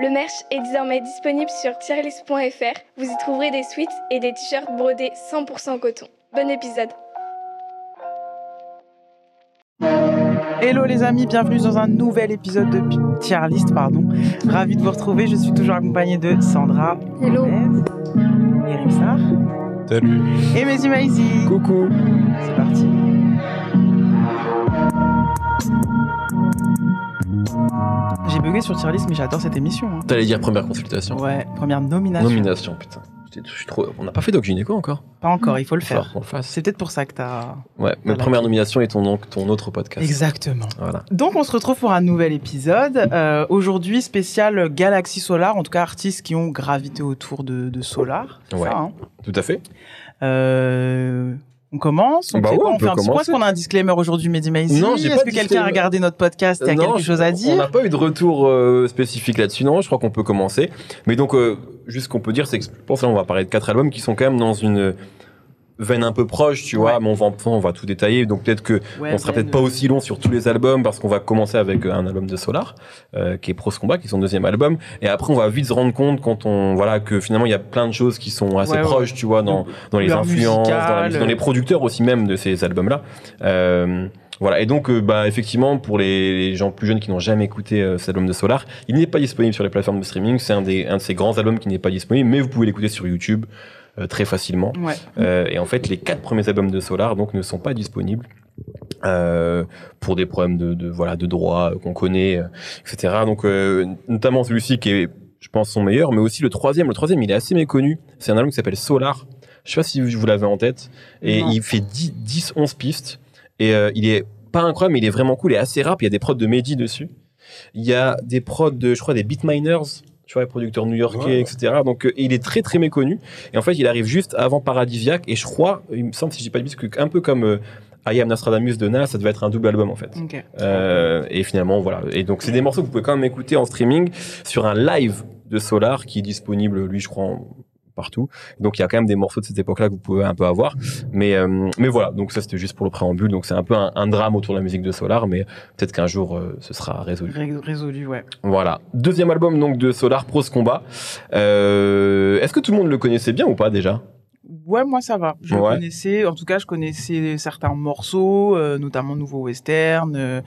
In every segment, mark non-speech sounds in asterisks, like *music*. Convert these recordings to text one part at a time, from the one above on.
Le merch est désormais disponible sur tierlist.fr. Vous y trouverez des sweats et des t-shirts brodés 100% coton. Bon épisode Hello les amis, bienvenue dans un nouvel épisode de Tier List, pardon. Ravi de vous retrouver, je suis toujours accompagné de Sandra. Hello. Et. Salut. Et Messi Maïsi. Coucou. C'est parti. J'ai bugué sur Tier List, mais j'adore cette émission. hein. T'allais dire première consultation. Ouais, première nomination. Nomination, putain. J'étais- je suis trop... On n'a pas fait Doc Gynéco encore? Pas encore, il faut le faire. le. C'est peut-être pour ça que t'as. Ouais, mais première nomination est ton, autre podcast. Exactement. Voilà. Donc on se retrouve pour un nouvel épisode. Euh, Aujourd'hui spécial Galaxy Solar, en tout cas artistes qui ont gravité autour de, de Solar. Ouais. ça, hein. Tout à fait. Euh, on commence on Bah fait ouais, quoi on On fait un- Pourquoi commencer. est-ce qu'on a un disclaimer aujourd'hui, Mehdi Non, Est-ce que quelqu'un a regardé notre podcast et a Non, quelque chose à On dire n'a pas eu de retour euh, spécifique là-dessus, non Je crois qu'on peut commencer. Mais donc, euh, juste ce qu'on peut dire, c'est que je pense là, on va parler de quatre albums qui sont quand même dans une veine un peu proche, tu vois. Ouais. Mais on va, on va tout détailler. Donc peut-être que Ouais, on sera peut-être pas aussi long sur tous les albums parce qu'on va commencer avec euh, un album de Solar euh, qui est Pros Combat qui est son deuxième album et après on va vite se rendre compte quand on voilà que finalement il y a plein de choses qui sont assez Ouais, proches tu vois dans dans les influences dans, la musicale. musique, dans les producteurs aussi même de ces albums là voilà et donc euh, bah effectivement pour les, les gens plus jeunes qui n'ont jamais écouté euh, cet album de Solar il n'est pas disponible sur les plateformes de streaming c'est un des un de ces grands albums qui n'est pas disponible mais vous pouvez l'écouter sur YouTube euh, très facilement Ouais. euh, et en fait, les quatre premiers albums de Solar donc ne sont pas disponibles euh, pour des problèmes de, de voilà de droit euh, qu'on connaît, euh, etc. Donc euh, notamment celui-ci qui est, je pense, son meilleur, mais aussi le troisième. Le troisième, il est assez méconnu. C'est un album qui s'appelle Solar. Je sais pas si vous l'avez en tête. Et Non. il fait 10, 10 11 pistes. Et euh, il est pas incroyable, mais il est vraiment cool et assez rap. Il y a des prods de Mehdi dessus. Il y a des prods de, je crois, des beatminers. Tu vois, les producteurs new-yorkais, Ouais. etc. Donc, euh, il est très, très méconnu. Et en fait, il arrive juste avant Paradisiac. Et je crois, il me semble, si je dis pas de bêtises, que un peu comme euh, I Am Nostradamus de Nas, ça devait être un double album, en fait. Euh, et finalement, voilà. Et donc, c'est des morceaux que vous pouvez quand même écouter en streaming sur un live de Solar qui est disponible, lui, je crois, en- partout. Donc, il y a quand même des morceaux de cette époque-là que vous pouvez un peu avoir. Mais, euh, mais voilà. Donc, ça, c'était juste pour le préambule. Donc, c'est un peu un, un drame autour de la musique de Solar, mais peut-être qu'un jour, euh, ce sera résolu. Ré- Résolu, ouais. Voilà. Deuxième album, donc, de Solar, Pros Combat. Euh, est-ce que tout le monde le connaissait bien ou pas, déjà? Ouais, moi ça va. Je Ouais. connaissais, en tout cas, je connaissais certains morceaux, euh, notamment Nouveau Western, euh, que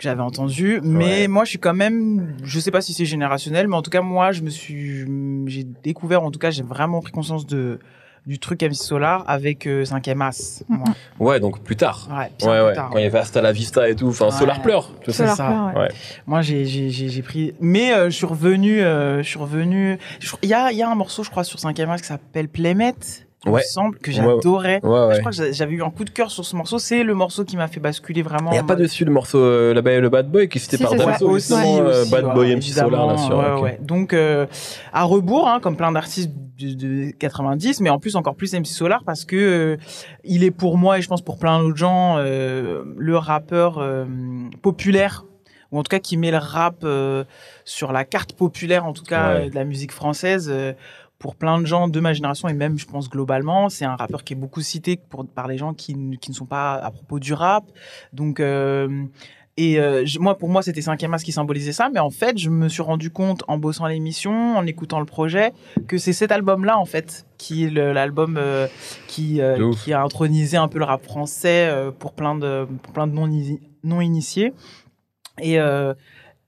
j'avais entendu. Mais Ouais. moi, je suis quand même, je sais pas si c'est générationnel, mais en tout cas, moi, je me suis, j'ai découvert, en tout cas, j'ai vraiment pris conscience de du truc MC Solar avec euh, 5e As. Moi. Ouais, donc plus tard. Ouais, Ouais, plus ouais. tard. Quand il y avait Hasta la Vista et tout. Enfin, Ouais. Solar pleure. tout ça. C'est ça. Ouais. Moi, j'ai, j'ai, j'ai, j'ai pris. Mais euh, je suis revenu. euh, je suis revenu. Il y a, il y a un morceau, je crois, sur 5e As qui s'appelle Playmate. Il Ouais. me semble que Ouais, ouais. j'adorais. Ouais, ouais. Je crois que j'a- j'avais eu un coup de cœur sur ce morceau. C'est le morceau qui m'a fait basculer vraiment. Il n'y a pas mode- dessus le morceau euh, la le Bad Boy qui était Si, par. Damso, aussi, euh, aussi, Bad ouais, Boy MC Solar là sur. ouais, ok. ouais. Donc euh, à rebours, hein, comme plein d'artistes de, de 90, mais en plus encore plus MC Solar parce que euh, il est pour moi et je pense pour plein d'autres gens euh, le rappeur euh, populaire ou en tout cas qui met le rap euh, sur la carte populaire en tout cas Ouais. euh, de la musique française. euh, pour plein de gens de ma génération et même je pense globalement, c'est un rappeur qui est beaucoup cité pour, par les gens qui, qui ne sont pas à propos du rap. Donc euh, et euh, moi, pour moi, c'était 5e As qui symbolisait ça. Mais en fait, je me suis rendu compte en bossant l'émission, en écoutant le projet, que c'est cet album-là, en fait, qui est l'album euh, qui, a intronisé un peu le rap français pour plein de, pour plein de non-ini- non-initiés. Et,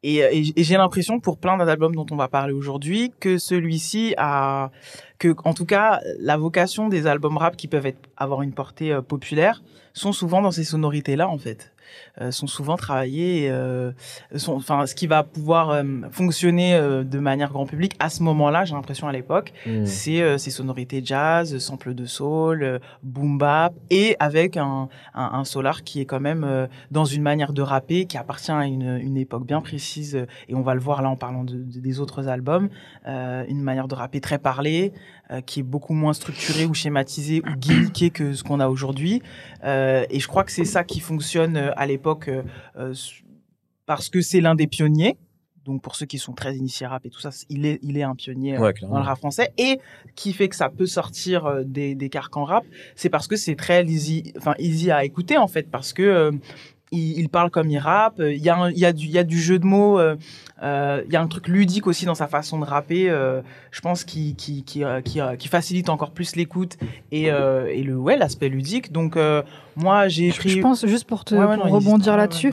et, et- j'ai l'impression, pour plein d'albums dont on va parler aujourd'hui, que celui-ci a, que, en tout cas, la vocation des albums rap qui peuvent avoir une portée euh, populaire sont souvent dans ces sonorités-là, en fait. Euh, sont souvent travaillés, euh, sont, enfin, ce qui va pouvoir euh, fonctionner euh, de manière grand public à ce moment-là, j'ai l'impression à l'époque, Hmm. c'est euh, ces sonorités jazz, samples de soul, boom bap, et avec un, un, un solar qui est quand même euh, dans une manière de rapper qui appartient à une, une époque bien précise, et on va le voir là en parlant de, de- des autres albums, euh, une manière de rapper très parlée, euh, qui est beaucoup moins structurée ou schématisée ou gimmickée que ce qu'on a aujourd'hui. Euh, et je crois que c'est ça qui fonctionne euh, à l'époque parce que c'est l'un des pionniers. Donc pour ceux qui sont très initiés rap et tout ça, il est, il est un pionnier Ouais, dans le rap français et qui fait que ça peut sortir des, des carcans rap, c'est parce que c'est très easy, enfin easy à écouter en fait, parce que il, il parle comme il rappe. Il y a, un- il y a, du, il y a du jeu de mots. euh, euh, Il y a un truc ludique aussi dans sa façon de rapper. euh, je pense qui, qui, qui, euh, qui, euh, qui facilite encore plus l'écoute et, euh, et le ouais l'aspect ludique. Donc euh, moi j'ai pris. Je pense, juste pour, te, Ouais, ouais, pour non, n'hésite rebondir ouais, là-dessus,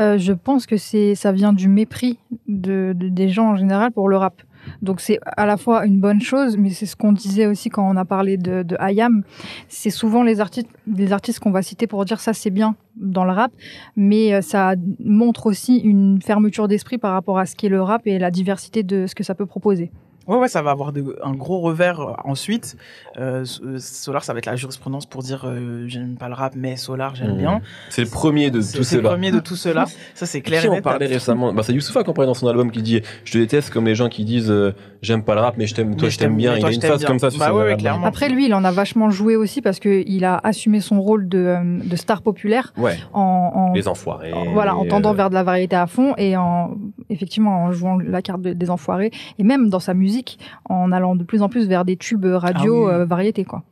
euh, je pense que c'est ça vient du mépris de, de- des gens en général pour le rap. Donc c'est à la fois une bonne chose, mais c'est ce qu'on disait aussi quand on a parlé de, de IAM. C'est souvent les artistes, les artistes qu'on va citer pour dire ça c'est bien dans le rap, mais euh, ça montre aussi une fermeture d'esprit par rapport à ce qu'est le rap et la diversité de ce que ça peut proposer. Ouais, ouais, ça va avoir de- un gros revers euh, ensuite. Euh, euh, Solar, ça va être la jurisprudence pour dire euh, j'aime pas le rap, mais Solar, j'aime Mmh. bien. C'est le premier de tout c'est le cela. premier de tout cela. Ça, c'est clair. Qui en parlait récemment? Bah, C'est Youssoufa qui en parlait dans son album qui dit Je te déteste comme les gens qui disent euh, J'aime pas le rap, mais je t'aime, toi je t'aime bien. Il toi, a une phase bien. comme ça sur Bah son ouais, ouais, album. clairement. Après lui, il en a vachement joué aussi parce qu'il a assumé son rôle de, euh, de star populaire Ouais, en, en- les enfoirés. en- voilà, en tendant euh, vers de la variété à fond et en effectivement en jouant la carte de- des enfoirés et même dans sa musique en allant de plus en plus vers des tubes radio Ah oui. euh, variété quoi.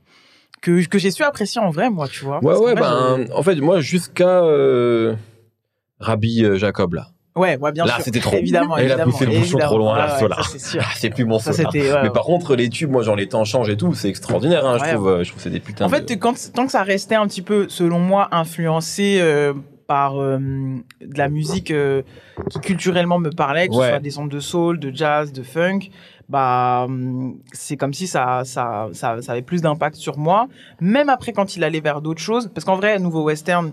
Que, que j'ai su apprécier en vrai, moi, tu vois. Ouais, ouais, ben, je- en fait, moi, jusqu'à euh, Rabbi Jacob, là. Ouais, ouais, bien Là, sûr. c'était trop. Évidemment, Et il a évidemment. poussé le bouchon évidemment. trop loin, là, Ouais, ça, c'est sûr. Ah, *laughs* c'est plus bon Ça, ouais, Mais par contre, les tubes, moi, genre les temps changent et tout, c'est extraordinaire. Hein, je, trouve, je trouve que c'est des putains En fait, de... quand, tant que ça restait un petit peu, selon moi, influencé euh, par euh, de la musique euh, qui culturellement me parlait, que Ouais. ce soit des ondes de soul, de jazz, de funk, bah hum, c'est comme si ça, ça, ça, ça avait plus d'impact sur moi. Même après, quand il allait vers d'autres choses, parce qu'en vrai, nouveau western.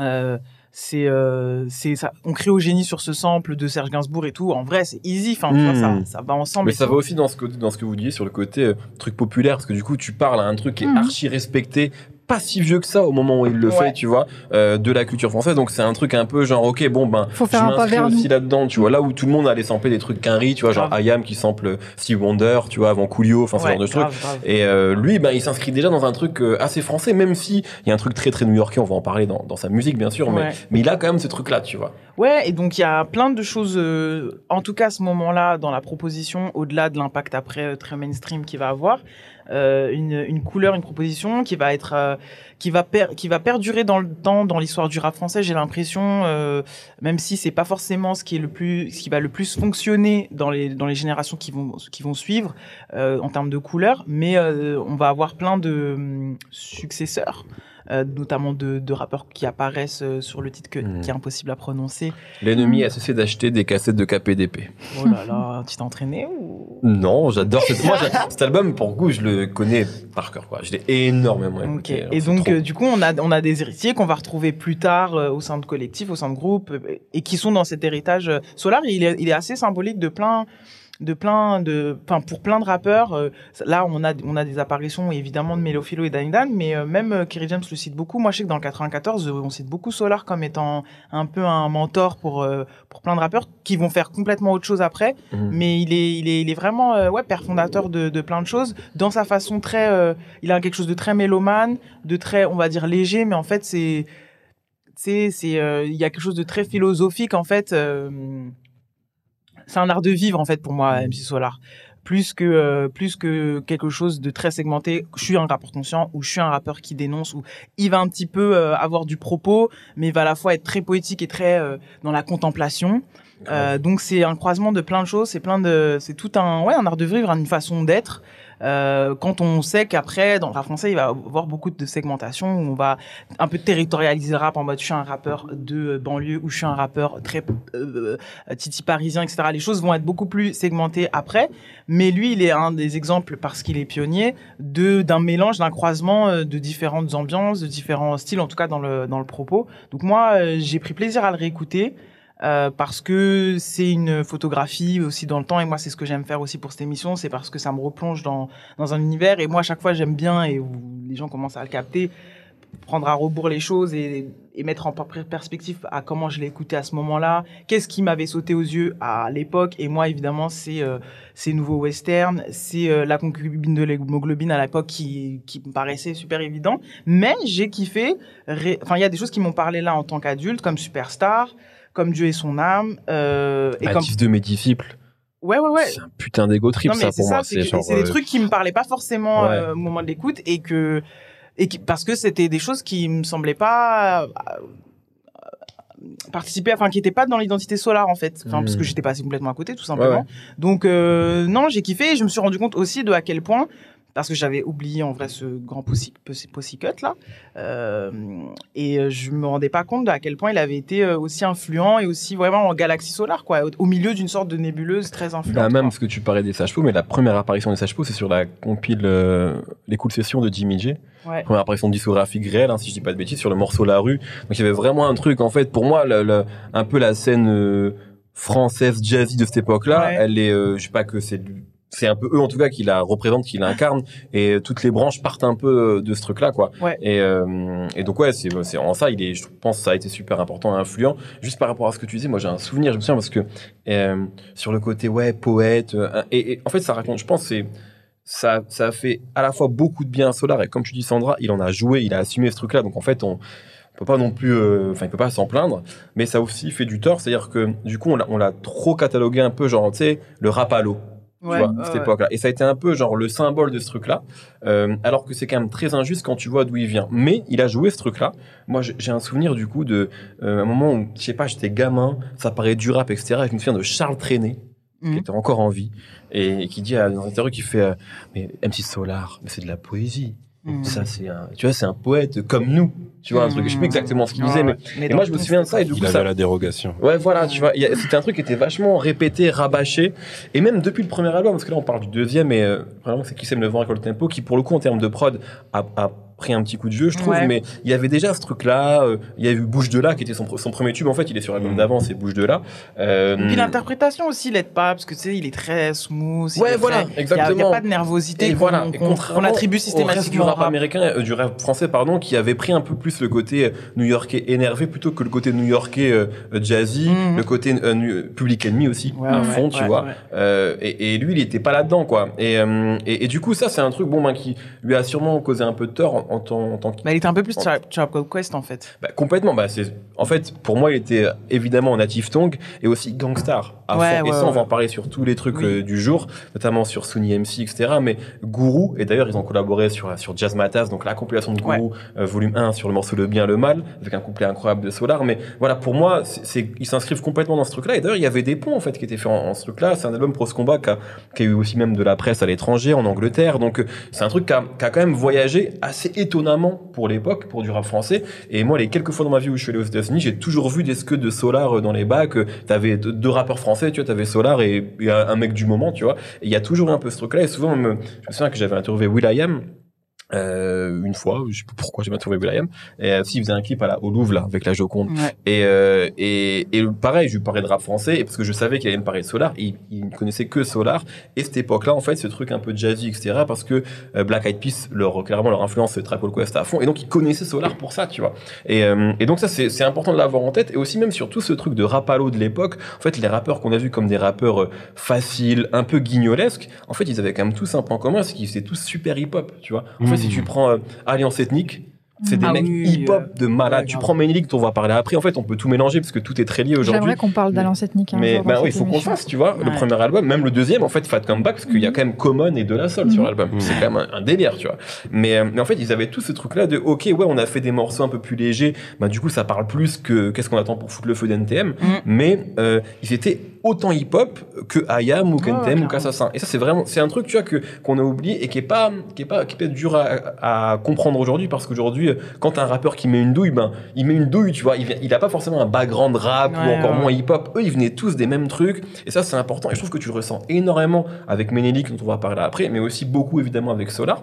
Euh, c'est euh, c'est ça on crée au génie sur ce sample de Serge Gainsbourg et tout en vrai c'est easy enfin tu vois, Mm. ça, ça va ensemble Mais ça tout. va aussi dans ce, que, dans ce que vous disiez sur le côté euh, truc populaire, parce que du coup, tu parles à un truc qui est Mhm. archi respecté, pas si vieux que ça au moment où il le Ouais. fait, tu vois, euh, de la culture française. Donc c'est un truc un peu genre, ok, bon, ben, Faut faire je m'inscris aussi là-dedans, tu vois, là où tout le monde allait sampler des trucs quinri, tu vois, genre. Ayam qui sample Steve Wonder, tu vois, avant Coolio, enfin ce Ouais, genre de grave. Et euh, lui, ben, il s'inscrit déjà dans un truc euh, assez français, même si il y a un truc très très new-yorkais, on va en parler dans, dans sa musique bien sûr, mais, Ouais. mais il a quand même ce truc-là, tu vois. Ouais, et donc il y a plein de choses, euh, en tout cas à ce moment-là, dans la proposition, au-delà de l'impact après euh, très mainstream qu'il va avoir, euh, une, une couleur, une proposition qui va être, euh, qui va per- qui va perdurer dans le temps, dans l'histoire du rap français. J'ai l'impression, euh, même si c'est pas forcément ce qui est le plus, ce qui va le plus fonctionner dans les dans les générations qui vont qui vont suivre euh, en termes de couleurs, mais euh, on va avoir plein de hum, successeurs. Euh, notamment de, de rappeurs qui apparaissent euh, sur le titre que, Mhm. qui est impossible à prononcer. L'ennemi a cessé d'acheter des cassettes de KPDP. Oh là là, tu t'es entraîné ou? Non, j'adore cette... Moi, j'a- cet album, pour coup, je le connais par cœur, quoi. Je l'ai énormément écouté. alors Et donc, trop. euh, du coup, on a, on a des héritiers qu'on va retrouver plus tard au sein de collectifs, au sein de groupes, et qui sont dans cet héritage. Solar, il est, il est assez symbolique de plein de plein de enfin pour plein de rappeurs euh, là on a on a des apparitions évidemment de Melophilo et Danny Dan mais euh, même euh, Kerry James le cite beaucoup moi je sais que dans le 94 euh, on cite beaucoup Solar comme étant un peu un mentor pour euh, pour plein de rappeurs qui vont faire complètement autre chose après Mhm. mais il est, il est, il est vraiment euh, ouais, père fondateur de, de plein de choses. Dans sa façon très. euh, il a quelque chose de très mélomane, de très, on va dire, léger, mais en fait, c'est. c'est c'est euh, il y a quelque chose de très philosophique, en fait. euh, c'est un art de vivre, en fait, pour moi, MC Solar. Plus que, euh, plus que quelque chose de très segmenté. Je suis un rappeur conscient ou je suis un rappeur qui dénonce ou il va un petit peu euh, avoir du propos, mais il va à la fois être très poétique et très euh, dans la contemplation. Donc c'est un croisement de plein de choses, c'est plein de, c'est tout un, ouais, un art de vivre, une façon d'être. Euh, quand on sait qu'après dans le rap français il va y avoir beaucoup de segmentation où on va un peu territorialiser le rap en mode je suis un rappeur de banlieue ou je suis un rappeur très euh, titi parisien etc. Les choses vont être beaucoup plus segmentées après, mais lui il est un des exemples parce qu'il est pionnier de d'un mélange, d'un croisement euh, de différentes ambiances, de différents styles en tout cas dans le dans le propos. Donc moi euh, j'ai pris plaisir à le réécouter. Euh, parce que c'est une photographie aussi dans le temps et moi c'est ce que j'aime faire aussi pour cette émission c'est parce que ça me replonge dans, dans un univers et moi à chaque fois j'aime bien et les gens commencent à le capter prendre à rebours les choses et, et mettre en per- perspective à comment je l'ai écouté à ce moment-là qu'est-ce qui m'avait sauté aux yeux à l'époque et moi évidemment c'est euh, ces nouveaux westerns c'est euh, la concubine de l'hémoglobine à l'époque qui, qui me paraissait super évident mais j'ai kiffé enfin il y a des choses qui m'ont parlé là en tant qu'adulte comme Superstar comme Dieu et son âme euh, et comme Natif de mes disciples. ouais ouais ouais C'est un putain d'ego trip, non ça, pour ça moi. c'est genre. des euh, trucs qui me parlaient pas forcément Ouais. euh, au moment de l'écoute et que et qui- parce que c'était des choses qui me semblaient pas euh, participé, enfin qui était pas dans l'identité Solar en fait, enfin parce que Mm. j'étais passé complètement à côté tout simplement. ouais. Donc euh, non, j'ai kiffé et je me suis rendu compte aussi de à quel point parce que j'avais oublié en vrai ce grand Pussy, Pussy, Pussycut là, euh, et euh, je me rendais pas compte à quel point il avait été euh, aussi influent et aussi vraiment en galaxie solaire quoi, au, milieu d'une sorte de nébuleuse très influente. Bah, même parce que tu parlais des Sages-Peaux, mais la première apparition des Sages-Peaux, c'est sur la compile euh, Les Cool Sessions de Jimmy J. Ouais. Première apparition discographique réelle, hein, si je dis pas de bêtises, sur le morceau La Rue. Donc il y avait vraiment un truc, en fait, pour moi, le, le- un peu la scène euh, française jazzy de cette époque-là, Ouais. elle est, je sais pas que c'est c'est un peu eux en tout cas qui la représentent, qui l'incarnent, et euh, toutes les branches partent un peu euh, de ce truc-là, quoi. Ouais. Et, euh, et donc ouais, c'est c'est en ça, il est, je pense, que ça a été super important et influent. Juste par rapport à ce que tu disais, moi j'ai un souvenir, je me souviens parce que euh, sur le côté ouais poète, euh, et, et en fait ça raconte, je pense, c'est ça, ça a fait à la fois beaucoup de bien à Solar et comme tu dis Sandra, il en a joué, il a assumé ce truc-là, donc en fait on peut pas non plus, euh, enfin il peut pas s'en plaindre, mais ça aussi fait du tort, c'est-à-dire que du coup on l'a- on l'a trop catalogué un peu genre tu sais le rap à l'eau tu Ouais, vois, ouais, cette ouais. époque-là. Et ça a été un peu genre le symbole de ce truc-là, euh, alors que c'est quand même très injuste quand tu vois d'où il vient. Mais il a joué ce truc-là. Moi, j'ai un souvenir du coup de euh, un moment où, je sais pas, j'étais gamin, ça paraît du rap, etc. Et je me souviens de Charles Mhm. qui était encore en vie, et, qui dit à- dans interview qui fait euh, Mais MC Solar, mais c'est de la poésie. Mhm. Ça, c'est un, tu vois, c'est un poète comme nous. Tu vois, un truc, je sais plus exactement ce qu'il disait, mais et moi, je me souviens de ça, et du Il coup, avait ça, la dérogation. Ouais, voilà, tu vois, il c'était un truc qui était vachement répété, rabâché, et même depuis le premier album, parce que là on parle du deuxième, et euh, vraiment c'est qui sait le vent avec le tempo, qui pour le coup en termes de prod a, a pris un petit coup de jeu, je trouve, Ouais. mais il y avait déjà ce truc-là, euh, il y a eu Bouche de là qui était son, pr- son premier tube, en fait, il est sur l'album Mm. d'avant, c'est Bouche de là. Euh, Et puis l'interprétation aussi l'aide pas parce que tu sais il est très smooth. il Ouais, voilà, très- Il y a- Il n'y exactement. a, pas de nervosité Et voilà, qu'on attribue au reste du systématiquement. au rap rap. américain, euh, du rap français, pardon, qui avait pris un peu plus le côté euh, new-yorkais énervé plutôt que le côté new-yorkais euh, euh, jazzy, Mhm. le côté euh, Public Enemy aussi, Ouais, à ouais, fond, tu ouais, vois. ouais. Euh, et, et lui, il était pas là-dedans, quoi. Et, euh, et, et du coup, ça, c'est un truc, bon, ben, qui lui a sûrement causé un peu de tort en, en tant, en tant que Bah, il était un peu plus Tribe Called Quest en fait. bah, complètement. Bah, c'est, en fait, pour moi, il était évidemment Native Tongue et aussi Gangstar. À Ouais, fond. et ouais, ça, on va en parler sur tous les trucs Oui. euh, du jour, notamment sur Sunny MC, etc. Mais Guru, et d'ailleurs, ils ont collaboré sur, sur Jazz Matas, donc la compilation de Guru, euh, volume 1 sur le morceau Le Bien, le Mal, avec un couplet incroyable de Solar. Mais voilà, pour moi, c'est, ils s'inscrivent complètement dans ce truc-là. Et d'ailleurs, il y avait des ponts, en fait, qui étaient faits en, ce truc-là. C'est un album Pro Combat qui a, qui a eu aussi même de la presse à l'étranger, en Angleterre. Donc, euh, c'est un truc qui a, qui a quand même voyagé assez étonnamment pour l'époque, pour du rap français. Et moi, les quelques fois dans ma vie où je suis allé aux États-Unis, j'ai toujours vu des scuds de Solar euh, dans les bacs. Euh, T'avais deux, rappeurs français, tu vois, t'avais Solar et, un, mec du moment, tu vois. Il y a toujours un peu ce truc-là. Et souvent, je me souviens que j'avais interviewé Will.i.am euh, une fois, je sais pas pourquoi j'ai pas trouvé Will.i.am. Et euh, si, il faisait un clip à la, au Louvre, là, avec la Joconde. Ouais. Et, euh, et, et pareil, je lui parlais de rap français, et parce que je savais qu'il allait me parler de Solar, il, il ne connaissait que Solar. Et cette époque-là, en fait, ce truc un peu jazzy, etc., parce que euh, Black Eyed Peas, leur, clairement, leur influence, c'est Trap Called Quest à fond, et donc ils connaissaient Solar pour ça, tu vois. Et, euh, et donc ça, c'est c'est important de l'avoir en tête, et aussi même sur tout ce truc de rap à l'eau de l'époque, en fait, les rappeurs qu'on a vus comme des rappeurs euh, faciles, un peu guignolesques, en fait, ils avaient quand même tous un point commun, c'est qu'ils étaient tous super hip-hop, tu vois. En fait, si tu prends euh, Alliance Ethnique, c'est des Ah mecs oui, hip-hop euh, de malade. ouais, tu prends Menelik, dont on va parler après. En fait, on peut tout mélanger parce que tout est très lié aujourd'hui. J'aimerais qu'on parle d'Alliance ethnique. un Mais ben oui, il cette faut qu'on fasse, tu vois. Le premier album, même le deuxième, en fait, Fat Comeback, parce qu'il y a quand même Common et De La Soul sur Mhm. l'album. Mhm. C'est quand même un, un délire, tu vois. Mais, euh, mais en fait, ils avaient tout ce truc-là de, ok, ouais, on a fait des morceaux un peu plus légers. Ben, du coup, ça parle plus que qu'est-ce qu'on attend pour foutre le feu d'NTM. Mhm. Mais euh, ils étaient autant hip-hop que IAM ou Ouais, qu'NTM ou qu'Assassin. Et ça, c'est vraiment, c'est un truc, tu vois, que qu'on a oublié et qui est pas, qui est pas, qui peut être dur à, à comprendre aujourd'hui parce qu'aujourd'hui, quand t'as un rappeur qui met une douille, ben, il met une douille, tu vois. Il, il a pas forcément un background rap ou encore ouais. moins hip-hop. Eux, ils venaient tous des mêmes trucs. Et ça, c'est important. Et je trouve que tu le ressens énormément avec Menelik, dont on va parler après, mais aussi beaucoup, évidemment, avec Solar.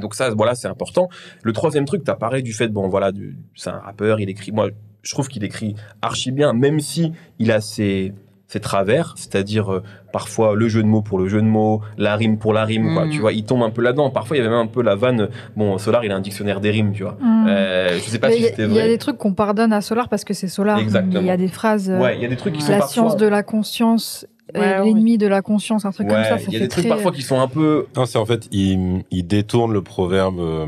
Donc ça, voilà, c'est important. Le troisième truc, t'as parlé du fait, bon, voilà, c'est un rappeur, il écrit, moi, je trouve qu'il écrit archi bien, même si il a ses, ses travers, c'est-à-dire euh, parfois le jeu de mots pour le jeu de mots, la rime pour la rime, quoi. Tu vois, il tombe un peu là-dedans. Parfois, il y avait même un peu la vanne. Bon, Solar, il a un dictionnaire des rimes, tu vois. Mm. Euh, je sais pas Mais si Il y, a- c'était il y a vrai. des trucs qu'on pardonne à Solar parce que c'est Solar. Exactement. Il y a des phrases. euh, Ouais, il y a des trucs qui sont la parfois. science de la conscience, Ouais, ouais. l'ennemi de la conscience, un truc comme Ouais, ça. ça il y a des trucs très- parfois qui sont un peu. Non, c'est en fait, il, il détourne le proverbe euh,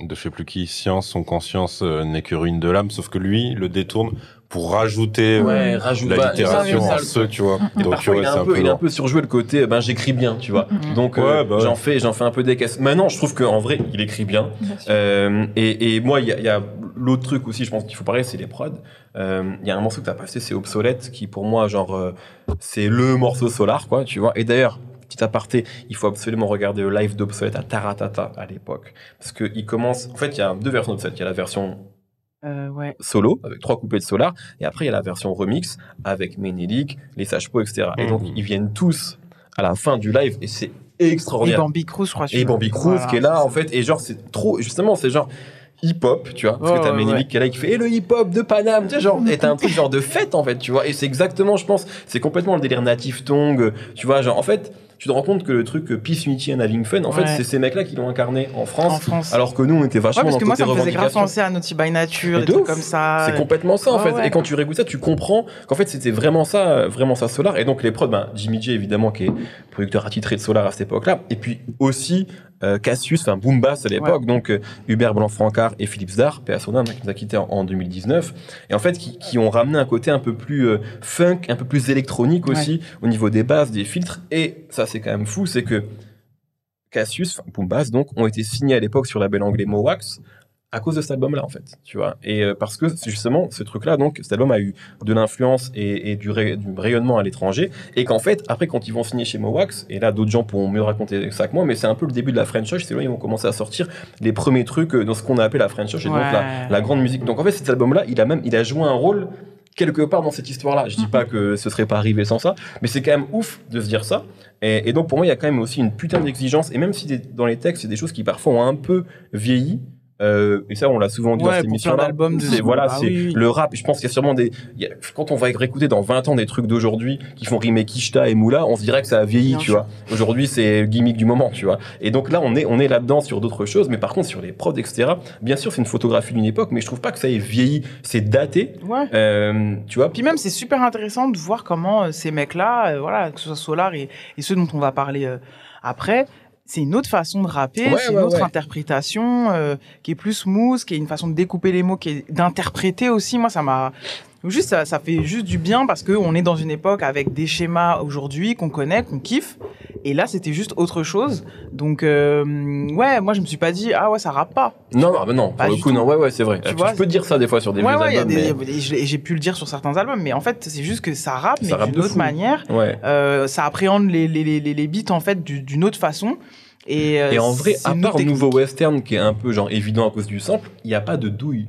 de je sais plus qui, science, son conscience euh, n'est que ruine de l'âme, sauf que lui, le détourne pour rajouter euh, Ouais, rajoute la bah, littération ça, en ça, ce, tu vois. Donc, parfois, ouais, il, a c'est un un peu, peu il a un peu surjoué le côté, ben j'écris bien, tu vois. Mhm. Donc euh, bah j'en fais, j'en fais un peu des caisses. Maintenant, je trouve qu'en vrai, il écrit bien. Euh, et, et moi, il y a, y a l'autre truc aussi, je pense qu'il faut parler, c'est les prods. Euh, Il y a un morceau que t'as passé, c'est Obsolète, qui pour moi, genre, euh, c'est le morceau Solar, quoi, tu vois. Et d'ailleurs, petit aparté, il faut absolument regarder le live d'Obsolète à Taratata à l'époque. Parce qu'il commence, en fait, il y a deux versions d'Obsolète. Il y a la version Euh, ouais. solo, avec trois coupés de Solar, et après, il y a la version remix, avec Menelik, les Sage Pro, etc. Et donc, Mhm. ils viennent tous à la fin du live, et c'est Et extraordinaire. Bambi Cruz, je crois. Et Bambi Cruz Voilà, qui est là, en fait, et genre, c'est trop, justement, c'est genre hip-hop, tu vois, parce que t'as ouais, Menelik ouais. qui est là, qui fait, et le hip-hop de Paname, tu sais, genre, et t'as un truc genre de fête, en fait, tu vois, et c'est exactement, je pense, c'est complètement le délire natif tongue, tu vois, genre, en fait, tu te rends compte que le truc Peace, Unity and Having Fun, en fait, Ouais. c'est ces mecs-là qui l'ont incarné en En France, France. alors que nous, on était ouais, vachement parce dans que le moi, ça me faisait grave penser à Naughty by Nature, des de trucs comme ça. C'est complètement ça en Ouais, fait. ouais. Et quand tu réécoutes ça, tu comprends qu'en fait c'était vraiment ça, vraiment ça Solar. Et donc les prods, ben, Jimmy J évidemment qui est producteur attitré de Solar à cette époque-là. Et puis aussi euh, Cassius, enfin Boom Bass à l'époque. Donc euh, Hubert Blanc-Francard et Philippe Zdar, P.A. Sonin, qui nous a quitté en, en 2019. Et en fait qui, qui ont ramené un côté un peu plus euh, funk, un peu plus électronique aussi au niveau des basses, des filtres. Et ça c'est quand même fou, c'est que Cassius, enfin Boom Bass donc, ont été signés à l'époque sur la label anglais Mowax à cause de cet album-là, en fait, tu vois. Et euh, parce que justement ce truc-là, donc, cet album a eu de l'influence et, et du, ray- du rayonnement à l'étranger, et qu'en fait, après, quand ils vont signer chez Mowax, et là, d'autres gens pourront mieux raconter ça que moi, mais c'est un peu le début de la French Touch, c'est là ils vont commencer à sortir les premiers trucs euh, dans ce qu'on a appelé la French Touch, et donc la, grande musique. Donc en fait, cet album-là, il a même, il a joué un rôle quelque part dans cette histoire-là. Je dis Mhm. pas que ce serait pas arrivé sans ça, mais c'est quand même ouf de se dire ça. Et, et donc pour moi, il y a quand même aussi une putain d'exigence. Et même si des- dans les textes, c'est des choses qui parfois ont un peu vieilli. Euh, et ça, on l'a souvent dit dans Ouais, cette pour émission plein d'albums de- C'est voilà, Ah c'est oui, oui. le rap. Je pense qu'il y a sûrement des. il y a- quand on va réécouter dans 20 ans des trucs d'aujourd'hui qui font rimer Kishta et Moula, on se dirait que ça a vieilli, Bien tu sûr. vois. Aujourd'hui, c'est le gimmick du moment, tu vois. Et donc là, on est on est là-dedans sur d'autres choses, mais par contre sur les prods, etc. Bien sûr, c'est une photographie d'une époque, mais je trouve pas que ça ait vieilli. C'est daté. Ouais. Euh, tu vois, Puis même, c'est super intéressant de voir comment euh, ces mecs-là, euh, voilà, que ce soit Solar et, et ceux dont on va parler euh, après, c'est une autre façon de rapper, Ouais, c'est une ouais, autre ouais. interprétation euh, qui est plus smooth, qui est une façon de découper les mots, qui est d'interpréter aussi. Moi, ça m'a juste ça, ça fait juste du bien parce que on est dans une époque avec des schémas aujourd'hui qu'on connaît, qu'on kiffe, et là c'était juste autre chose. Donc euh, ouais, moi je me suis pas dit ah ouais ça rappe pas. Non, non, mais non, pour Pas le du coup, tout. non, ouais, ouais, c'est vrai. Tu Tu, vois, peux dire ça des fois sur des ouais vieux ouais, albums, des- j'ai pu le dire sur certains albums, mais en fait c'est juste que ça rappe, mais d'une de autre fou. manière. Ouais. Euh, ça appréhende les, les, les, les beats en fait du- d'une autre façon. Et, euh, Et en vrai, à part Nouveau. Western, qui est un peu genre évident à cause du sample, il n'y a pas de douille.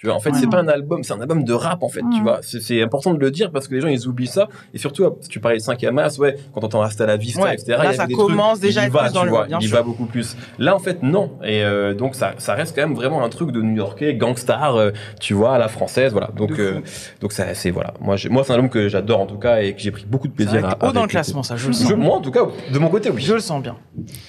Tu vois, en fait, Ouais. c'est pas un album, c'est un album de rap, en fait, tu Ouais. vois. C'est c'est important de le dire parce que les gens, ils oublient ça. Et surtout, si tu parlais de 5 Mas, ouais, quand on entend Hasta la Vista, Ouais. etc. Là, il y avait ça des commence trucs, déjà à il y être va, plus dans tu le- vois, bien il sûr. va beaucoup plus. Là, en fait, non. Et euh, donc, ça, ça reste quand même vraiment un truc de New-Yorkais, gangstar, euh, tu vois, à la française, voilà. Donc, euh, donc ça, c'est, voilà. Moi, j'ai- moi c'est un album que j'adore, en tout cas, et que j'ai pris beaucoup de plaisir à, à haut dans le classement, ça, je le sens. Je- moi, en tout cas, de mon côté, oui. Je le sens bien.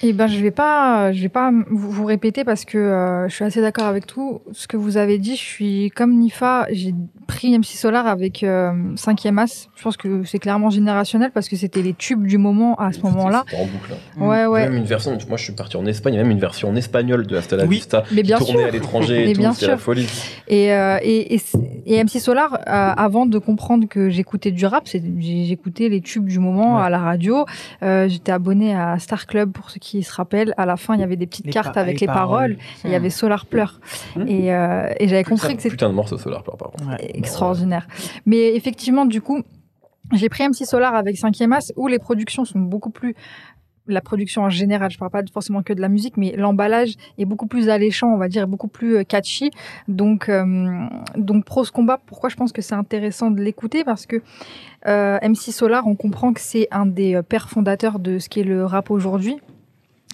Eh ben, je vais pas, je vais pas vous, vous répéter parce que euh, je suis assez d'accord avec tout ce que vous avez dit. Je suis comme Nifa, j'ai pris MC Solar avec euh, 5e As. Je pense que c'est clairement générationnel parce que c'était les tubes du moment à ce moment-là. C'était en boucle. hein. Mm. Ouais, ouais. Même une version, moi je suis parti en Espagne, il y a même une version en espagnol de Hasta la Oui. Vista, Mais bien tournée sûr. à l'étranger Mais et tout, c'est la folie. Et, euh, et, et, MC Solar, euh, avant de comprendre que j'écoutais du rap, j'écoutais les tubes du moment Ouais. à la radio. Euh, J'étais abonné à Star Club pour ceux qui se rappellent. À la fin, il y avait des petites Les cartes pa- avec les, paroles. Il y avait Solar Pleure. Hmm. Et, euh, et j'avais compris Que c'était putain de morceau Solar, par contre. Ouais. extraordinaire. Mais effectivement, du coup, j'ai pris MC Solar avec 5e As où les productions sont beaucoup plus. La production en général, je parle pas forcément que de la musique, mais l'emballage est beaucoup plus alléchant, on va dire, beaucoup plus euh, catchy. Donc, euh, donc Pros Combat, pourquoi je pense que c'est intéressant de l'écouter? Parce que euh, MC Solar, on comprend que c'est un des euh, pères fondateurs de ce qui est le rap aujourd'hui.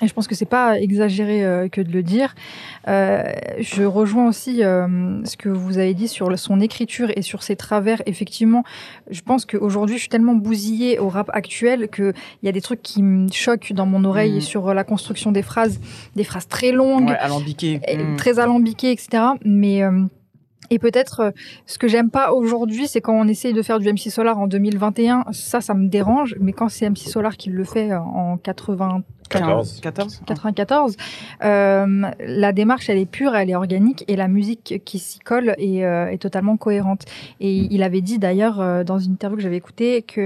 Et je pense que c'est pas exagéré euh, que de le dire. Euh, je rejoins aussi euh, ce que vous avez dit sur son écriture et sur ses travers. Effectivement, je pense qu'aujourd'hui, je suis tellement bousillée au rap actuel qu'il y a des trucs qui me choquent dans mon oreille Mhm. sur la construction des phrases, des phrases très longues, Ouais, alambiqué. et Mm. très alambiquées, etc. Mais euh, et peut-être euh, ce que j'aime pas aujourd'hui, c'est quand on essaye de faire du MC Solar en 2021, ça, ça me dérange. Mais quand c'est MC Solar qui le fait en 80 14. 14 94. Euh, la démarche, elle est pure, elle est organique et la musique qui s'y colle est, euh, est totalement cohérente. Et il avait dit d'ailleurs euh, dans une interview que j'avais écoutée que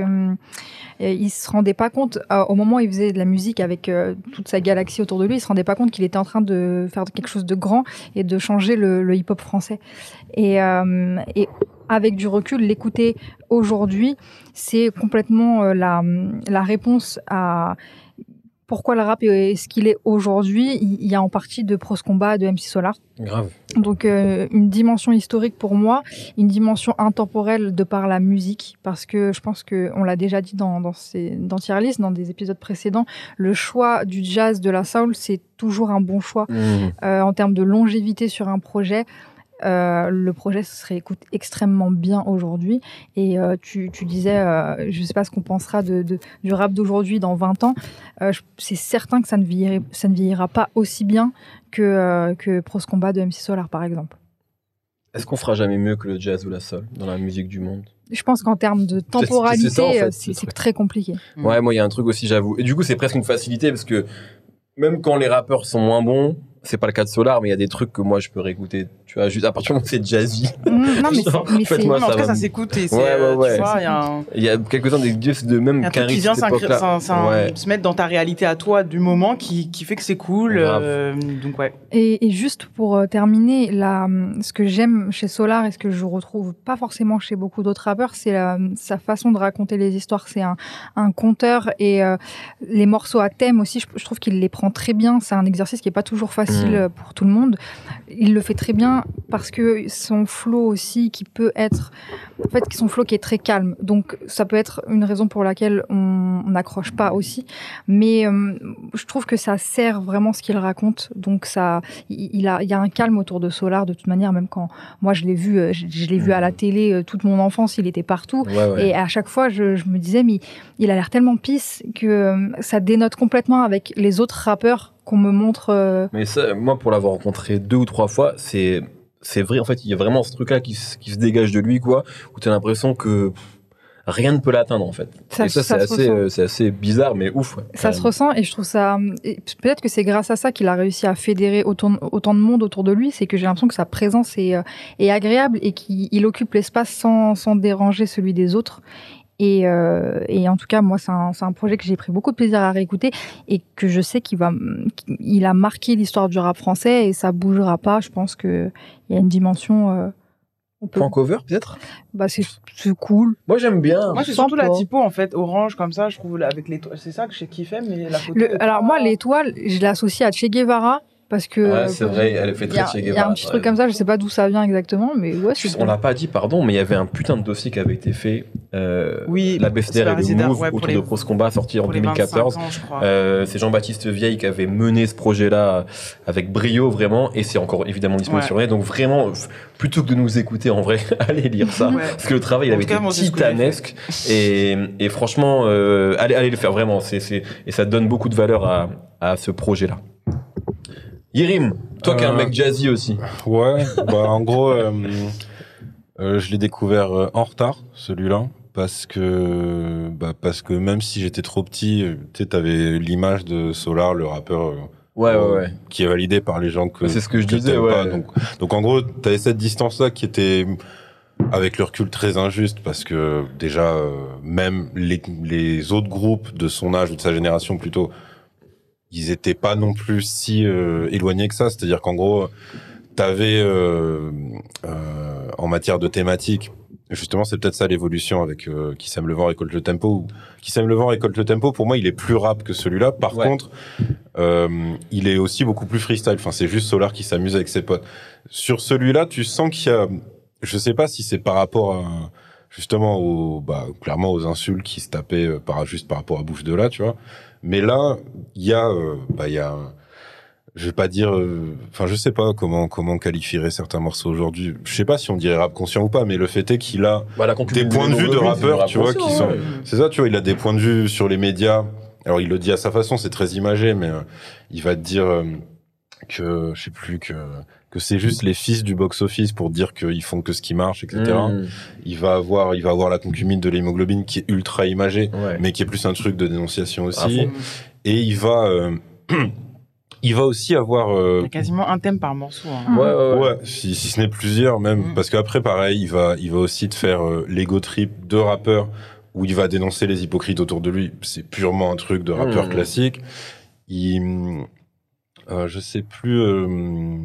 euh, il se rendait pas compte euh, au moment où il faisait de la musique avec euh, toute sa galaxie autour de lui, il se rendait pas compte qu'il était en train de faire quelque chose de grand et de changer le, le hip-hop français. Et, euh, et avec du recul, l'écouter aujourd'hui, c'est complètement euh, la, la réponse à pourquoi le rap est ce qu'il est aujourd'hui. Il y a en partie de Pros Combat, de MC Solar. Grave. Donc euh, une dimension historique pour moi, une dimension intemporelle de par la musique, parce que je pense que on l'a déjà dit dans dans, ces, dans Tier List, dans des épisodes précédents, le choix du jazz, de la soul, c'est toujours un bon choix Mmh. euh, en termes de longévité sur un projet. Euh, le projet se réécoute extrêmement bien aujourd'hui. Et euh, tu, tu disais, euh, je ne sais pas ce qu'on pensera de, de- du rap d'aujourd'hui dans 20 ans. C'est certain que ça ne, vieillira, ça ne vieillira pas aussi bien que, que Pros Combat de MC Solar, par exemple. Est-ce qu'on fera jamais mieux que le jazz ou la soul dans la musique du monde? Je pense qu'en termes de c'est ça, en temporalité, fait, c'est très compliqué. Ouais, moi, il y a un truc aussi, j'avoue. Et du coup, c'est presque une facilité parce que même quand les rappeurs sont moins bons, c'est pas le cas de Solar, mais il y a des trucs que moi, je peux réécouter. Tu vois, juste à partir du moment où c'est jazzy. Mm, non, mais Genre, c'est- mais c'est faites-moi Non, mais en ça tout cas, ça s'écoute et c'est, Ouais, ouais, euh, ouais. tu vois, il y a Il y a quelques-uns des dieux de même qu'un qui vient Ouais. se mettre dans ta réalité à toi du moment qui, qui fait que c'est cool. Euh, donc ouais. Et, et juste pour euh, terminer, la, ce que j'aime chez Solar et ce que je retrouve pas forcément chez beaucoup d'autres rappeurs, c'est sa façon de raconter les histoires. C'est un, un conteur et euh, les morceaux à thème aussi, je, je trouve qu'il les prend très bien. C'est un exercice qui est pas toujours facile Mm. pour tout le monde. Il le fait très bien parce que son flow aussi, qui peut être, en fait, son flow qui est très calme. Donc ça peut être une raison pour laquelle on n'accroche pas aussi. Mais euh, je trouve que ça sert vraiment ce qu'il raconte. Donc ça, il a, il y a un calme autour de Solar de toute manière, même quand moi je l'ai vu, euh, je, je l'ai vu à la télé euh, toute mon enfance, il était partout. Ouais, ouais. Et à chaque fois, je, je me disais, mais il a l'air tellement pisse que ça dénote complètement avec les autres rappeurs qu'on me montre. euh, Mais ça, moi, pour l'avoir rencontré deux ou trois fois, c'est c'est vrai. En fait, il y a vraiment ce truc-là qui, se- qui se dégage de lui, quoi, où tu as l'impression que pff, rien ne peut l'atteindre, en fait. Ça- et ça, ça c'est se assez, euh, c'est assez bizarre, mais ouf. ouais, Ça se ressent et je trouve ça. Peut-être que c'est grâce à ça qu'il a réussi à fédérer autant, autant de monde autour de lui. C'est que j'ai l'impression que sa présence est, euh, est agréable et qu'il il occupe l'espace sans, sans déranger celui des autres. Et, euh, et en tout cas, moi, c'est un, projet que j'ai pris beaucoup de plaisir à réécouter et que je sais qu'il va, qu'il a marqué l'histoire du rap français et ça bougera pas. Je pense que il y a une dimension. euh, on peut, Point cover, peut-être? Bah, c'est cool. Moi, j'aime bien. Moi, c'est surtout la typo en fait, orange comme ça, je trouve avec les. C'est ça que j'ai kiffé, mais la photo. est Le, alors moi, l'étoile, je l'associe à Che Guevara parce que Ouais, c'est vrai, elle fait il y a- très Il y a un petit ouais. truc comme ça, je sais pas d'où ça vient exactement, mais ouais, c'est On l'a pas dit, pardon, mais il y avait un putain de dossier qui avait été fait. Euh, Oui, la BFDR et le Move ouais, autour les- de Pros Combat sorti en pour les 2014. 25 ans, je crois. Euh, c'est Jean-Baptiste Vieille qui avait mené ce projet-là avec brio vraiment, et c'est encore évidemment disponible Ouais. sur. Donc vraiment, plutôt que de nous écouter en vrai, *laughs* allez lire ça, Ouais. parce que le travail il avait cas, été titanesque, et, et franchement, euh, allez, allez le faire vraiment, c'est, et ça donne beaucoup de valeur à, à ce projet-là. Yirim, toi qui es un Euh, mec jazzy aussi. Ouais, bah en gros, euh, euh, je l'ai découvert euh, en retard, celui-là, parce que, bah, parce que même si j'étais trop petit, euh, tu sais, t'avais l'image de Solar, le rappeur, euh, Ouais, ouais, euh, ouais. qui est validé par les gens que. C'est ce que je que disais, ouais. pas. Donc, donc en gros, t'avais cette distance-là qui était, avec le recul, très injuste, parce que déjà, euh, même les, les autres groupes de son âge ou de sa génération plutôt, ils étaient pas non plus si euh, éloignés que ça. C'est-à-dire qu'en gros, t'avais euh, euh, en matière de thématique, justement, c'est peut-être ça l'évolution avec euh, qui sème le vent récolte le tempo. Ou, qui sème le vent récolte le tempo. Pour moi, il est plus rap que celui-là. Par Ouais. contre, euh, il est aussi beaucoup plus freestyle. Enfin, c'est juste Solar qui s'amuse avec ses potes. Sur celui-là, tu sens qu'il y a, je sais pas si c'est par rapport à justement aux, bah, clairement aux insultes qui se tapaient euh, par juste par rapport à Bouche de là, tu vois. Mais là, il y a, euh, bah, il y a, je vais pas dire, euh, enfin, je sais pas comment comment qualifierait certains morceaux aujourd'hui. Je sais pas si on dirait rap conscient ou pas, mais le fait est qu'il a, Bah, Des points de vue de l'hémoglobine, c'est rappeurs, du rap tu vois, qui sont- ouais. c'est ça, tu vois, il a des points de vue sur les médias. Alors, il le dit à sa façon, c'est très imagé, mais euh, il va te dire que, je sais plus, que, que c'est juste les fils du box-office pour dire qu'ils font que ce qui marche, etc. Mmh. Il va avoir, il va avoir la concubine de l'hémoglobine qui est ultra imagée, Ouais. mais qui est plus un truc de dénonciation aussi. Et il va, euh, *clears throat* il va aussi avoir. euh, Il y a quasiment un thème par morceau. hein. Ouais, ouais, ouais. Ouais, si, si ce n'est plusieurs même, Mm. parce qu'après pareil, il va, il va aussi te faire euh, l'ego trip de rappeur où il va dénoncer les hypocrites autour de lui. C'est purement un truc de rappeur Mm. classique. Il, euh, je sais plus, euh,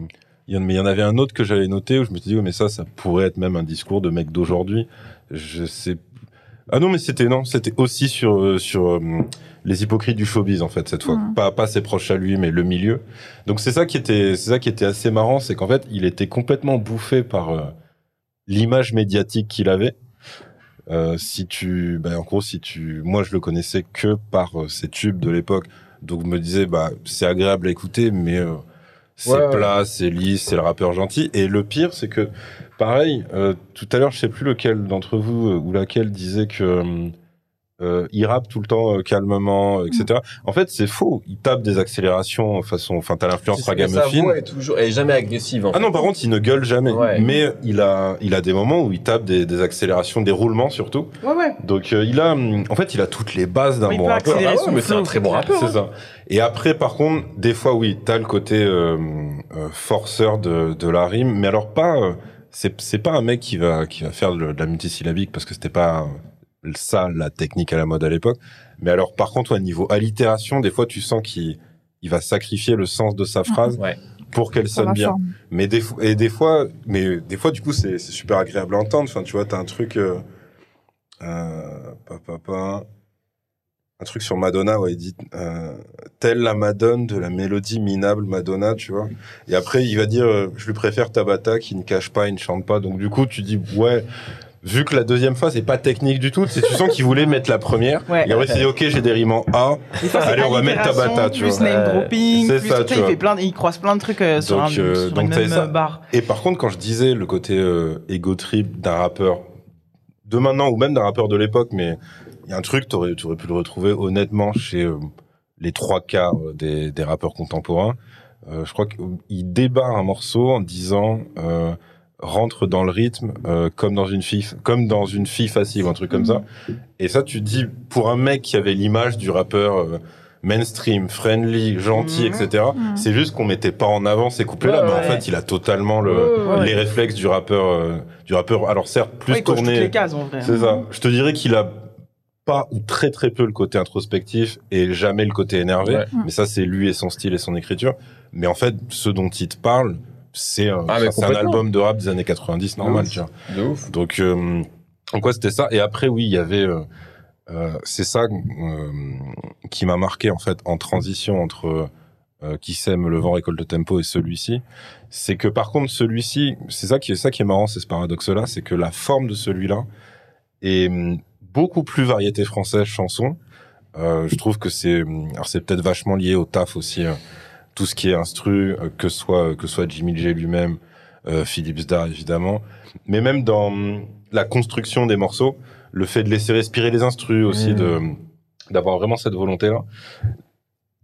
il y en, mais il y en avait un autre que j'avais noté où je me suis dit, ouais, mais ça, ça pourrait être même un discours de mec d'aujourd'hui. Je sais. Ah non, mais c'était non, c'était aussi sur euh, sur euh, les hypocrites du showbiz en fait cette fois, Mm. pas pas ses proches à lui, mais le milieu. Donc c'est ça qui était c'est ça qui était assez marrant, c'est qu'en fait il était complètement bouffé par euh, l'image médiatique qu'il avait. Euh, si tu, ben, en gros, si tu, moi je le connaissais que par ses tubes de l'époque, donc je me disais bah c'est agréable à écouter, mais c'est Ouais, plat, c'est lisse, c'est le rappeur gentil. Et le pire, c'est que pareil, euh, tout à l'heure, je sais plus lequel d'entre vous euh, ou laquelle disait que euh, euh, il rappe tout le temps euh, calmement, etc. En fait, c'est faux. Il tape des accélérations façon, enfin, t'as l'influence Sa ragamuffin. voix est toujours, elle est jamais agressive. en Ah fait. non, par contre, il ne gueule jamais. Ouais. Mais il a, il a des moments où il tape des, des accélérations, des roulements surtout. Ouais, ouais. Donc, euh, il a, hum, en fait, il a toutes les bases d'un Oui, bon rappeur. Ah ouais, mais c'est un très bon rappeur. C'est ça. Et après, par contre, des fois, oui, t'as le côté euh, euh, forceur de, de la rime, mais alors pas. euh, c'est c'est pas un mec qui va qui va faire de, de la multisyllabique parce que c'était pas euh, ça la technique à la mode à l'époque. Mais alors, par contre, au niveau allitération, des fois, tu sens qu'il il va sacrifier le sens de sa phrase Ouais. pour qu'elle sonne bien. forme. Mais des et des fois, mais des fois, du coup, c'est c'est super agréable à entendre. Enfin, tu vois, t'as un truc, euh, euh, pa, pa, pa, un truc sur Madonna, ouais, il dit, euh, telle la Madone de la mélodie minable Madonna, tu vois. Et après, il va dire, euh, je lui préfère Tabata qui ne cache pas, il ne chante pas. Donc, du coup, tu dis, ouais, vu que la deuxième fois, c'est pas technique du tout, c'est- tu sens qu'il voulait mettre la première. Ouais. Et après, il s'est dit, ok, j'ai des rimes en A. Fois, c'est Allez, on va mettre Tabata, tu plus vois. name dropping, C'est plus ça, tout tu ça, il vois. fait plein, de- il croise plein de trucs euh, sur, Donc, un, euh, sur donc une même ça. euh, barre. Et par contre, quand je disais le côté euh, ego trip d'un rappeur de maintenant ou même d'un rappeur de l'époque, mais il y a un truc, tu aurais pu le retrouver honnêtement chez euh, les trois quarts des, des rappeurs contemporains. Je crois qu'il débarre un morceau en disant rentre dans le rythme euh, comme dans une fille, comme dans une fille facile, ou un truc comme ça. Et ça, tu te dis pour un mec qui avait l'image du rappeur. euh, mainstream, friendly, gentil, Mhm. etc. Mhm. C'est juste qu'on mettait pas en avant ces couplets-là, Ouais, mais en fait, il a totalement le, Ouais, ouais. les réflexes du rappeur, euh, du rappeur. Alors certes, plus tourné. les cases en vrai. C'est ça. Je te dirais qu'il a pas ou très très peu le côté introspectif et jamais le côté énervé. Ouais. Mais ça, c'est lui et son style et son écriture. Mais en fait, ce dont il te parle, c'est un, Ah, un album de rap des années 90 normal, ouf. tu vois. De ouf. Donc, euh, en quoi c'était ça? Et après, oui, il y avait. euh, euh, c'est ça qui m'a marqué en fait en transition entre qui sème le vent récolte le tempo et celui-ci. C'est que par contre celui-ci, c'est ça qui est ça qui est marrant, c'est ce paradoxe-là, c'est que la forme de celui-là est hum, beaucoup plus variété française chanson. Euh, je trouve que c'est hum, alors c'est peut-être vachement lié au taf aussi. euh, tout ce qui est instru, euh, que ce soit que ce soit Jimmy J lui-même, euh, Philippe Zdar évidemment, mais même dans hum, la construction des morceaux, le fait de laisser respirer les instrus aussi, Mm. de d'avoir vraiment cette volonté-là.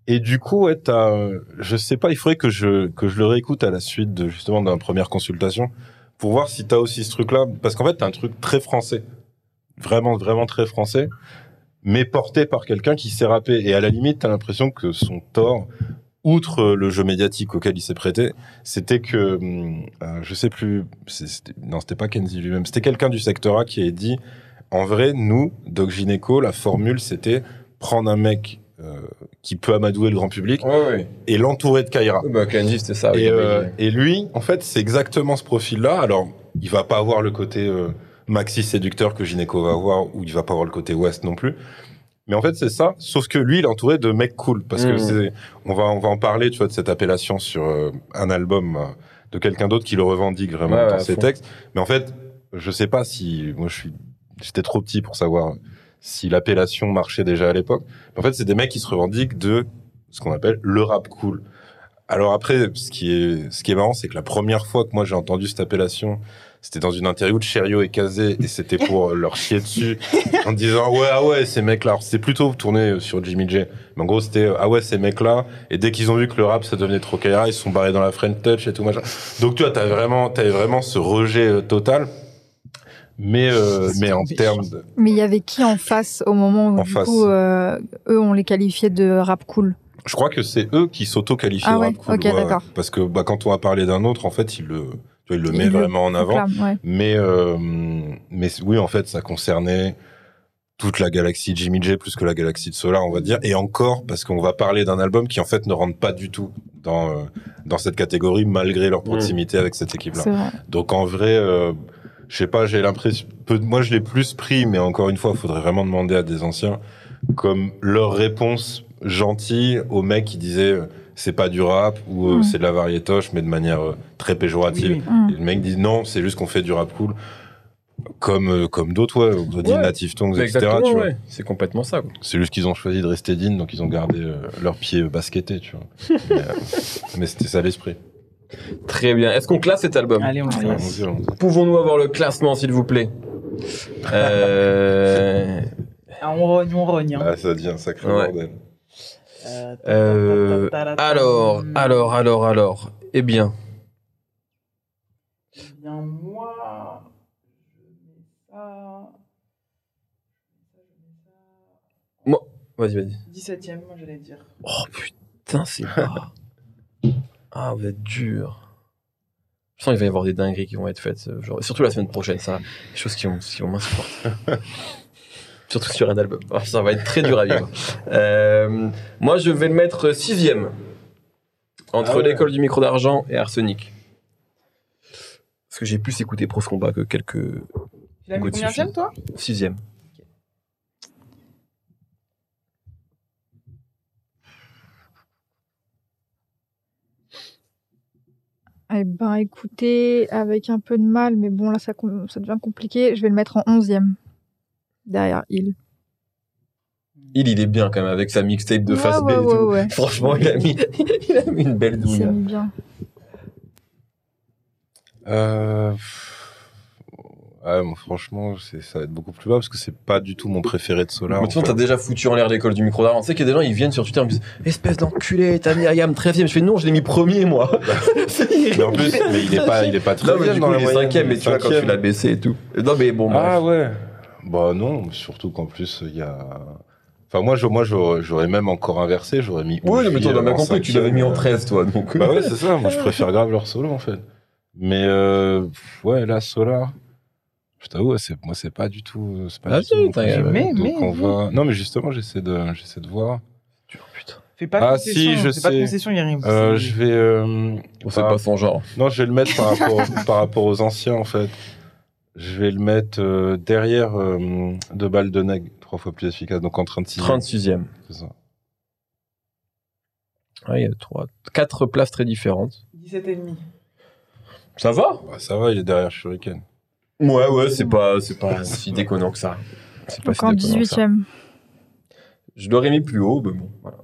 Et du coup, ouais, t'as, je sais pas, il faudrait que je que je le réécoute à la suite de justement d'une première consultation pour voir si t'as aussi ce truc-là, parce qu'en fait, t'as un truc très français, vraiment vraiment très français, mais porté par quelqu'un qui sait rapper. Et à la limite, t'as l'impression que son tort, outre le jeu médiatique auquel il s'est prêté, c'était que, hum, euh, je sais plus, c'était- non, c'était pas Kenzie lui-même, c'était quelqu'un du secteur A qui a dit, en vrai, nous, Doc Gynéco, la formule, c'était prendre un mec euh, qui peut amadouer le grand public Ouais, ouais. et l'entourer de Kaira. Bah, Kenji, c'était ça. Et, euh, et lui, en fait, c'est exactement ce profil-là. Alors, il va pas avoir le côté euh, maxi séducteur que Gynéco va avoir, ou il va pas avoir le côté West non plus. Mais en fait, c'est ça. Sauf que lui, il est entouré de mecs cool, parce que Mhm. c'est, on va, on va en parler, tu vois, de cette appellation sur euh, un album euh, de quelqu'un d'autre qui le revendique vraiment Ouais, dans ses fond. textes. Mais en fait, je sais pas si, moi, je suis, j'étais trop petit pour savoir si l'appellation marchait déjà à l'époque. Mais En fait, c'est des mecs qui se revendiquent de ce qu'on appelle le rap cool. Alors après, ce qui est, ce qui est marrant, c'est que la première fois que moi j'ai entendu cette appellation, c'était dans une interview de Cherio et Kazé, et c'était pour leur chier dessus, en disant ouais, ah ouais, ces mecs-là. Alors, C'était plutôt tourné sur Jimmy J. Mais en gros, c'était ah ouais, ces mecs-là. Et dès qu'ils ont vu que le rap ça devenait trop Kaira, ils se sont barrés dans la French Touch et tout machin. Donc tu vois, t'avais vraiment, t'avais vraiment ce rejet euh, total. Mais, euh, mais en termes de... Mais il y avait qui en face au moment où En du face. coup euh, eux on les qualifiait de rap cool? Je crois que c'est eux qui s'auto-qualifient Ah de ouais, rap cool, ok, d'accord. Parce que bah, quand on va parler d'un autre, en fait, il le, tu vois, il le Il met le vraiment en avant. Ouais. Mais, euh, mais oui, en fait, ça concernait toute la galaxie Jimmy J plus que la galaxie de Solar, on va dire. Et encore, parce qu'on va parler d'un album qui, en fait, ne rentre pas du tout dans, euh, dans cette catégorie, malgré leur proximité avec cette équipe-là. Donc, en vrai, euh, je sais pas, j'ai l'impression, peu- moi, je l'ai plus pris, mais encore une fois, il faudrait vraiment demander à des anciens, comme leur réponse gentille au mec qui disait, euh, c'est pas du rap, ou euh, Mm. c'est de la variétoche, mais de manière euh, très péjorative. Oui, oui. Et le mec dit non, c'est juste qu'on fait du rap cool. Comme, euh, comme d'autres, ouais, on dit Ouais. Native Tongues, etc. Ouais. C'est complètement ça. C'est juste qu'ils ont choisi de rester dignes, donc ils ont gardé euh, leurs pieds baskettés, tu vois. *laughs* mais euh, mais c'était ça l'esprit. Très bien. Est-ce qu'on classe cet album? Allez, on allons-y. Pouvons-nous avoir le classement, s'il vous plaît? Euh, Ah, On rogne, on rogne. hein. Ah, ça devient un sacré Ouais. bordel. Euh, Alors, alors, alors, alors. Eh bien, Eh bien, moi, je mets ça. vas-y, vas-y. 17ème, moi, j'allais dire. Oh putain, c'est pas. Ah, vous êtes dur. Je sens qu'il va y avoir des dingueries qui vont être faites. euh, Genre, surtout la semaine prochaine, ça. Des choses qui vont, qui vont m'insupporter. *laughs* surtout sur un album. Ah, ça va être très dur à vivre. *laughs* Euh, moi, je vais le mettre sixième. Entre Ah ouais. l'école du micro d'argent et Arsenic. Parce que j'ai plus écouté Pro Combat que quelques Tu l'as mis combien toi? Sixième. Eh ben, écoutez, avec un peu de mal, mais bon, là, ça, devient compliqué. Je vais le mettre en 11e. Derrière il. Il, il est bien quand même avec sa mixtape de Ouais, face B et ouais, tout. ouais. *laughs* Franchement, il a mis, *laughs* il a mis une belle Il s'est douille. hein. mis bien. Euh... moi, franchement, c'est- ça va être beaucoup plus bas parce que c'est pas du tout mon préféré de Solar. Mais vois, fait. t'as déjà foutu en l'air l'école du micro d'argent. Tu sais qu'il y a des gens, ils viennent sur Twitter et me disent Espèce d'enculé, t'as mis Ayam 13 e Je fais non, je l'ai mis premier, moi. C'est *laughs* Mais en plus, mais il est pas, il est pas très Non, mais du coup, il est moyenne. cinquième, mais tu vois, quand tu l'as baissé et tout. Non, mais bon, Ah bref. ouais. Bah non, surtout qu'en plus il y a. Enfin moi, je, moi, j'aurais j'aurais même encore inversé. J'aurais mis. Oui, mais toi, t'as euh, bien en compris tu l'avais mis en cinquième. 13, toi. Donc, Bah ouais, c'est ça. Moi, je préfère grave leur solo en fait. Mais euh, ouais, là, Solar. Je t'avoue, c'est moi, c'est pas du tout. C'est pas Ah du tout mais- Donc mais- on va. Non, mais justement, j'essaie de, j'essaie de voir. putain. Fais pas de Ah, concession, si, je fais pas de sais. concession, Yerim. Euh, je vais. euh, On sait Ah. pas son genre. Non, je vais le mettre par rapport, par rapport aux anciens, en fait. Je vais le mettre euh, derrière euh, deux balles de neg, trois fois plus efficace, donc en 36 36e. C'est ça. Il y a trois, quatre places très différentes. 17 et demi. Ça va? Bah, ça va, il est derrière Shuriken. Ouais, ouais, c'est pas, c'est pas si déconnant que ça. C'est pas Donc si en déconnant que ça. 18e. Je l'aurais mis plus haut, mais bon, voilà.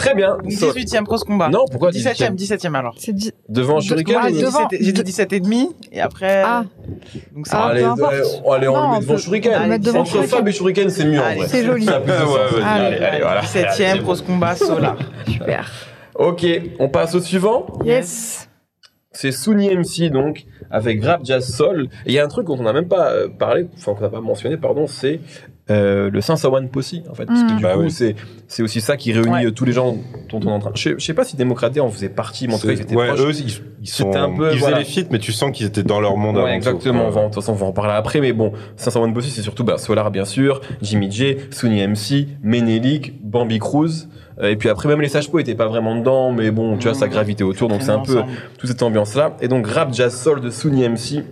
Très bien. Donc So- 18ème cross combat. Non, pourquoi 17ème, 17e 17ème alors. C'est dit- Devant De- Shuriken Ah, j'ai dit devant. 17 j'ai dit 17 et demi et après. Ah. Donc c'est Ah, allez, peu importe. allez, on- allez, on Non, le met devant Shuriken. devant Entre Shuriken. Fab et Shuriken, c'est mieux en Allez, vrai. c'est joli. *laughs* Ça plus Ouais, allez, allez, allez, voilà. 17ème Allez, cross combat Solar. *laughs* Super. Ok, on passe au suivant. Yes. C'est Souni MC donc avec Rap Jazz Soul. Et il y a un truc dont on n'a même pas euh, parlé, enfin qu'on n'a pas mentionné, pardon, c'est euh, le Saint One Posse en fait. Parce que Mm. du Bah coup, oui. c'est c'est aussi ça qui réunit Ouais. euh, tous les gens dont on est en train. Je sais, je sais pas si Démocraté en faisait partie, mais en tout cas ils étaient ouais, proches. eux, ils, ils sont, un peu, ils faisaient voilà. les feats, mais tu sens qu'ils étaient dans leur monde Ouais, avant exactement. On tout. va, en- de toute façon, on va en parler après. Mais bon, 501 Bossy, c'est surtout bah, Solar, bien sûr, Jimmy J, Sony MC, Menelik, Bambi Cruz. Euh, Et puis après, même les Sages étaient pas vraiment dedans, mais bon, tu vois, ça gravitait autour. Donc c'est un peu toute cette ambiance-là. Et donc, Rap Jazz Soul de Sony MC.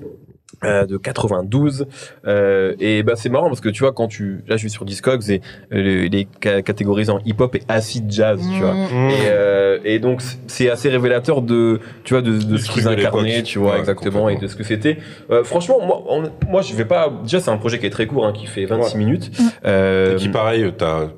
Euh, de 92 euh, et bah c'est marrant parce que tu vois quand tu là je suis sur Discogs et euh, il est ca- catégorisé en hip hop et acid jazz tu vois Mmh. Mmh. et, euh, et donc c'est assez révélateur de tu vois de, de ce qu'ils incarnaient tu vois Ouais, exactement et de ce que c'était Euh, franchement moi on- moi je vais pas déjà c'est un projet qui est très court hein, qui fait 26 Ouais. minutes Mm. Euh, Et puis pareil, t'as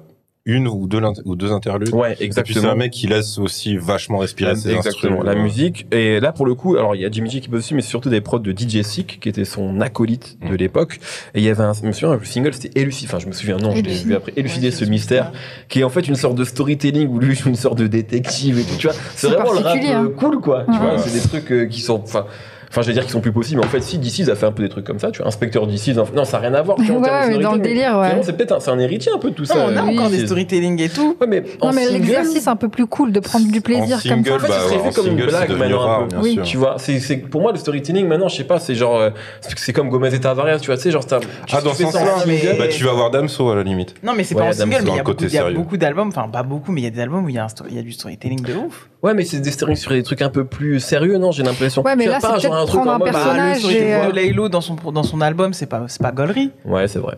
une ou deux, ou deux interludes. ouais Et puis c'est exactement un mec qui laisse aussi vachement respirer ses Exactement, instruments. la musique. Et là, pour le coup, alors il y a Jimmy G qui bosse aussi, mais surtout des prods de DJ Sick, qui était son acolyte de Mm. l'époque. Et il y avait un, je me souviens, le single, c'était Élucider. Enfin, je me souviens, non, je l'ai vu après. Élucider Ouais, ce mystère, qui est en fait une sorte de storytelling où lui une sorte de détective et tout, tu vois. C'est vraiment le rap particulier, euh, hein. cool, quoi. Tu vois, Ouais. c'est des trucs euh, qui sont, enfin, Enfin, je vais dire qu'ils sont plus possibles. Mais en fait, si DC's a fait un peu des trucs comme ça, tu vois, inspecteur DC's, non, ça n'a rien à voir. tu *laughs* vois, en Ouais, ouais, dans le mais délire, ouais. C'est peut-être un, c'est un héritier un peu de tout ça. Non, on a euh, encore des storytelling et tout. Ouais, mais en Non, mais l'exercice un peu plus cool de prendre du plaisir en comme single, ça. En fait, bah, ce serait en vu comme une single, c'est blague maintenant un rare, peu. Oui. sûr. Tu vois, c'est, c'est, pour moi, le storytelling, maintenant, je sais pas, c'est genre, euh, c'est c'est comme Gomez et Tavares, tu vois, tu sais, genre, t'as- tu Ah, dans ce sens-là, single, Bah, tu vas voir Damso à la limite. Non, mais c'est pas en single, c'est mais il y a, beaucoup, d'albums, enfin pas beaucoup, mais il y a des albums où il y a, un du storytelling de ouf. Ouais, mais c'est des storytelling sur des trucs un peu plus sérieux, non, j'ai l'impression. Ouais, mais là, c'est peut-être truc prendre en un mode, bah, Bah, le personnage storytelling et, euh, de Laylo dans son, dans son album, c'est pas, c'est pas gaulerie. Ouais, c'est vrai.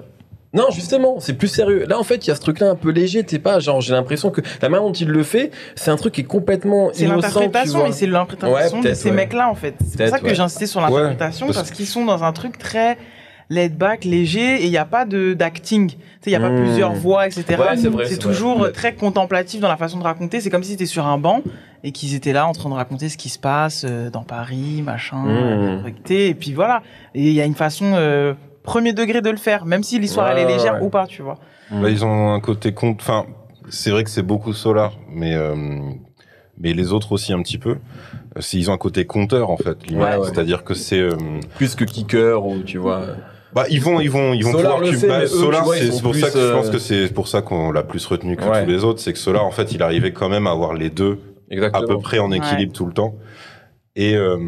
Non, justement, c'est plus sérieux. Là, en fait, il y a ce truc-là un peu léger, t'es pas, genre, j'ai l'impression que la manière dont il le fait, c'est un truc qui est complètement C'est l'interprétation, c'est l'interprétation Ouais, de ces ouais. mecs-là, en fait. C'est pour ça que ouais. j'ai insisté sur Ouais, l'interprétation, parce parce qu'ils sont dans un truc très laid back, léger, et il n'y a pas de d'acting. Tu sais, il n'y a pas Mmh. plusieurs voix, etc. Ouais, c'est toujours vrai. très contemplatif dans la façon de raconter. C'est comme si c'était sur un banc et qu'ils étaient là en train de raconter ce qui se passe euh, dans Paris, machin, Mmh. recté, et puis voilà. Et il y a une façon euh, premier degré de le faire, même si l'histoire Ouais, elle est légère ouais. ou pas, tu vois. Bah, ils ont un côté compte. Enfin, c'est vrai que c'est beaucoup Solar, mais euh, mais les autres aussi un petit peu. C'est- Ils ont un côté compteur en fait. Ouais, ouais. C'est-à-dire que c'est. euh, Plus que kicker ou, tu vois. Bah ils vont ils vont ils vont Solar pouvoir fait, bah, eux, Solar c'est pour ça que je pense euh, que c'est pour ça qu'on l'a plus retenu que Ouais. tous les autres. C'est que Solar en fait il arrivait quand même à avoir les deux à peu près en Ouais. équilibre tout le temps. Et, euh,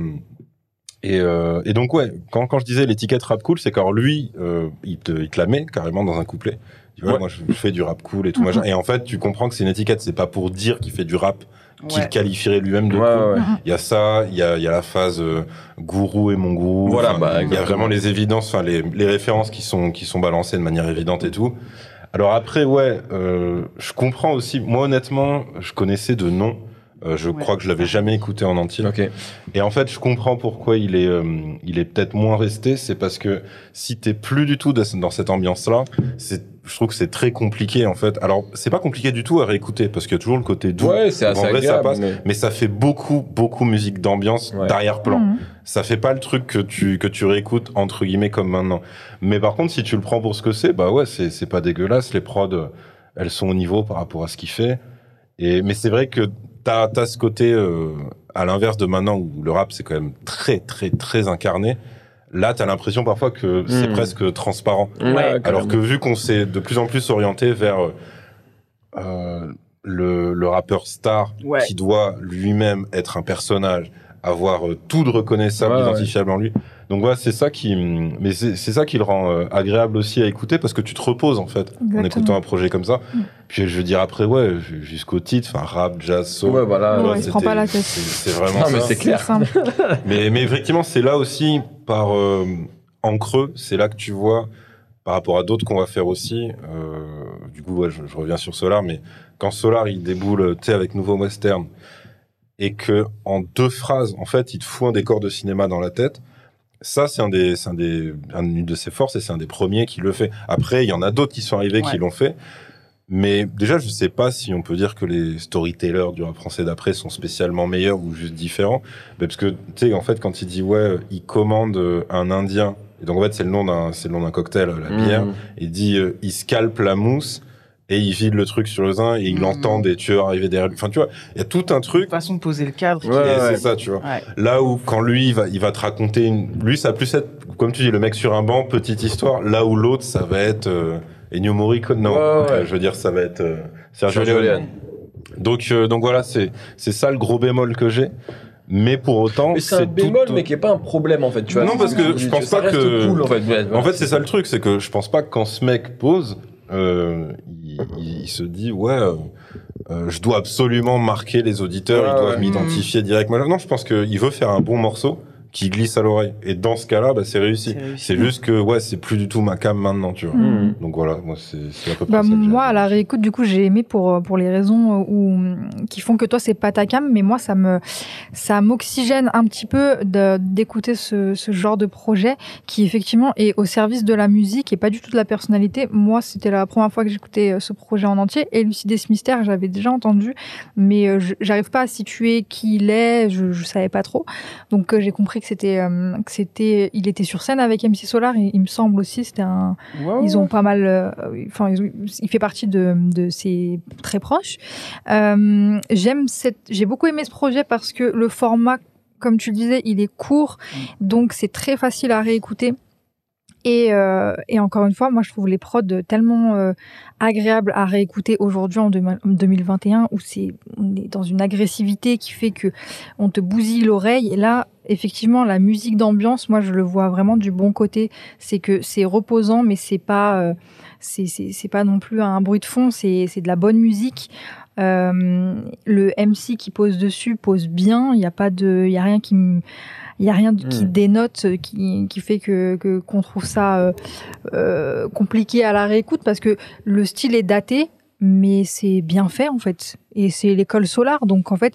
et, euh, et donc, ouais, quand, quand je disais l'étiquette rap cool, c'est qu'alors lui, euh, il, te, il te la met carrément dans un couplet. Tu vois, Ouais. moi, je fais du rap cool et tout machin. Et en fait, tu comprends que c'est une étiquette, c'est pas pour dire qu'il fait du rap qu'il Ouais. qualifierait lui-même de Ouais. Il y a ça, il y a, il y a la phase euh, gourou et mon gourou. Voilà, Enfin, bah, il y a vraiment les évidences, enfin les, les références qui sont qui sont balancées de manière évidente et tout. Alors après, ouais, euh, je comprends aussi. Moi, honnêtement, je connaissais de nom. Euh, je Ouais, crois que je l'avais jamais écouté en entier. Et en fait, je comprends pourquoi il est, euh, il est peut-être moins resté. C'est parce que si t'es plus du tout dans cette ambiance-là, c'est, je trouve que c'est très compliqué en fait. Alors, c'est pas compliqué du tout à réécouter parce qu'il y a toujours le côté doux. Ouais, c'est assez En vrai, ça agréable. passe. mais- Mais ça fait beaucoup, beaucoup musique d'ambiance Ouais. d'arrière-plan. Mhm. Ça fait pas le truc que tu que tu réécoutes entre guillemets comme maintenant. Mais par contre, si tu le prends pour ce que c'est, bah ouais, c'est c'est pas dégueulasse. Les prods, elles sont au niveau par rapport à ce qu'il fait. Et mais c'est vrai que t'as as ce côté euh, à l'inverse de maintenant où le rap c'est quand même très très très incarné. Là, t'as l'impression parfois que c'est Mm. presque transparent. Ouais. Alors que vu qu'on s'est de plus en plus orienté vers euh, le, le rappeur star Ouais. qui doit lui-même être un personnage, avoir euh, tout de reconnaissable, Ouais, ouais. identifiable en lui. Donc voilà, c'est ça qui, mais c'est ça qui le rend euh, agréable aussi à écouter parce que tu te reposes en fait en écoutant un projet comme ça. Mm. Puis je veux dire après ouais, jusqu'au titre, enfin rap, jazz, soul. Ouais, voilà. Ouais, Ouais, il se prend pas la tête. C'est vraiment Non, mais ça. c'est clair. simple. *laughs* Mais, mais effectivement, c'est là aussi, par euh, en creux, c'est là que tu vois, par rapport à d'autres qu'on va faire aussi, euh, du coup, ouais, je, je reviens sur Solar, mais quand Solar, il déboule, tu sais, avec Nouveau Western, et que en deux phrases, en fait, il te fout un décor de cinéma dans la tête, ça, c'est un des, c'est un des, un- une de ses forces, et c'est un des premiers qui le fait. Après, il y en a d'autres qui sont arrivés qui l'ont fait. Mais déjà, je sais pas si on peut dire que les storytellers du rap français d'après sont spécialement meilleurs ou juste différents. Mais parce que, tu sais, en fait, quand il dit, ouais, il commande euh, un Indien, et donc en fait, c'est le nom d'un, c'est le nom d'un cocktail, euh, la bière, Mmh. il dit, euh, il scalpe la mousse, et il vide le truc sur le zin, et il Mhm. entend des tueurs arriver derrière lui. Enfin, tu vois, il y a tout un truc, façon de poser le cadre. Ouais, est- c'est ça, tu vois. Ouais. Là où, quand lui, il va, il va te raconter une, lui, ça va plus être, comme tu dis, le mec sur un banc, petite histoire. Là où l'autre, ça va être, euh, Ennio Morricone. Non, Ouais, ouais. euh, je veux dire, ça va être, euh, Sergio Sergio Leone. Leone. Donc, euh, donc voilà, c'est, c'est ça le gros bémol que j'ai. Mais pour autant, c'est un tout- bémol, mais qui est pas un problème en fait. Tu vois, Non, parce que je pense pas que- Cool, en fait, Ouais, En fait, c'est ça le truc, c'est que je pense pas que quand ce mec pose, euh, il, il- il se dit ouais, euh, euh, je dois absolument marquer les auditeurs, Ouais, ils doivent m'identifier directement. Non, je pense qu'il veut faire un bon morceau qui glisse à l'oreille. Et dans ce cas-là, bah, c'est réussi. C'est juste que ouais, c'est plus du tout ma cam maintenant, tu vois. Mmh. Donc voilà, moi c'est à peu près Bah, ça. moi, à la réécoute, du coup, j'ai aimé pour, pour les raisons euh, où, qui font que toi, c'est pas ta cam, mais moi, ça me, ça m'oxygène un petit peu de- d'écouter ce, ce genre de projet qui, effectivement, est au service de la musique et pas du tout de la personnalité. Moi, c'était la première fois que j'écoutais euh, ce projet en entier. Et Lucides Mystère, j'avais déjà entendu, mais euh, je- j'arrive pas à situer qui il est, je, je savais pas trop. Donc, euh, j'ai compris que c'était, euh, que c'était, il était sur scène avec MC Solar, il, il me semble aussi, c'était un, ils ont pas mal. euh, Enfin, il fait partie de, de ses très proches. Euh, J'aime cette. J'ai beaucoup aimé ce projet parce que le format comme tu le disais, il est court, donc c'est très facile à réécouter. Et, euh, et, encore une fois, moi, je trouve les prods tellement euh, agréables à réécouter aujourd'hui en 2021, où on est dans une agressivité qui fait que on te bousille l'oreille. Et là, effectivement, la musique d'ambiance, moi, je le vois vraiment du bon côté. C'est que c'est reposant, mais c'est pas euh, c'est pas non plus un bruit de fond. C'est de la bonne musique. Le MC qui pose dessus pose bien. Il n'y a pas de, il y a rien qui me il y a rien qui hmm. dénote, euh, qui, qui fait que qu'on trouve ça euh, euh, compliqué à la réécoute parce que le style est daté, mais c'est bien fait en fait. Et c'est l'école Solar, donc en fait,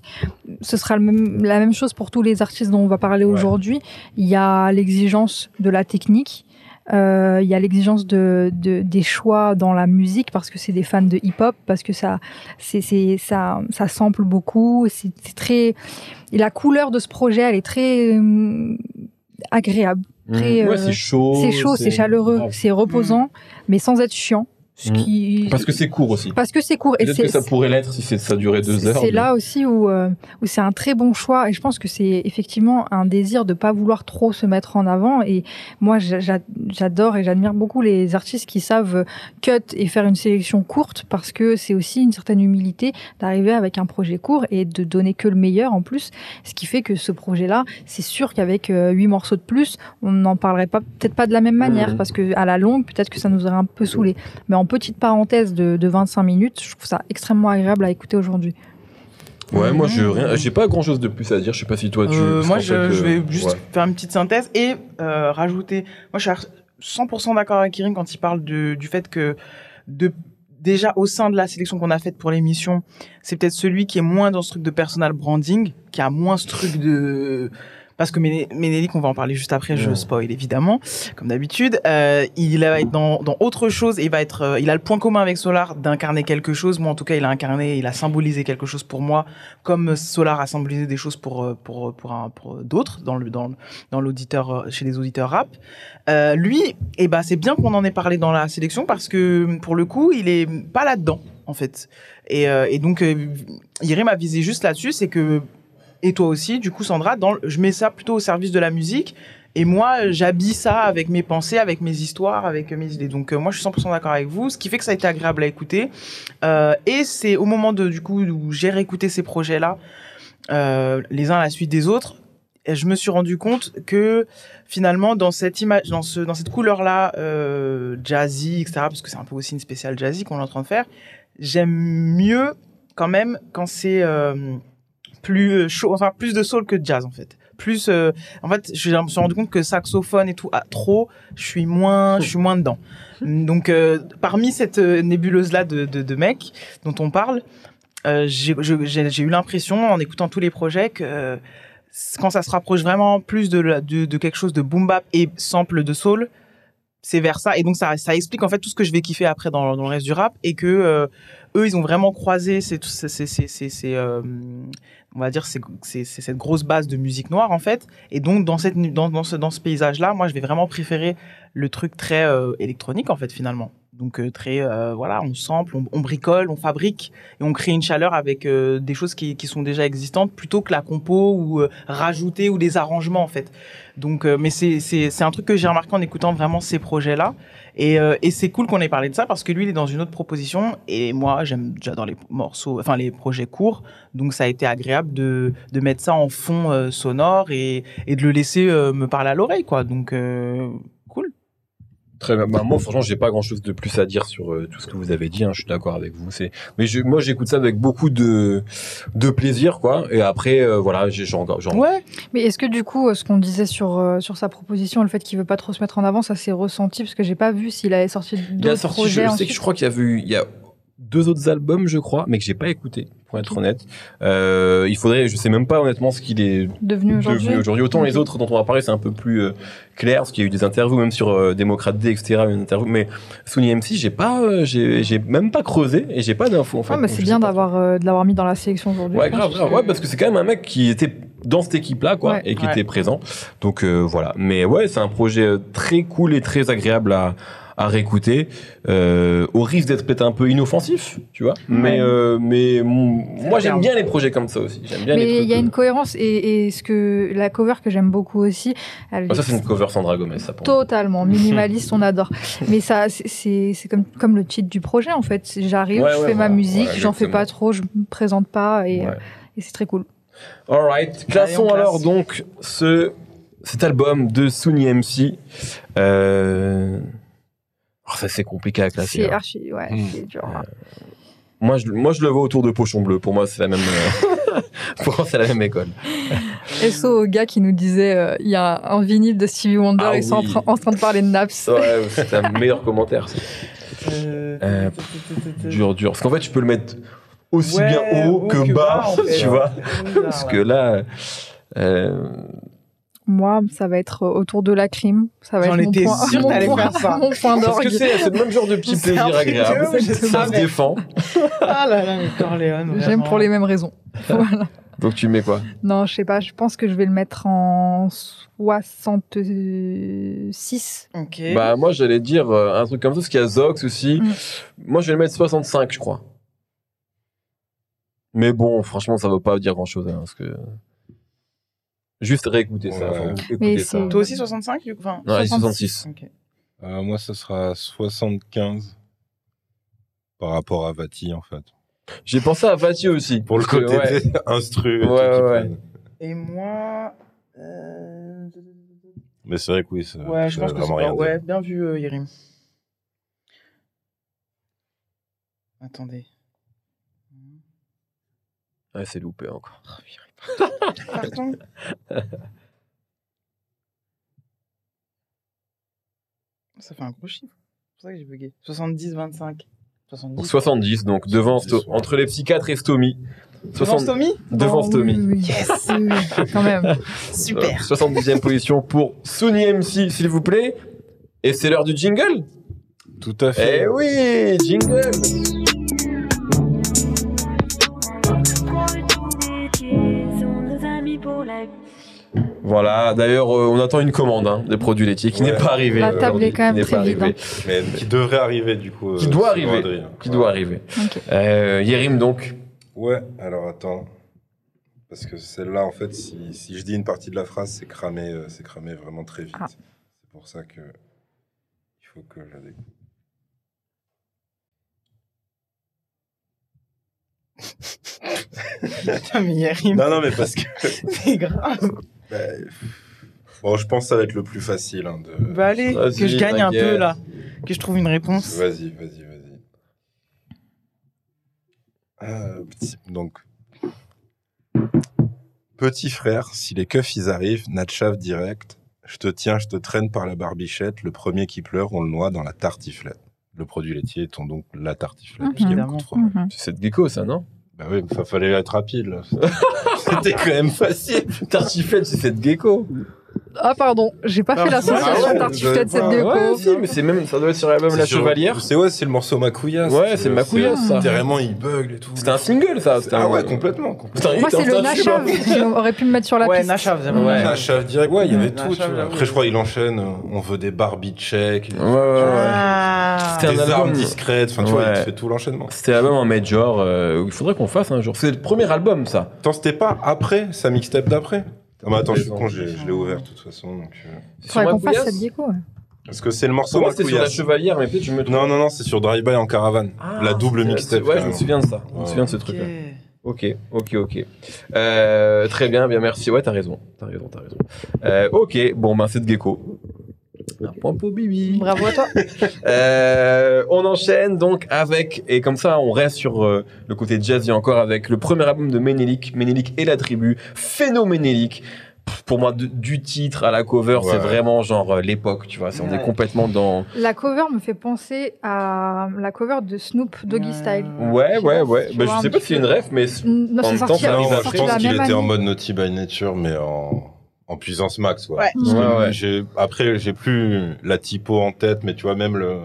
ce sera le même, la même chose pour tous les artistes dont on va parler aujourd'hui. Il y a l'exigence de la technique, euh, il y a l'exigence de, de, des choix dans la musique parce que c'est des fans de hip-hop, parce que ça, c'est, ça, ça sample beaucoup. C'est, très, et la couleur de ce projet, elle est très euh, agréable. Mmh. Très, ouais, euh, c'est chaud. C'est chaud, c'est chaleureux, c'est reposant, mmh. mais sans être chiant. Ce qui... Parce que c'est court aussi. Parce que c'est court. Peut-être que ça pourrait l'être si ça durait deux heures. C'est mais... là aussi où, euh, où c'est un très bon choix. Et je pense que c'est effectivement un désir de pas vouloir trop se mettre en avant. Et moi, j'adore et j'admire beaucoup les artistes qui savent cut et faire une sélection courte parce que c'est aussi une certaine humilité d'arriver avec un projet court et de donner que le meilleur en plus. Ce qui fait que ce projet-là, c'est sûr qu'avec huit morceaux de plus, on n'en parlerait pas, peut-être pas de la même manière mmh. parce que à la longue, peut-être que ça nous aurait un peu saoulé. Mais en petite parenthèse de, de 25 minutes, je trouve ça extrêmement agréable à écouter aujourd'hui. Ouais, moi, je rien, j'ai pas grand chose de plus à dire. Je sais pas si toi, tu. Euh, moi, je, fait, je, vais juste ouais. faire une petite synthèse et euh, rajouter. Moi, je suis 100% d'accord avec Kirin quand il parle de, du fait que de, déjà au sein de la sélection qu'on a faite pour l'émission, c'est peut-être celui qui est moins dans ce truc de personal branding, qui a moins ce truc de parce que Ménélique, on va en parler juste après, je spoil évidemment, comme d'habitude. Euh, il va être dans, dans autre chose et il va être, euh, il a le point commun avec Solar d'incarner quelque chose. Moi, en tout cas, il a incarné, il a symbolisé quelque chose pour moi, comme Solar a symbolisé des choses pour euh, pour pour, d'autres dans le dans dans l'auditeur chez les auditeurs rap. Euh, lui, eh ben, c'est bien qu'on en ait parlé dans la sélection parce que pour le coup, il est pas là-dedans en fait. Et, et donc, Irim a visé juste là-dessus, c'est que et toi aussi, du coup, Sandra, je mets ça plutôt au service de la musique. Et moi, j'habille ça avec mes pensées, avec mes histoires, avec mes idées. Donc, euh, moi, je suis 100% d'accord avec vous, ce qui fait que ça a été agréable à écouter. Euh, et c'est au moment du coup, où j'ai réécouté ces projets-là, euh, les uns à la suite des autres, et je me suis rendu compte que finalement, dans cette image, dans, ce, dans cette couleur-là, jazzy, etc., parce que c'est un peu aussi une spéciale jazzy qu'on est en train de faire, j'aime mieux quand même quand c'est plus chaud, enfin plus de soul que de jazz en fait. Plus, euh, en fait, je me suis rendu compte que saxophone et tout, ah, trop, je suis moins, je suis moins dedans. Donc, euh, parmi cette euh, nébuleuse là de, de, mecs dont on parle, euh, j'ai eu l'impression en écoutant tous les projets que quand ça se rapproche vraiment plus de, de, quelque chose de boom bap et sample de soul, c'est vers ça et donc ça ça explique en fait tout ce que je vais kiffer après dans, le reste du rap et que euh, eux ils ont vraiment croisé c'est c'est euh, on va dire c'est cette grosse base de musique noire en fait. Et donc dans cette dans ce dans ce paysage là moi je vais vraiment préférer le truc très euh, électronique en fait finalement donc euh, très euh, voilà on sample on, bricole on fabrique et on crée une chaleur avec euh, des choses qui, sont déjà existantes plutôt que la compo ou rajouter ou des arrangements en fait. Donc mais c'est un truc que j'ai remarqué en écoutant vraiment ces projets là et, et c'est cool qu'on ait parlé de ça parce que lui il est dans une autre proposition et moi j'aime j'adore les morceaux enfin les projets courts. Donc ça a été agréable de de mettre ça en fond sonore et et de le laisser me parler à l'oreille quoi. Donc Très bien. Bah, moi, franchement, j'ai pas grand chose de plus à dire sur euh, tout ce que vous avez dit. Hein. Je suis d'accord avec vous. C'est, mais je, moi, j'écoute ça avec beaucoup de de plaisir, quoi. Et après, euh, voilà, j'ai genre, genre. Ouais. Mais est-ce que du coup, euh, ce qu'on disait sur euh, sur sa proposition, le fait qu'il veut pas trop se mettre en avant, ça s'est ressenti? Parce que j'ai pas vu s'il avait sorti d'autres il a sorti, projets. Je sais que je crois qu'il y a vu, il y a deux autres albums, je crois, mais que j'ai pas écouté, pour être honnête. Euh, il faudrait, je sais même pas honnêtement ce qu'il est devenu aujourd'hui. Aujourd'hui, autant les autres dont on va parler, c'est un peu plus euh, clair, parce qu'il y a eu des interviews même sur euh, Démocrate D, etc. Une interview, mais Sony MC, j'ai pas, euh, j'ai, même pas creusé et j'ai pas d'infos. En fait. Ouais, mais c'est bien d'avoir, euh, de l'avoir mis dans la sélection aujourd'hui. Ouais, grave, grave. Ouais, parce que c'est quand même un mec qui était dans cette équipe-là, quoi, Ouais. et qui Ouais. était présent. Donc euh, voilà. Mais ouais, c'est un projet très cool et très agréable à à réécouter, euh, au risque d'être peut-être un peu inoffensif, tu vois. Mais, euh, mais moi, j'aime bien les projets comme ça aussi. Bien Mais il y a euh, une cohérence et, et ce que la cover que j'aime beaucoup aussi, elle Ah, ça, est c'est une cover Sandra Gomez, ça, pour moi. totalement *laughs* minimaliste, on adore. Mais ça, c'est- comme comme le titre du projet en fait. J'arrive, Ouais, je ouais, fais ma musique, Ouais, j'en fais pas trop, je me présente pas et, Ouais. et c'est très cool. Alright, classons Allez, alors classe. donc ce, cet album de Sony MC. Euh... oh, ça c'est compliqué à classer. C'est hein. archi, ouais, Mm. c'est dur. Moi, je, moi je le vois autour de Pochon Bleu. Pour moi c'est la même. euh, *laughs* Pour moi c'est la même école. SO au gars qui nous disait euh, il y a un vinyle de Stevie Wonder, Ah ils sont en, train, en train de parler de Naps. Ouais, c'est un meilleur commentaire. ça. Euh, Euh, Dur, dur. Parce qu'en fait, tu peux le mettre aussi Ouais, bien haut que, bas, en *laughs* fait. tu vois. Parce que là, euh, Moi, ça va être euh, autour de la crime. Ça va J'en être mon étais point, sûre mon t'allais point- faire ça. mon point parce que c'est c'est le même genre de petit C'est plaisir un truc de agréable. ouf, je Ça se défend. *laughs* Ah là là, mais Corleone. J'aime vraiment. pour les mêmes raisons. *laughs* voilà. Donc tu mets quoi? Non, je sais pas. Je pense que je vais le mettre en 66. Ok. Bah moi j'allais dire euh, un truc comme ça, parce qu'il y a Zox aussi. Mm. Moi je vais le mettre 65 je crois. Mais bon, franchement ça veut pas dire grand chose. parce que... Juste réécouter ça. Enfin, écouter Toi aussi 65 du coup enfin, Non, allez, 66. 66. Ok. Euh, moi, ça sera 75 par rapport à Vati, en fait. J'ai pensé à Vati aussi. Pour le côté ouais. *laughs* instru. et Ouais, tout qui ouais, prennent. Et moi. euh, Mais c'est vrai que oui, ça, Ouais, je pense que c'est pas... Ouais, bien vu, euh, Yerim. Attendez. Ouais, c'est loupé encore. Pardon. Ça fait un gros chiffre. C'est pour ça que j'ai bugué. 70, 25. 70. Donc 70, donc devant Sto- entre les psychiatres et Stomy. Devant 60 Stomy devant Oh, Stomy. oui, oui. Yes. Oui, oui, quand même. Super. 70e position pour Sony MC, s'il vous plaît. Et c'est l'heure du jingle Tout à fait. Eh oui, jingle Voilà, d'ailleurs, euh, on attend une commande hein, des produits laitiers qui Ouais. n'est pas arrivée. La table est quand même très vide, arrivée. Mais qui devrait arriver, du coup. Qui euh, doit arriver. Adrien. Qui Ouais. doit arriver. Ok. Euh, Yerim, donc. Ouais, alors attends. Parce que celle-là, en fait, si, si je dis une partie de la phrase, c'est cramé, euh, c'est cramé vraiment très vite. Ah. C'est pour ça que il faut que je la. Putain, *laughs* mais Yerim, Non, non, mais parce que. c'est grave. Bah, bon, je pense que ça va être le plus facile. hein, de... Bah allez, Vas-y, que je gagne un peu là. Que je trouve une réponse. Vas-y, vas-y, vas-y. Euh, petit- donc, petit frère, si les keufs ils arrivent, Natchav direct. Je te tiens, je te traîne par la barbichette. Le premier qui pleure, on le noie dans la tartiflette. Le produit laitier étant donc la tartiflette, puisqu'il y a beaucoup de fromage. Mhm. C'est cette gecko, ça, non? Bah oui, il fallait être rapide là. *laughs* C'était quand même facile. Tartiflette, c'est cette gecko. Ah, pardon, j'ai pas fait Ah, l'association ouais, vous avez cette déco. Ouais, si, mais c'est même, ça doit être sur l'album La Chevalière. C'est ouais, c'est le morceau Makouya. Ouais, c'est Makouya, ça. Carrément, il bug et tout. C'était un single, ça. c'était Ah ouais, complètement. il Moi, c'est le de. Nachav qui aurait pu me mettre sur la Ouais, piste. Ouais. ouais. Ah, chef direct, ouais, il y avait tout. Après, je crois qu'il enchaîne. euh, On veut des Barbie check, Ouais, ouais, ouais. Ah. C'était un des album. armes discrètes. Enfin, tu vois, Ouais. il fait tout l'enchaînement. C'était l'album en major. euh, il faudrait qu'on fasse un jour. C'est le premier album, ça. Attends, c'était pas après sa mixtape d'après? Ah, mais attends, je suis con, j'ai- je l'ai ouvert de toute façon. Donc, euh, C'est Faudrait qu'on fasse cette déco. ouais. Parce que c'est le morceau moi, c'était sur. La Chevalière, mais peut-être je me trompe. Non, non, non, c'est sur Drive By en caravane. Ah, la double c'est- mixtape. Ouais, je me souviens de ça. Je me souviens de ce Ok. truc-là. Ok, ok, ok. Euh, très bien, bien, merci. Ouais, t'as raison. T'as raison, t'as raison. Euh, ok, bon, ben, c'est de gecko. Un point pour Bibi. Bravo à toi. *laughs* Euh, on enchaîne donc avec, et comme ça on reste sur euh, le côté jazzy encore avec le premier album de Ménélique, Ménélique et la tribu, Phénoménélique. Pour moi, de- du titre à la cover, Ouais. c'est vraiment genre euh, l'époque, tu vois. On est complètement dans. La cover me fait penser à la cover de Snoop Doggy Ouais. Style. Ouais, Je ouais, ouais. si Bah, je sais pas si c'est une ref, mais Non, En c'est même temps, sorti, ça arrive je pense qu'il était en mode Naughty by Nature, mais en, en puissance max. Ouais. Ouais. Parce que Ouais, ouais. j'ai- Après, j'ai plus la typo en tête, mais tu vois, même le,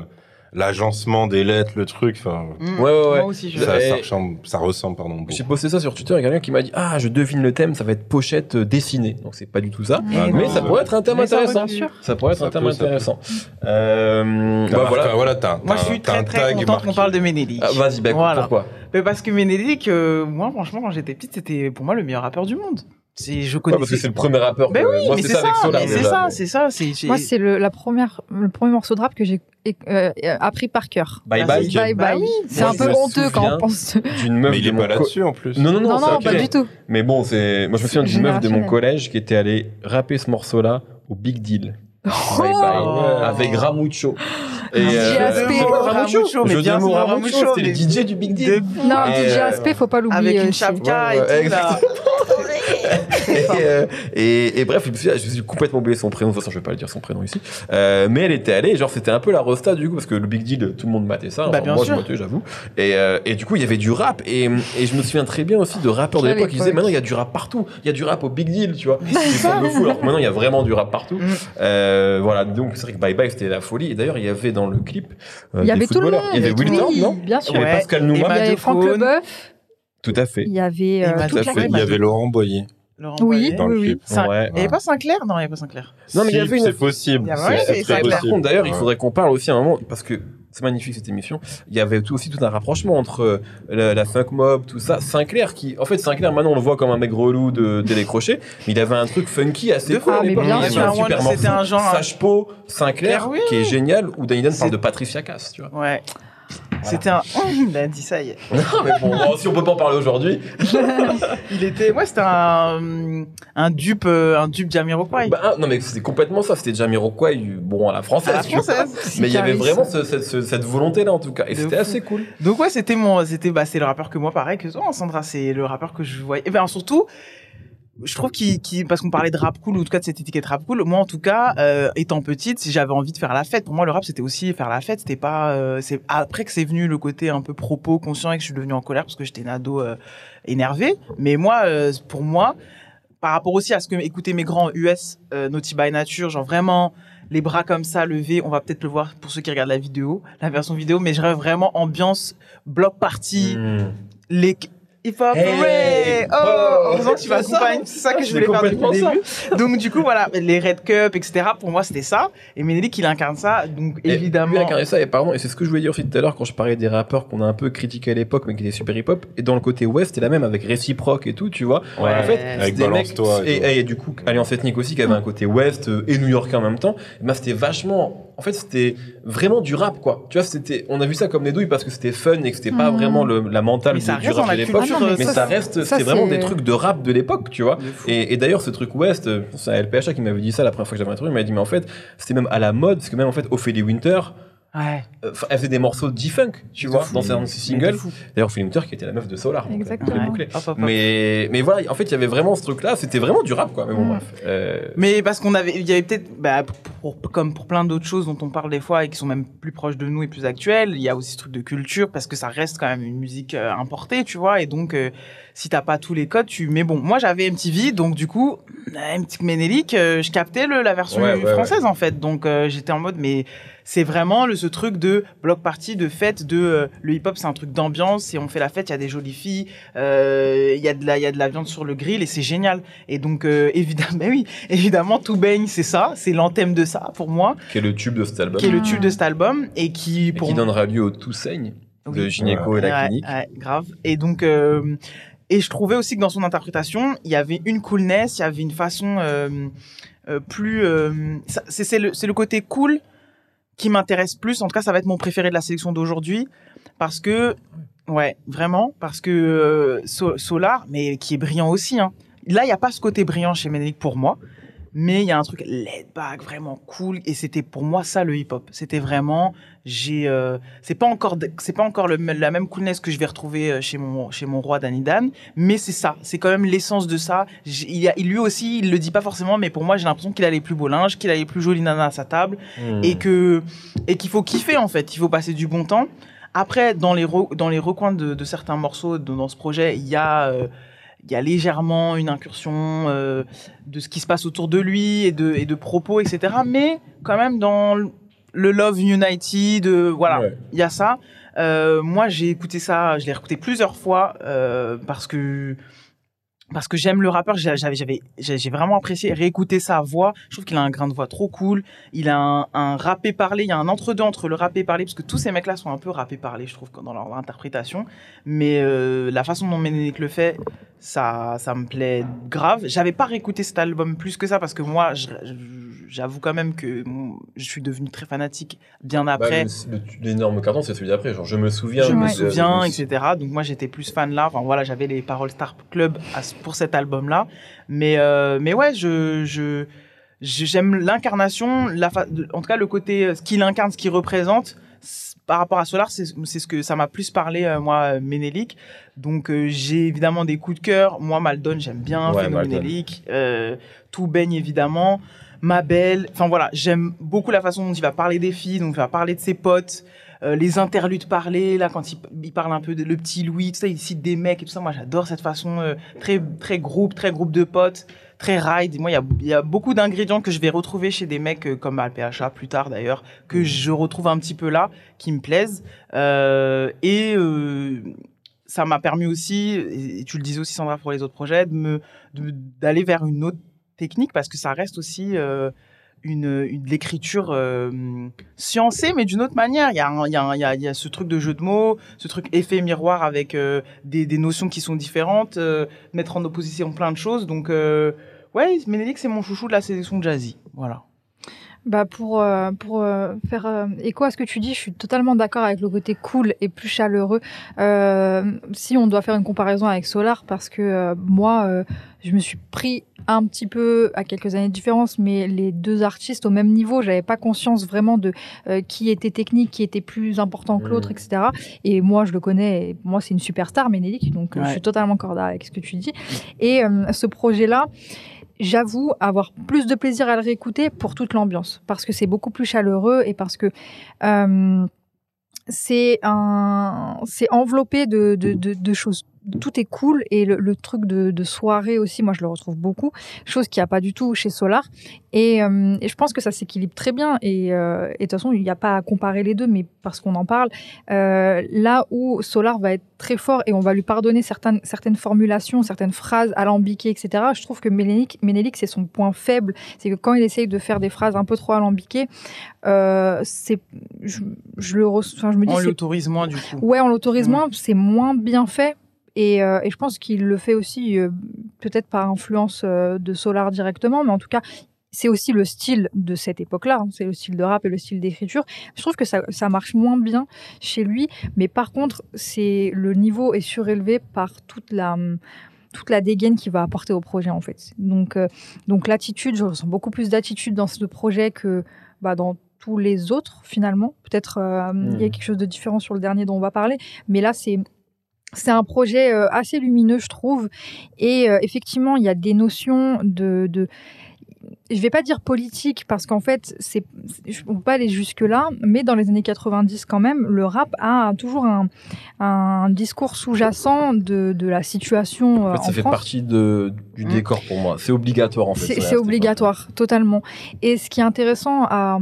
l'agencement des lettres, le truc. Enfin, Mm. Ouais, ouais, ouais. Moi aussi, je... ça, Et- ça ressemble, ça ressemble, pardon. beaucoup. J'ai posté ça sur Twitter, il y a quelqu'un qui m'a dit Ah, je devine le thème, ça va être pochette euh, dessinée. Donc c'est pas du tout ça. Ah, mais non, ça ouais. pourrait être un thème Mais intéressant. Ça pourrait être Ça un thème peut, intéressant. Euh, T'as bah voilà. voilà, t'as- Moi, t'as- je suis très très content marqué. qu'on parle de Ménélique. Ah, Vas-y, bah, écoute, Voilà. pourquoi? Mais parce que Ménélique, euh, moi, franchement, quand j'étais petite, c'était pour moi le meilleur rappeur du monde. C'est, je Ouais, connais. Parce que c'est le premier rappeur. Ben oui, Moi, c'est ça c'est ça, c'est ça, c'est. Moi, c'est le, la première, le premier morceau de rap que j'ai euh, euh, appris par cœur. Bye bye. Bye bye. C'est Moi, un peu honteux quand on pense. *laughs* D'une meuf Mais il de est mon pas co- là-dessus en plus. Non, non, non, pas du tout. Mais bon, c'est. Moi, je me souviens d'une meuf de mon collège qui était allée rapper ce morceau-là au Big Deal. Bye bye. Oh. Avec Ramucho. Et, DJ euh, Aspect. je- Ramucho, mais bien Ramucho, Ramucho, c'était le DJ du Big Deal. De- Non, Et, DJ euh, Aspect, faut pas l'oublier. Avec une chapka Ouais, et ouais, tout, là. *laughs* et, euh, et, et bref, je me, suis, je me suis complètement oublié son prénom. De toute façon, je vais pas le dire son prénom ici. Euh, mais elle était allée, genre, c'était un peu la rosta du coup, parce que le Big Deal, tout le monde matait ça. Bah, Enfin, moi, sûr. je matais, j'avoue. Et, euh, et du coup, il y avait du rap. Et, et je me souviens très bien aussi de rappeurs de l'époque qui disaient maintenant, il y a du rap partout. Il y a du rap au Big Deal, tu vois. *laughs* Ils fou, alors que maintenant, il y a vraiment du rap partout. Mm. Euh, voilà, donc c'est vrai que Bye Bye, c'était la folie. Et d'ailleurs, il y avait dans le clip. euh, Il y des avait tout le footballeurs. monde. Il y avait tout le Wilton, Oui, non? Bien sûr. Il y avait. Pascal Et Nouma. Il y avait Franck. Leboeuf. Tout à fait. Il y avait euh, toute Tout la à fait. Il y avait. Laurent Boyer Laurent Oui. Boyer. dans le oui. clip. Ça- Ouais. Il y avait pas Sinclair? Non, il y avait pas Sinclair. Non, mais il y avait une- C'est possible. Par possible. contre, d'ailleurs, il faudrait qu'on parle aussi à un moment, parce que c'est magnifique cette émission. Il y avait tout, aussi tout un rapprochement entre euh, la, la funk mob, tout ça. Sinclair, qui, en fait, Sinclair, maintenant on le voit comme un mec relou de télécrochet, mais il avait un truc funky assez De cool. Ah, mais bien Il y avait sûr. un super C'était un genre- Sage Po, Sinclair, Oui. qui est génial, où Danny Dan C'est- parle de Patricia Cass, tu vois. Ouais. C'était un. Il a dit ça y est. *laughs* non, mais bon, si on peut pas en parler aujourd'hui, Il était. Ouais, c'était un. Un dupe, euh, un dupe Jamiroquai. bah, ah, non, mais c'était complètement ça. C'était Jamiroquai, bon, à la française. à la française. Mais il y avait vraiment ce- cette, ce- cette volonté-là, en tout cas. Et c'était assez cool. Donc ouais, c'était mon, c'était bah c'est le rappeur que moi pareil que hein, Sandra, c'est le rappeur que je voyais. Et ben surtout, je trouve qu'il, qu'il- parce qu'on parlait de rap cool ou en tout cas de cette étiquette rap cool. Moi en tout cas, euh, étant petite, si j'avais envie de faire la fête, pour moi le rap c'était aussi faire la fête. C'était pas, euh, c'est après que c'est venu le côté un peu propos, conscient et que je suis devenu en colère parce que j'étais une ado euh, énervée. Mais moi, euh, pour moi, par rapport aussi à ce que écoutaient mes grands US, euh, Naughty by Nature, genre vraiment les bras comme ça levés, on va peut-être le voir pour ceux qui regardent la vidéo, la version vidéo, mais je rêve vraiment ambiance bloc party, Hmm. les hip hop Hey Oh, oh, heureusement que tu c'est ça. m'accompagnes, c'est ça que je voulais faire depuis le. Donc du coup voilà, les Red Cup, etc. Pour moi c'était ça, et Menelik il incarne ça, donc Et évidemment. lui incarnait ça, et pardon, et c'est ce que je voulais dire aussi tout à l'heure quand je parlais des rappeurs qu'on a un peu critiqués à l'époque, mais qui étaient super hip-hop. Et dans le côté West, c'était la même avec Réciproque et tout, tu vois. Ouais. En fait, Avec des mecs. Balance-toi et Et, et du coup, Alliance Ethnique aussi, qui avait un côté West euh, et New Yorkais en même temps. Ben, c'était vachement. En fait, c'était vraiment du rap, quoi. Tu vois, c'était. On a vu ça comme des douilles parce que c'était fun et que c'était pas Mhm. vraiment le- la mentale Mais du, ça du reste rap de l'époque. Ah mais mais ça, reste. C'est vraiment des trucs de rap de l'époque, tu vois. Et, et d'ailleurs, ce truc West, euh, c'est LPHA qui m'avait dit ça la première fois que j'avais un truc. Il m'a dit, mais en fait, c'était même à la mode, parce que même en fait, Ophélie Winter, Ouais. euh, elle faisait des morceaux de G-Funk, tu vois, fou. dans ses singles. D'ailleurs, Ophélie Winter qui était la meuf de Solar. donc, euh, Exactement. Hop, hop, hop. Mais, mais voilà, en fait, il y avait vraiment ce truc-là, c'était vraiment du rap, quoi. Mais bon, Mm. bref. Euh, Mais parce qu'on avait, il y avait peut-être, bah, pour, pour- comme pour plein d'autres choses dont on parle des fois et qui sont même plus proches de nous et plus actuelles, il y a aussi ce truc de culture parce que ça reste quand même une musique euh, importée, tu vois. Et donc, euh, si t'as pas tous les codes, tu. Mais bon, moi j'avais MTV, donc du coup, euh, MTV Ménélique, euh, je captais le, la version Ouais, ouais, française en fait. Donc euh, j'étais en mode, mais c'est vraiment le, ce truc de bloc party, de fête, de euh, le hip-hop, c'est un truc d'ambiance. Et on fait la fête, il y a des jolies filles, euh, il y a de la, il y a de la viande sur le grill et c'est génial. Et donc euh, *laughs* évidemment, mais oui, évidemment, tout baigne, c'est ça, c'est l'anthème de ça pour moi, qui est le tube de cet album. qui est le tube de cet album et qui et pour qui moi- donnera lieu au Tout Saigne de Oui. Gynéco et la Ouais, clinique. ouais, grave. Et donc, euh, et je trouvais aussi que dans son interprétation, il y avait une coolness, il y avait une façon euh, euh, plus. euh, c'est le, le côté cool qui m'intéresse plus. En tout cas, ça va être mon préféré de la sélection d'aujourd'hui parce que, ouais, vraiment, parce que So- Solar, mais qui est brillant aussi. Hein. Là, il n'y a pas ce côté brillant chez Ménélique pour moi. Mais il y a un truc laid back, vraiment cool. Et c'était pour moi ça le hip-hop. C'était vraiment, j'ai, euh, c'est pas encore, c'est pas encore le, la même coolness que je vais retrouver euh, chez mon, chez mon roi Danny Dan. Mais c'est ça. C'est quand même l'essence de ça. Il, y a, lui aussi, il le dit pas forcément, mais pour moi, j'ai l'impression qu'il a les plus beaux linges, qu'il a les plus jolies nanas à sa table Hmm. et que et qu'il faut kiffer en fait, il faut passer du bon temps. Après, dans les re- dans les recoins de, de certains morceaux de- dans ce projet, il y a euh, il y a légèrement une incursion euh, de ce qui se passe autour de lui et de et de propos etc. Mais quand même dans le Love United, euh, voilà, Ouais. il y a ça. Euh, moi, j'ai écouté ça, je l'ai écouté plusieurs fois parce que parce que j'aime le rappeur. J'ai- J'avais j'avais j'ai j'ai vraiment apprécié réécouter sa voix. Je trouve qu'il a un grain de voix trop cool. Il a un, un rappé parlé. Il y a un entre deux entre le rappé parlé parce que tous ces mecs-là sont un peu rappé parlé, je trouve, dans leur interprétation. Mais euh, la façon dont Ménélique le fait, ça ça me plaît grave. J'avais pas réécouté cet album plus que ça parce que moi, j'avoue quand même que bon, je suis devenu très fanatique bien après. Bah, le- L'énorme carton, c'est celui d'après. Genre, je me souviens. je me souviens, etc. Donc moi j'étais plus fan là. Enfin voilà, j'avais les paroles Star Club à ce- pour cet album-là. Mais euh, mais ouais, je j'aime l'incarnation, la fa- en tout cas le côté euh, ce qu'il incarne, ce qu'il représente. Par rapport à Solar, c'est ce que ça m'a plus parlé euh, moi, Ménélique. Donc euh, j'ai évidemment des coups de cœur. Moi, Maldon, j'aime bien. Ouais. Ménélique, tout baigne évidemment. Ma belle. Enfin voilà, j'aime beaucoup la façon dont il va parler des filles, donc il va parler de ses potes. Euh, les interludes parlés, là, quand il, il parle un peu de le petit Louis, tout ça, il cite des mecs et tout ça. Moi, j'adore cette façon euh, très, très groupe, très groupe de potes, très ride. Moi, il y a, il y a beaucoup d'ingrédients que je vais retrouver chez des mecs euh, comme Alpha plus tard d'ailleurs, que je retrouve un petit peu là, qui me plaisent. Et ça m'a permis aussi, et tu le disais aussi Sandra pour les autres projets, de me- d'aller vers une autre technique parce que ça reste aussi euh, une, une de l'écriture euh, sciencée, mais d'une autre manière. Il y, a un- il, y a il, y a, ce truc de jeu de mots, ce truc effet miroir avec euh, des, des notions qui sont différentes, euh, mettre en opposition plein de choses. Donc, euh, ouais, Ménélique, c'est mon chouchou de la sélection jazzy. Voilà. Bah pour euh, pour euh, faire euh, écho à ce que tu dis, je suis totalement d'accord avec le côté cool et plus chaleureux. Euh, si on doit faire une comparaison avec Solar, parce que euh, moi, euh, je me suis pris un petit peu à quelques années de différence, mais les deux artistes au même niveau, j'avais pas conscience vraiment de euh, qui était technique, qui était plus important que l'autre, Mhm. etc. Et moi, je le connais. Et moi, c'est une superstar, Ménélique, donc je suis totalement corda avec ce que tu dis. Et euh, ce projet-là, j'avoue avoir plus de plaisir à le réécouter pour toute l'ambiance, parce que c'est beaucoup plus chaleureux et parce que euh, c'est enveloppé de choses. Tout est cool et le, le truc de, de soirée aussi, moi je le retrouve beaucoup, chose qu'il n'y a pas du tout chez Solar. Et, euh, et je pense que ça s'équilibre très bien. Et, euh, et de toute façon, il n'y a pas à comparer les deux, mais parce qu'on en parle, euh, là où Solar va être très fort et on va lui pardonner certaines, certaines formulations, certaines phrases alambiquées, etc. Je trouve que Ménélique, Ménélique c'est son point faible. C'est que quand il essaye de faire des phrases un peu trop alambiquées, c'est, je, je le, enfin, je me dis, On l'autorise moins, du coup. ouais, on l'autorise Ouais. moins, c'est moins bien fait. Et, euh, et je pense qu'il le fait aussi euh, peut-être par influence euh, de Solar directement, mais en tout cas, c'est aussi le style de cette époque-là. hein. C'est le style de rap et le style d'écriture. Je trouve que ça, ça marche moins bien chez lui, mais par contre, c'est le niveau est surélevé par toute la toute la dégaine qu'il va apporter au projet en fait. Donc donc l'attitude, je ressens beaucoup plus d'attitude dans ce projet que bah, dans tous les autres finalement. Peut-être il y a Mhm. quelque chose de différent sur le dernier dont on va parler, mais là c'est c'est un projet euh, assez lumineux, je trouve. Et euh, effectivement, il y a des notions de, de je vais pas dire politique parce qu'en fait, c'est, je ne peux pas aller jusque là, mais dans les années 90 quand même, le rap a toujours un, un discours sous-jacent de, de la situation euh, En fait, ça fait partie de, du Mm. décor pour moi. C'est obligatoire en fait. C'est obligatoire, totalement. Et ce qui est intéressant à,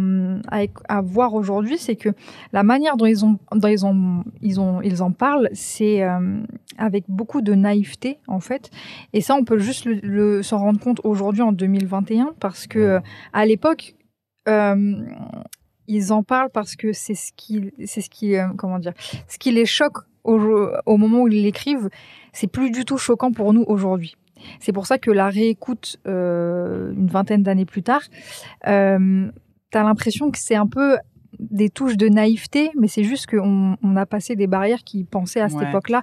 à, à voir aujourd'hui, c'est que la manière dont ils, ont, dont ils, ont, ils, ont, ils en parlent, c'est euh, avec beaucoup de naïveté, en fait. Et ça, on peut juste le, le- s'en rendre compte aujourd'hui, en 2021, parce que euh, à l'époque, euh, ils en parlent parce que c'est ce qui, c'est ce qui, euh, comment dire, ce qui les choque au, au moment où ils l'écrivent. C'est plus du tout choquant pour nous aujourd'hui. C'est pour ça que la réécoute euh, une vingtaine d'années plus tard, euh, t'as l'impression que c'est un peu des touches de naïveté, mais c'est juste qu'on on a passé des barrières qui pensaient à cette Ouais. époque-là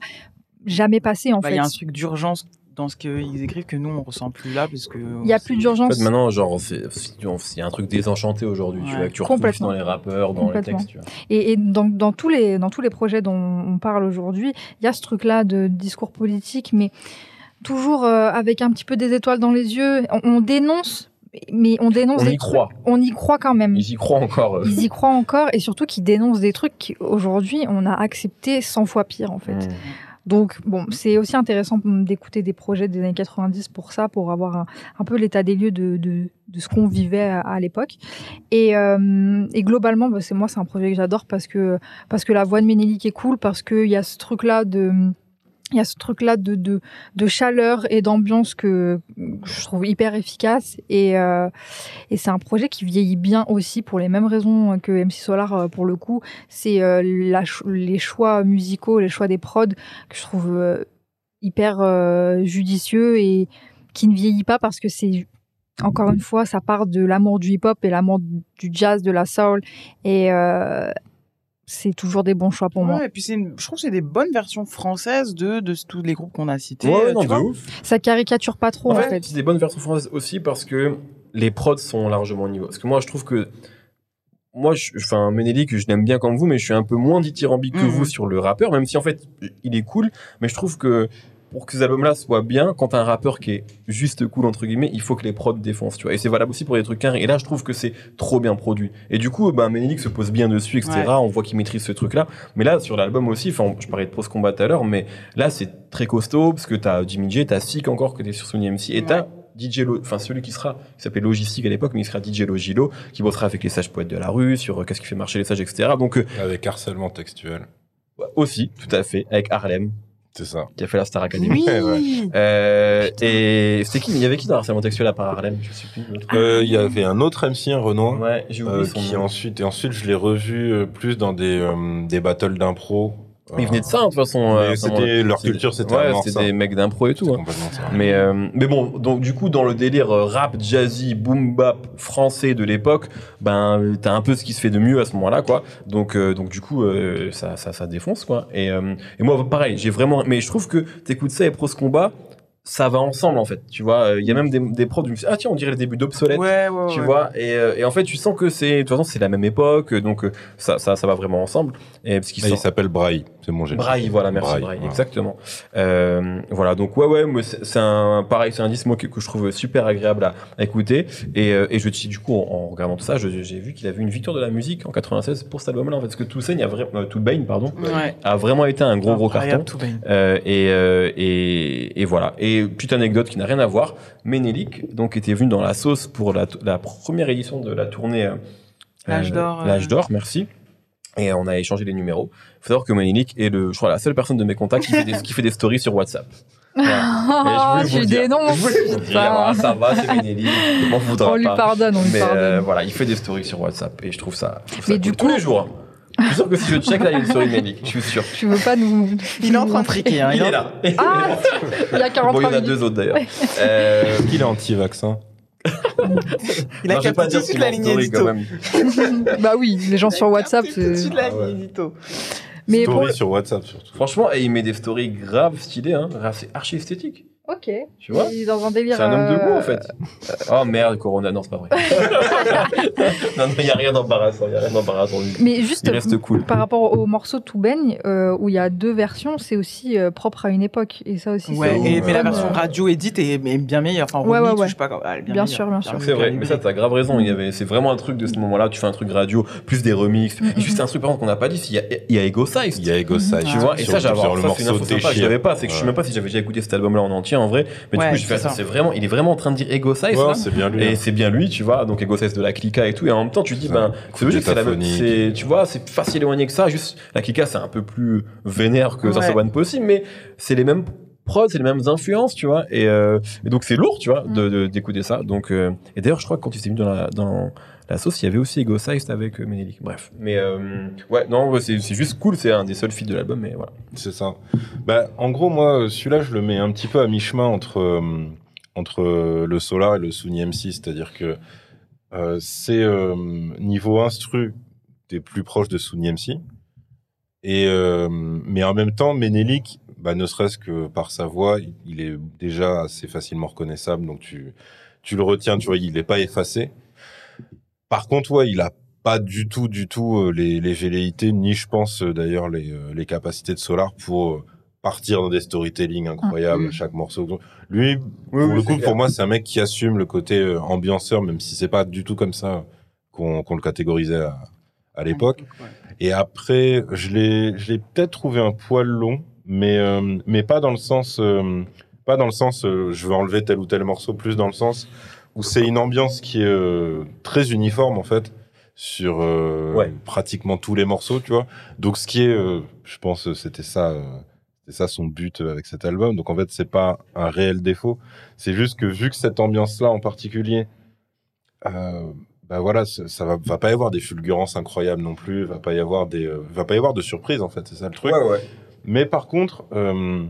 jamais passées en Bah, Il fait. y a un truc d'urgence dans ce qu'ils écrivent que nous, on ressent plus là. Parce que Il y a plus En d'urgence. fait, maintenant, genre, c'est un truc désenchanté aujourd'hui, tu vois, que tu retrouves dans les rappeurs, dans les textes, tu vois. Et, et dans, dans tous les, dans tous les projets dont on parle aujourd'hui, il y a ce truc-là de discours politique, mais toujours euh, avec un petit peu des étoiles dans les yeux. On, on dénonce, mais on dénonce On des y trucs- croit. On y croit quand même. Ils y croient encore. euh. Ils y croient encore et surtout qu'ils dénoncent des trucs qu'aujourd'hui on a accepté 100 fois pire en fait. Mm. Donc, bon, c'est aussi intéressant d'écouter des projets des années 90 pour ça, pour avoir un, peu l'état des lieux de, ce qu'on vivait à, l'époque. Et, euh, globalement, bah, c'est moi, c'est un projet que j'adore parce que, parce que la voix de Ménélique est cool, parce qu'il y a ce truc-là de il y a ce truc-là de, de, de, chaleur et d'ambiance que je trouve hyper efficace. Et, euh, et c'est un projet qui vieillit bien aussi pour les mêmes raisons que MC Solar euh, pour le coup. C'est euh, les choix musicaux, les choix des prods que je trouve hyper judicieux et qui ne vieillit pas parce que c'est encore une fois, ça part de l'amour du hip-hop et l'amour du jazz, de la soul. Et, c'est toujours des bons choix pour ouais, moi. Et puis c'est je trouve que c'est des bonnes versions françaises de, de tous les groupes qu'on a cités. Ouais, non, de ouf. Ça caricature pas trop en, en fait. fait. C'est des bonnes versions françaises aussi parce que les prods sont largement au niveau. Parce que moi je trouve que moi, je, enfin, Ménélique, je l'aime bien comme vous, mais je suis un peu moins dithyrambique mmh. que vous sur le rappeur, même si en fait, il est cool. Mais je trouve que pour que ces albums-là soient bien, quand t'as un rappeur qui est juste cool, entre guillemets, il faut que les prods défoncent, tu vois. Et c'est valable aussi pour des trucs carrés. Et là, je trouve que c'est trop bien produit. Et du coup, bah, Ménélique se pose bien dessus, etc. Ouais. On voit qu'il maîtrise ce truc-là. Mais là, sur l'album aussi, enfin, je parlais de Post Combat tout à l'heure, mais là, c'est très costaud, parce que t'as Jimmy J, t'as Sick encore, que t'es sur Sony MC, et t'as DJ Lo, enfin celui qui sera, qui s'appelait Logistique à l'époque, mais il sera DJ Logilo, qui bossera avec les sages poètes de la rue, sur euh, qu'est-ce qui fait marcher les sages, etc. Donc, euh, avec harcèlement textuel. Aussi, tout à fait, avec Harlem. C'est ça. Qui a fait la Star Academy. Oui. *laughs* ouais. euh, et c'était qui Il y avait qui dans harcèlement textuel à part Harlem Je sais plus. Il euh, y avait un autre MC, un Renoir. Ouais, j'ai oublié euh, son qui nom. ensuite et ensuite je l'ai revu euh, plus dans des des battles d'impro. Ils venaient de ça, hein, de toute façon. Mais c'était leur culture, c'était ouais, c'était des mecs d'impro et tout. Hein. Mais euh, mais bon, donc du coup dans le délire rap, jazzy, boom bap français de l'époque, ben t'as un peu ce qui se fait de mieux à ce moment-là, quoi. Donc euh, donc du coup euh, ça, ça ça défonce, quoi. Et euh, et moi pareil, j'ai vraiment, mais je trouve que t'écoutes ça et Pros Combat ça va ensemble en fait tu vois il y a même des, des prods où je me dis, ah tiens on dirait le début d'obsolète ouais, ouais, tu ouais. vois et, euh, et en fait tu sens que c'est de toute façon c'est la même époque donc euh, ça, ça ça va vraiment ensemble et parce qu'il il s'appelle Braille mon génie Braille voilà merci Braille, Braille voilà. exactement euh, voilà donc ouais ouais c'est un pareil c'est un disque que, que, je trouve super agréable à, à écouter et, euh, et je du coup en, en regardant tout ça j'ai vu qu'il avait une victoire de la musique en 96 pour cet album là en fait parce que Toussaint a vraiment euh, pardon ouais. a vraiment été un gros gros carton euh, et, et et voilà et petite anecdote qui n'a rien à voir Ménélique donc était venu dans la sauce pour la, la première édition de la tournée euh, L'âge d'or. L'âge d'or, merci. Et on a échangé les numéros. Il faut savoir que Ménélique est le, je crois, la seule personne de mes contacts qui fait des, qui fait des stories sur WhatsApp. *laughs* Voilà. je des noms. Voilà, ça va, c'est Ménélique. On voudra On lui pas. pardonne, on lui Mais pardonne. Euh, voilà, il fait des stories sur WhatsApp et je trouve ça, je trouve ça Mais du cool. coup, tous les jours. hein. Je suis sûr que si je check là, il y a une story de Ménélique. Je suis sûr. Tu veux pas nous. Il est en train de triquer. Hein, il, est là. Ah Il y a 43 Bon, il y en a minutes. deux autres d'ailleurs. *laughs* euh, il est anti-vaccin? *laughs* il a non, capté tout de suite la ligne édito. *laughs* bah oui, les gens sur WhatsApp, tout de suite la Ah ouais. ligne édito. Mais Story pour- sur WhatsApp surtout. Franchement, et il met des stories graves stylées, hein. C'est archi esthétique. Ok. Tu vois Il est dans un délire. C'est un homme de euh, goût en fait. *laughs* Oh merde, Corona, non, c'est pas vrai. *laughs* non, non, il n'y a rien d'embarrassant, il n'y a rien d'embarrassant. Mais juste Il reste cool. par rapport au morceau Tout baigne, euh, où il y a deux versions, c'est aussi euh, propre à une époque. Et ça aussi, Ouais, c'est et, mais la version euh, radio édite est, est bien meilleure. Enfin, Ouais, remix, ouais, ouais. je sais pas bien, Bien sûr, bien sûr. C'est vrai, mais ça, t'as grave raison. Il y avait, c'est vraiment un truc de ce moment-là. Tu fais un truc radio, plus des remixes. Mhm. Et juste un truc par contre qu'on n'a pas dit, il y a, il y a Ego Size. Il y a Ego Size. Tu vois, et ça, j'avais pas. C'est que je sais même pas si j'avais déjà écouté cet album-là en entier, en vrai. Mais Ouais, du coup, c'est vraiment, il est vraiment en train de dire Ego Size, Ouais, c'est bien lui. Et hein. c'est bien lui, tu vois, donc Ego Size de la Clica et tout. Et en même temps, tu te dis, Ouais. ben, c'est logique, c'est la même, tu vois, c'est pas si éloigné que ça. Juste, la Clica, c'est un peu plus vénère que ça Ouais. soit One Possible, mais c'est les mêmes prods, c'est les mêmes influences, tu vois. Et, euh, et donc, c'est lourd, tu vois, de, de- d'écouter ça. Donc, euh, et d'ailleurs, je crois que quand il s'est mis dans la, dans la sauce, il y avait aussi Ego Size avec euh, Ménélique. Bref. Mais, euh, ouais, non, c'est, juste cool, c'est un des seuls feats de l'album, mais voilà. C'est ça. Bah, en gros, moi, celui-là, je le mets un petit peu à mi-chemin entre, euh, entre euh, le Solar et le Sony M6. C'est-à-dire que euh, c'est euh, niveau instru, t'es plus proche de Sony MC. Et, euh, mais en même temps, Ménélique, bah, ne serait-ce que par sa voix, il- il est déjà assez facilement reconnaissable. Donc tu, tu le retiens, tu vois, il n'est pas effacé. Par contre, ouais, il a pas du tout, du tout euh, les, les velléités, ni je pense euh, d'ailleurs les, euh, les capacités de Solar pour euh, partir dans des storytelling incroyables, Mhm. chaque morceau. Lui, pour oui, le coup, clair. pour moi, c'est un mec qui assume le côté euh, ambianceur, même si c'est pas du tout comme ça qu'on le catégorisait à, à l'époque. Et après, je l'ai, je l'ai peut-être trouvé un poil long, mais euh, mais pas dans le sens euh, pas dans le sens euh, je veux enlever tel ou tel morceau, plus dans le sens c'est une ambiance qui est euh, très uniforme en fait sur euh, Ouais. pratiquement tous les morceaux, tu vois. Donc ce qui est, euh, je pense, c'était ça, euh, c'était ça son but avec cet album. Donc en fait, c'est pas un réel défaut. C'est juste que vu que cette ambiance-là en particulier, bah voilà, ça va, va pas y avoir des fulgurances incroyables non plus. Va pas y avoir des, va pas y avoir de surprises en fait. C'est ça le truc. Ouais, ouais. Mais par contre, euh,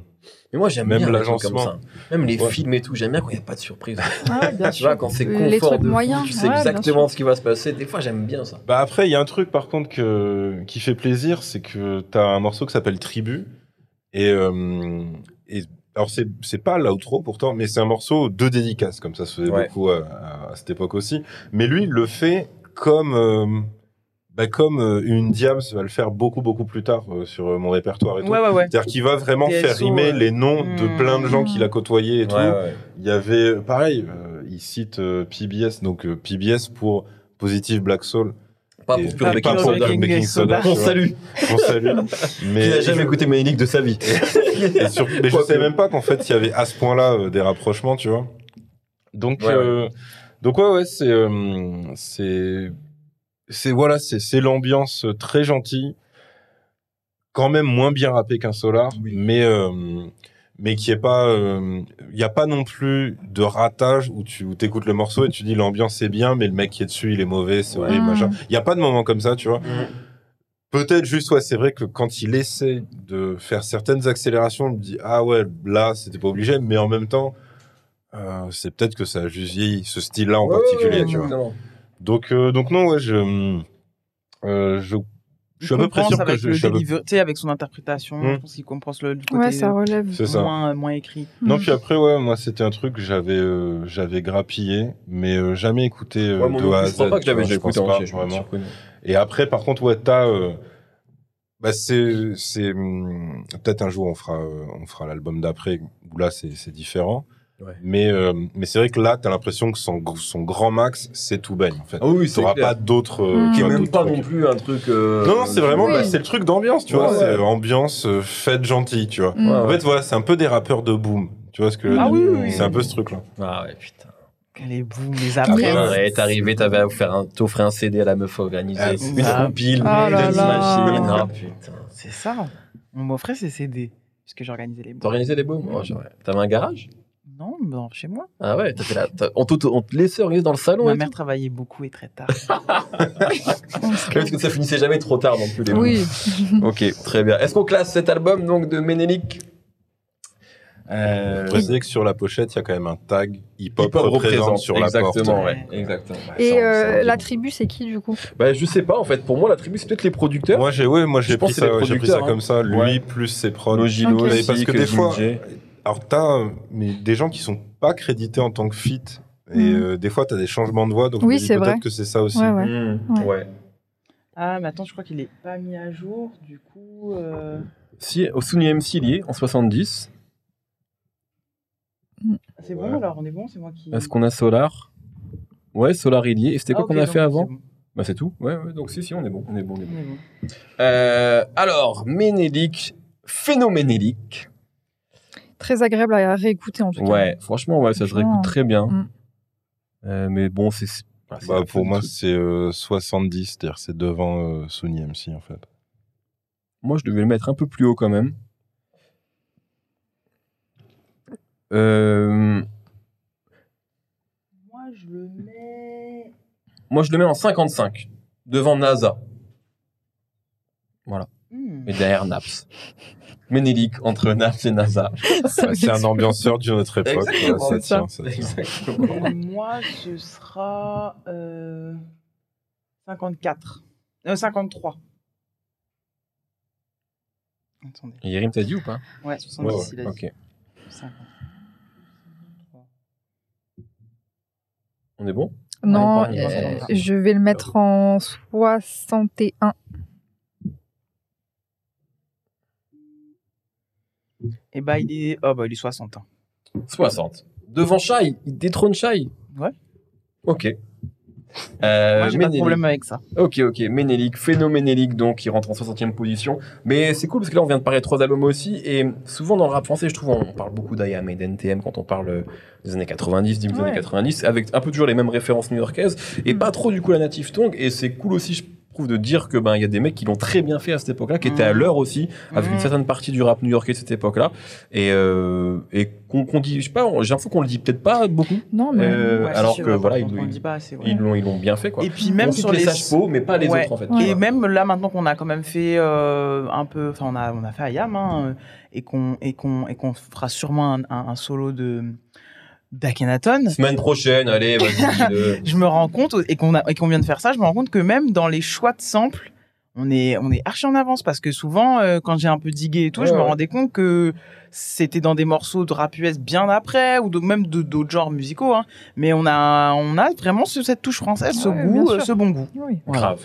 Mais moi, j'aime Même bien les trucs comme ça. Même les Ouais. films et tout, j'aime bien quand il n'y a pas de surprise. Ah, *laughs* bien tu vois, sûr. quand c'est Les confort trucs de fou, moyens, tu sais ouais, exactement ce qui va se passer. Des fois, j'aime bien ça. Bah après, il y a un truc par contre que, qui fait plaisir, c'est que tu as un morceau qui s'appelle Tribu. Et, euh, et alors, c'est c'est pas l'outro pourtant, mais c'est un morceau de dédicace, comme ça se faisait Ouais. beaucoup à, à- à cette époque aussi. Mais lui, il le fait comme, euh, bah, comme euh, une Diams va le faire beaucoup, beaucoup plus tard euh, sur euh, mon répertoire et tout. Ouais, ouais, ouais. C'est-à-dire qu'il va vraiment faire rimer les noms de hmm. plein de gens qu'il a côtoyés et tout. ouais. Il y avait, pareil, euh, il cite euh, PBS, donc euh, PBS pour Positive Black Soul. Pas Et pour Pure pas pour Soda. Pure Baking Soda, On salue. On salue. *laughs* Mais Qui n'a jamais écouté Ménélique de sa vie. Et sur- mais je Quoique. savais même pas qu'en fait il y avait à ce point-là euh, des rapprochements, tu vois. Donc, Ouais, euh, donc ouais, ouais, c'est, euh, c'est, c'est voilà, c'est, c'est l'ambiance très gentille, quand même moins bien rappé qu'un Solar, Oui. mais euh, mais qui est pas, il y a pas non plus de ratage où tu où écoutes le morceau et tu dis l'ambiance est bien, mais le mec qui est dessus il est mauvais, c'est horrible, Mm. machin. Il y a pas de moment comme ça, tu vois. Peut-être juste, ouais, c'est vrai que quand il essaie de faire certaines accélérations, on me dit, ah ouais, là, c'était pas obligé, mais en même temps, euh, c'est peut-être que ça a juste vieilli, ce style-là en Ouais, particulier, ouais, tu vois. Donc, euh, donc non, ouais, je, euh, je, je suis à peu près sûr que avec je, le je suis à peu- tu sais, avec son interprétation. Hmm. Je pense qu'il compense le du côté Ouais, ça relève. C'est ça. moins, moins écrit. Non, Mm. puis après, ouais, moi, c'était un truc que j'avais, euh, j'avais grappillé, mais euh, jamais écouté euh, Ouais, de non A à Z. je crois pas que tu j'avais écouté pas, je me vraiment. Et après, par contre, ouais, t'as, euh, bah, c'est, c'est, hum, peut-être un jour on fera, euh, on fera l'album d'après, où là, c'est, c'est différent. Ouais. Mais, euh, mais c'est vrai que là, t'as l'impression que son, son grand max, c'est tout baigne, en fait. Ah oui, clair. pas d'autres, euh, Mm. Qui tu est même pas trucs. non plus un truc. euh, Non, non, c'est vraiment, Oui. bah, c'est le truc d'ambiance, tu Ouais, vois. ouais. C'est ambiance, euh, fête gentille, tu vois. Mm. Ouais, En ouais. fait, voilà, c'est un peu des rappeurs de boom. Tu vois ce que Ah oui, oui. C'est un peu ce truc-là. Ah ouais, putain. Les bouts, les Après, après. ouais. T'es arrivé, t'avais offert un, t'offrais un CD à la meuf organisée. Ah, une compile, là. machine. Ah putain. C'est ça. On m'offrait ces CD. Puisque j'organisais les bouts. T'organisais les booms? Oh, T'avais un garage? Non, non, chez moi. Ah ouais, t'as fait la... t'as- on, te, on te laissait organiser dans le salon Ma et mère tout travaillait beaucoup et très tard. *laughs* Parce que ça finissait jamais trop tard non plus les. Oui. *laughs* Ok, très bien. Est-ce qu'on classe cet album donc de Ménélique? Euh, Je préciser que sur la pochette, il y a quand même un tag hip-hop hip-hop représente sur la porte. exactement, ouais, exactement. Et euh, la tribu, c'est qui du coup? Bah, je sais pas en fait. Pour moi, la tribu c'est peut-être les producteurs. Moi, j'ai, ouais, moi, Je j'ai pense pris que c'est ça, les j'ai pris ça producteurs, comme ça. Lui, Ouais. plus ses prods. Logilo Mais parce que des fois-. Alors, t'as, euh, mais des gens qui sont pas crédités en tant que feat. Et Mhm. euh, des fois, t'as des changements de voix. Donc, Oui, c'est peut-être que c'est ça aussi. Ouais, ouais. Mmh, Ouais. ouais. Ah, mais attends, je crois qu'il est pas mis à jour. Du coup. euh, Si, au Sony MC il y est, en 70. C'est Ouais. bon alors, on est bon, c'est moi qui. Est-ce qu'on a Solar? Ouais, Solar il y est. Et c'était Ah, quoi ok, qu'on a fait c'est avant bon. Bah c'est tout. Ouais, ouais, donc si, si, on est bon. On est bon, on est bon. On est bon. Euh, alors, Ménélique, phénoménélique. Très agréable à réécouter en tout cas. Ouais, franchement, ouais, ça se réécoute très bien. mm. Euh, mais bon, c'est. bah, Bah, pour moi, c'est euh, 70, c'est-à-dire c'est devant euh, Sony MC, en fait. Moi, je devais le mettre un peu plus haut quand même. Euh, Moi, je le mets. moi, je le mets en 55, devant NASA Hmm. et derrière Naps. Ménélique entre Naps et NASA. *laughs* Bah, c'est un ambianceur d'une autre époque. Exactement, voilà, ça c'est ça. tient, ça tient. Exactement. Et moi, ce sera. euh, 54. Euh, 53. Attendez. Et Yérim, t'as dit ou pas? Ouais, 70, Ouais, il a dit. Ok. 50. On est bon? Non, On est euh, je vais le mettre en 61. Et bah, il est. Oh, bah, il est 60 ans. 60. Devant Shai, il détrône Shai? Ouais. Ok. Euh, Moi, j'ai pas de problème avec ça. Ok, ok. Ménélique, phénoménélique, donc, qui rentre en 60e position. Mais c'est cool parce que là, on vient de parler de trois albums aussi. Et souvent, dans le rap français, je trouve, on parle beaucoup d'IAM et d'NTM quand on parle euh, des années 90, début des Ouais. années 90, avec un peu toujours les mêmes références new-yorkaises. Et Mm. pas trop, du coup, la Native Tongue. Et c'est cool aussi, je trouve, de dire que, ben, il y a des mecs qui l'ont très bien fait à cette époque-là, qui étaient à Mm. l'heure aussi, avec une certaine partie du rap new-yorkais de cette époque-là. Et, euh, et qu'on dit, je sais pas, j'ai l'impression qu'on le dit peut-être pas beaucoup. Non, mais. Euh, Ouais, alors que voilà, ils, l'ont, ils l'ont bien fait, quoi. Et puis même On sur les sages pots, mais pas les Ouais. autres, en fait. Ouais. Et même là maintenant qu'on a quand même fait euh, un peu, enfin on a on a fait Ayam hein, euh, et qu'on et qu'on et qu'on fera sûrement un, un- un solo de d'Akhenaton. Semaine prochaine, allez, vas-y. *laughs* Je me rends compte et qu'on a et qu'on vient de faire ça, je me rends compte que même dans les choix de samples, on est on est archi en avance parce que souvent euh, quand j'ai un peu digué et tout, Ouais, je me ouais. rendais compte que c'était dans des morceaux de rap US bien après ou de, même de d'autres genres musicaux hein. mais on a on a vraiment ce- cette touche française, ce Ouais, goût, euh, ce bon goût. Oui. Voilà. Grave.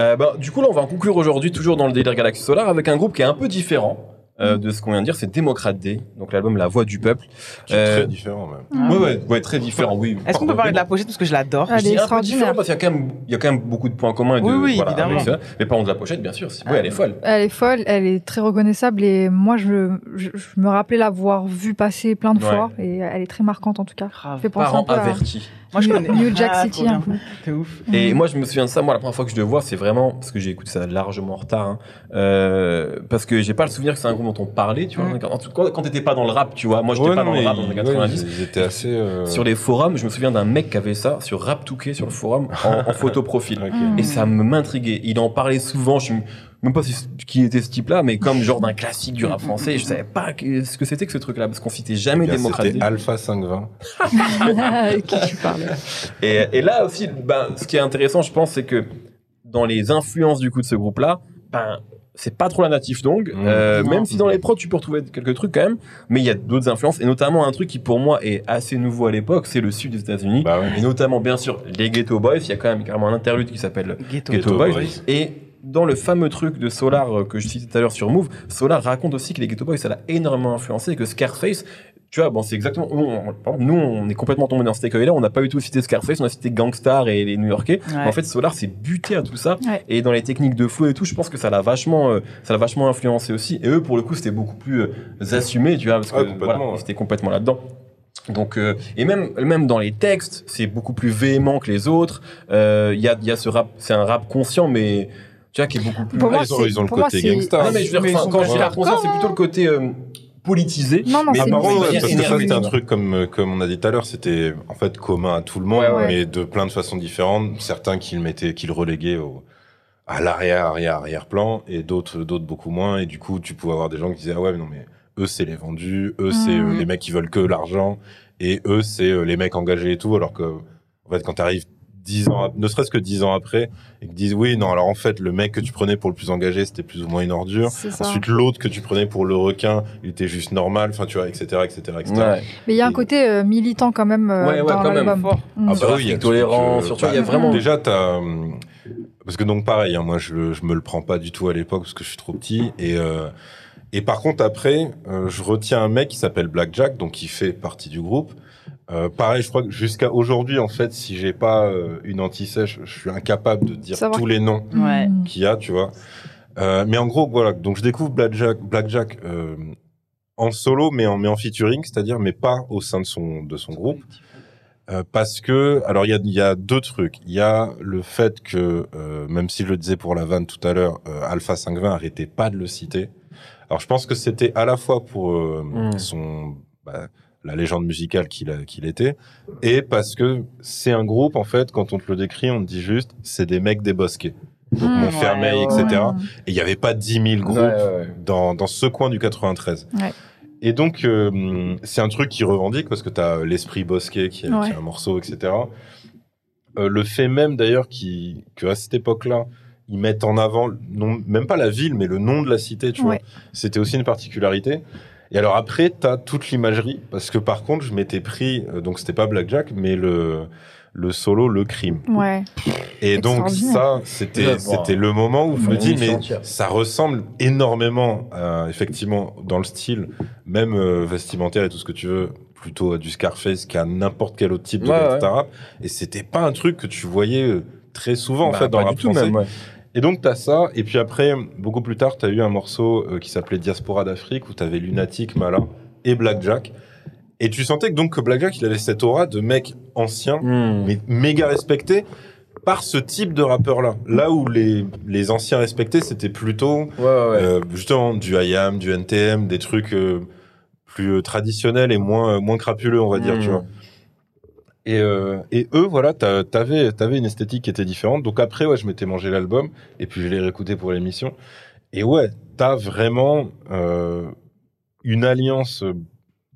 Euh, bah, du coup, là, on va en conclure aujourd'hui, toujours dans le délire Galaxy Solar, avec un groupe qui est un peu différent euh, de ce qu'on vient de dire, c'est Démocrate Day, donc l'album La Voix du Peuple. C'est Euh, très différent même. Ouais, ouais, ouais, très différent, oui. Est-ce qu'on peut parler de la pochette parce que je l'adore? Ah, Elle est extraordinaire. parce qu'il y a quand même, il y a quand même beaucoup de points communs. et De, Oui, oui, voilà, évidemment. avec ça. Mais par contre, de la pochette, bien sûr. Ah. elle est folle. Elle est folle, elle est très reconnaissable et moi je, je, je me rappelais l'avoir vue passer plein de Ouais. fois et elle est très marquante en tout cas. Grave. Fait penser un Parents peu à avertis. Moi je New- connais New Jack Ah, City un peu. C'est ouf. Et moi, je me souviens de ça, moi, la première fois que je le vois, c'est vraiment, parce que j'ai écouté ça largement en retard, hein, euh, parce que j'ai pas le souvenir que c'est un groupe dont on parlait, tu vois. En tout cas, quand t'étais pas dans le rap, tu vois. Moi, j'étais Ouais, pas non, dans le rap dans les ils- années 90. ouais, Ils étaient assez. euh, Sur les forums, je me souviens d'un mec qui avait ça sur Rap Touquet sur le forum en, en *laughs* photo profil. Et ça me m'intriguait. Il en parlait souvent. Je sais même pas si- qui était ce type-là, mais comme genre d'un classique du rap français. Je savais pas que- ce que c'était que ce truc-là parce qu'on citait jamais Gars, démocratie. C'était Alpha 520. Avec qui tu parles *laughs* Et, et là aussi, ben, ce qui est intéressant, je pense, c'est que dans les influences du coup de ce groupe-là, ben, c'est pas trop la native dong, Mmh. euh, même si dans les prods tu peux retrouver quelques trucs quand même, mais il y a d'autres influences, et notamment un truc qui pour moi est assez nouveau à l'époque, c'est le sud des États-Unis, Bah ouais. et notamment bien sûr les Ghetto Boys, il y a quand même carrément un interlude qui s'appelle Ghetto. Ghetto, Ghetto Boys. Boys. Et dans le fameux truc de Solar euh, que je citais tout à l'heure sur Move, Solar raconte aussi que les Ghetto Boys, ça l'a énormément influencé et que Scarface, tu vois, bon, c'est exactement. Nous, on, est complètement tombé dans cet écueil-là. On n'a pas du tout cité Scarface, on a cité Gangstar et les New Yorkais. Ouais. En fait, Solar s'est buté à tout ça. Ouais. Et dans les techniques de flow et tout, je pense que ça l'a vachement, euh, ça l'a vachement influencé aussi. Et eux, pour le coup, c'était beaucoup plus euh, assumé, tu vois, parce que Ouais, complètement, voilà, ouais. ils étaient complètement là-dedans. Donc euh, et même même dans les textes, c'est beaucoup plus véhément que les autres. Euh, Il y a il y a ce rap, c'est un rap conscient, mais tu vois qui est beaucoup plus. Pour Ah, moi, ils ont, c'est- ils ont le pour moi, côté c'est- gangsta. non mais je veux dire, quand je dis c'est plutôt le côté euh, politisé. Non, non, Mais Ah, ouais, parce que ça, énergie, c'était un truc comme, euh, comme on a dit tout à l'heure, c'était en fait commun à tout le monde, Ouais, ouais. mais de plein de façons différentes. Certains qui le mettaient, qui le reléguaient au, à l'arrière, arrière, arrière plan, et d'autres, d'autres beaucoup moins. Et du coup, tu pouvais avoir des gens qui disaient, ah ouais, mais non, mais eux, c'est les vendus, eux, c'est euh, Mhm. les mecs qui veulent que l'argent, et eux, c'est euh, les mecs engagés et tout, alors que, en fait, quand t'arrives dix ans, ne serait-ce que dix ans après, et qu'ils disent, oui, non, alors en fait, le mec que tu prenais pour le plus engagé, c'était plus ou moins une ordure. Ensuite, l'autre que tu prenais pour le requin, il était juste normal, enfin, tu vois, etc., etc., etc. Ouais. Mais il y a un côté euh, militant quand même euh, Ouais, ouais, dans quand même, l'album. Mm. Ah Sur bah oui, il y a tolérance, tout, sur tu vois, il y a bah, vraiment. Déjà, t'as. hum, Parce que donc, pareil, hein, moi, je, je me le prends pas du tout à l'époque parce que je suis trop petit. Et, euh, et par contre, après, euh, je retiens un mec qui s'appelle Blackjack, donc qui fait partie du groupe. Euh, pareil, je crois que jusqu'à aujourd'hui, en fait, si j'ai pas euh, une anti-sèche, je suis incapable de dire Savoir tous les noms Ouais. Qu'il y a, tu vois. Euh, mais en gros, voilà. Donc, je découvre Blackjack, Blackjack euh, en solo, mais en, mais en featuring, c'est-à-dire, mais pas au sein de son, de son groupe. Euh, parce que, alors il y a, il y a deux trucs. Il y a le fait que, euh, même si je le disais pour la vanne tout à l'heure, euh, Alpha 520 arrêtait pas de le citer. Alors je pense que c'était à la fois pour euh, Mm. son bah, la légende musicale qu'il était, et parce que c'est un groupe en fait. Quand on te le décrit, on te dit juste c'est des mecs débosqués, donc Mm. Montfermeil, Ouais, etc. Ouais. Et il y avait pas 10 000 groupes Ouais, ouais, ouais. dans, dans ce coin du 93. Ouais. Et donc, euh, c'est un truc qui revendique parce que tu as l'esprit bosquet qui, est- Ouais. qui est un morceau, etc. Euh, le fait même d'ailleurs qu'à cette époque-là, ils mettent en avant, non, même pas la ville, mais le nom de la cité, tu vois. C'était aussi une particularité. Et alors après, tu as toute l'imagerie, parce que par contre, je m'étais pris, euh, donc c'était pas Blackjack, mais le, le solo, le crime. Ouais. Et donc ça, c'était Ouais, c'était le moment où je me dis mais ça ressemble énormément, à, effectivement, dans le style, même euh, vestimentaire et tout ce que tu veux, plutôt à du Scarface qu'à n'importe quel autre type de Ouais, rap. Et c'était pas un truc que tu voyais euh, très souvent, en Bah, fait, dans le rap du tout français. même, ouais. Et donc, t'as ça. Et puis après, beaucoup plus tard, t'as eu un morceau euh, qui s'appelait Diaspora d'Afrique où t'avais Lunatic, Malin et Blackjack. Et tu sentais que donc que Blackjack, il avait cette aura de mec ancien, Hmm. mais méga respecté par ce type de rappeur-là. Là où les, les anciens respectés, c'était plutôt Ouais, ouais, ouais. euh, justement du IAM, du NTM, des trucs euh, plus traditionnels et moins, moins crapuleux, on va dire, Hmm. tu vois. Et, euh, et eux, voilà, t'a- t'avais, t'avais une esthétique qui était différente. Donc après, ouais, je m'étais mangé l'album et puis je l'ai réécouté pour l'émission. Et ouais, t'as vraiment euh, une alliance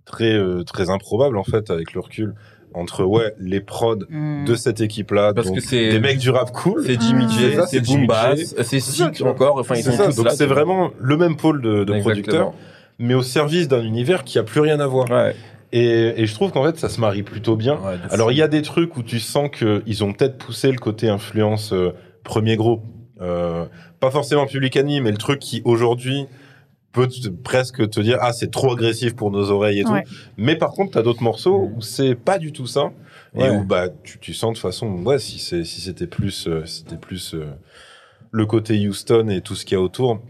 très, euh, très improbable en fait avec le recul entre ouais les prods Mm. de cette équipe-là, Parce donc que c'est- des mecs du rap cool. C'est Jimmy Ah. J, C'est Boom Bass, c'est Sick encore. Enfin, ils sont ça, tous donc là. c'est vraiment le même pôle de, de producteurs, mais au service d'un univers qui a plus rien à voir. Ouais. Et, et je trouve qu'en fait, ça se marie plutôt bien. Ouais, Alors il y a des trucs où tu sens qu'ils ont peut-être poussé le côté influence euh, premier groupe, Euh, pas forcément Public Enemy, mais le truc qui aujourd'hui peut te- presque te dire ah c'est trop agressif pour nos oreilles et Ouais. tout. Mais par contre t'as d'autres morceaux où c'est pas du tout ça et où bah tu, tu sens de façon ouais si c'est si c'était plus euh, c'était plus euh, le côté Houston et tout ce qu'il y a autour,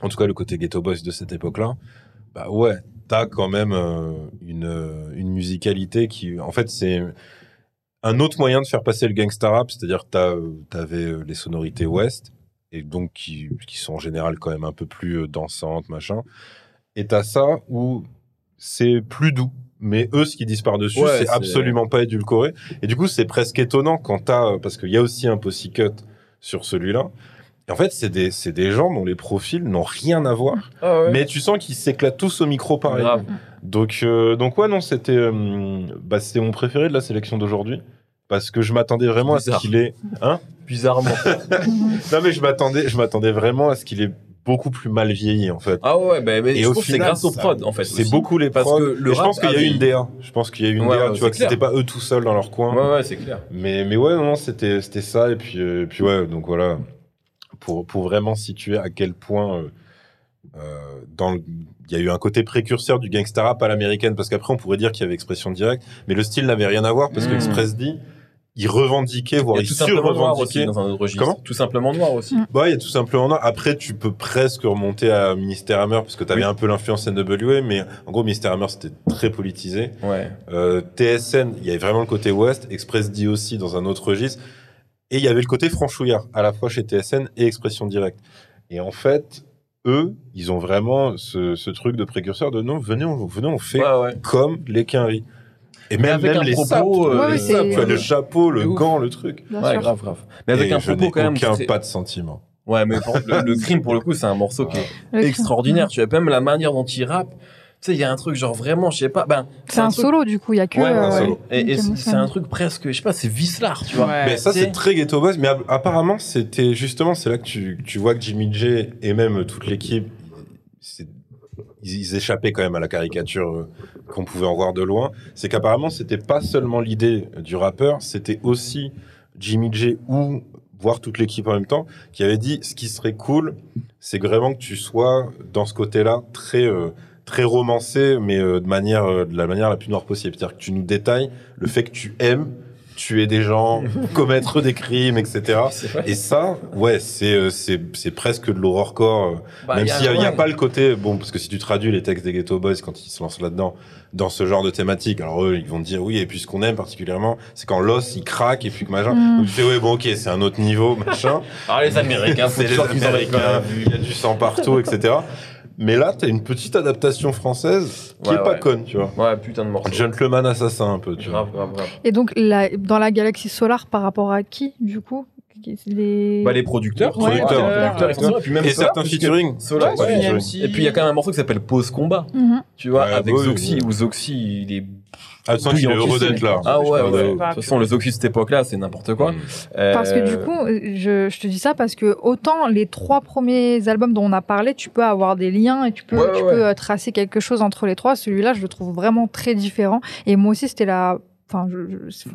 en tout cas le côté Ghetto Boys de cette époque-là, bah ouais t'as quand même euh, une euh, une musicalité qui en fait c'est un autre moyen de faire passer le gangsta rap, c'est-à-dire que t'as, euh, t'avais les sonorités ouest, et donc qui, qui sont en général quand même un peu plus dansantes, machin. Et t'as ça où c'est plus doux. Mais eux, ce qu'ils disent par-dessus, Ouais, c'est absolument pas édulcoré. Et du coup, c'est presque étonnant quand t'as, parce qu'il y a aussi un Pussy Cut sur celui-là. Et en fait, c'est des, c'est des gens dont les profils n'ont rien à voir. Ah ouais. Mais tu sens qu'ils s'éclatent tous au micro pareil. Grave. Donc, euh, donc ouais, non, c'était euh, bah, c'était mon préféré de la sélection d'aujourd'hui. Parce que je m'attendais vraiment à ce qu'il est. Hein Bizarrement. *laughs* Non, mais je m'attendais, je m'attendais vraiment à ce qu'il est beaucoup plus mal vieilli, en fait. Ah ouais, bah, mais Et je au trouve que c'est grâce au ça- prod, en fait. C'est beaucoup les Parce que le je pense qu'il y a eu une DA. Je pense qu'il y a eu une Ouais, DA, ouais, tu vois, que c'était pas eux tout seuls dans leur coin. Ouais, ouais, c'est clair. Mais, mais ouais, non, non, c'était, c'était ça. Et puis, euh, puis ouais, donc voilà. Pour, pour vraiment situer à quel point, euh, euh, dans le- il y a eu un côté précurseur du gangsta rap à l'américaine, parce qu'après, on pourrait dire qu'il y avait expression directe, mais le style n'avait rien à voir, parce que Mm. Express D, il revendiquait, voire Il il a tout simplement noir aussi surrevendiquait. dans un autre registre. Comment? Tout simplement noir aussi. Mm. Bah, il y a tout simplement non. Après, tu peux presque remonter à Ministère Hammer parce que tu avais Oui. un peu l'influence NWA, mais en gros, Ministère Hammer c'était très politisé. Ouais. Euh, TSN, il y avait vraiment le côté Ouest, Express D aussi dans un autre registre, et il y avait le côté franchouillard à la fois chez TSN et Expression Directe. Et en fait, eux, ils ont vraiment ce, ce truc de précurseur de non, venez, on, venez, on fait Ouais, ouais. comme les quinries. Et même, avec même un les propos, sapes, euh, Ouais, les ouais, sapes, c'est- tu vois, le chapeau, le ouf. gant, le truc. Bien Ouais, sûr. grave, grave. Mais avec Et un je propos quand même. aucun pas de sentiment. Ouais, mais le, le crime, pour le coup, c'est un morceau qui est extraordinaire. Tu vois, même la manière dont il rappe. Tu sais, il y a un truc, genre vraiment, je sais pas. Ben, C'est un truc- solo, du coup, il y a que. Ouais, un euh, solo. Et, c'est un truc presque, je sais pas, c'est vicelard, tu vois. Ouais. Mais ça, c'est très ghetto boys. Mais app- apparemment, c'était justement, c'est là que tu, tu vois que Jimmy J et même toute l'équipe, ils, ils échappaient quand même à la caricature euh, qu'on pouvait en voir de loin. C'est qu'apparemment, c'était pas seulement l'idée du rappeur, c'était aussi Jimmy J ou voir toute l'équipe en même temps qui avait dit ce qui serait cool, c'est vraiment que tu sois dans ce côté-là très euh, très romancé, mais euh, de manière euh, de la manière la plus noire possible. C'est-à-dire que tu nous détailles le fait que tu aimes tuer des gens, *laughs* commettre des crimes, etc. *laughs* Et ça, ouais, c'est euh, c'est c'est presque de l'horrorcore. euh, Bah, même y a- s'il n'y a, y a ouais. pas le côté, bon, parce que si tu traduis les textes des Ghetto Boys quand ils se lancent là-dedans, dans ce genre de thématique, alors eux, ils vont te dire oui, et puis ce qu'on aime particulièrement, c'est quand l'os il craque et puis que machin. Mm. Donc tu fais ouais, bon, ok, c'est un autre niveau, machin. Alors, *laughs* les Américains, c'est les Américains, même vu. il y a du sang partout, etc. Mais là, t'as une petite adaptation française qui Ouais, est pas ouais. conne, tu vois. Ouais, putain de morceau. Gentleman assassin un peu, tu vois. Grave, grave, grave. Et donc, la- dans la galaxie solaire, par rapport à qui, du coup? Les... Bah, les producteurs, Les producteurs, ouais, les producteurs, et puis même Et Solar, certains featuring. Solar, Ouais, ouais, featuring. Et puis il y a quand même un morceau qui s'appelle Pause Combat, Mhm. tu vois, Ouais, avec Zoxy, où Zoxy, il est. Ah, tu sens qu'il est heureux d'être là. Ah ouais, crois, De toute façon, le de cette époque-là, c'est n'importe quoi. Mm. Parce que Euh, du coup, je, je te dis ça parce que autant les trois premiers albums dont on a parlé, tu peux avoir des liens et tu peux, Ouais, tu ouais. peux euh, tracer quelque chose entre les trois. Celui-là, je le trouve vraiment très différent. Et moi aussi, c'était la Enfin,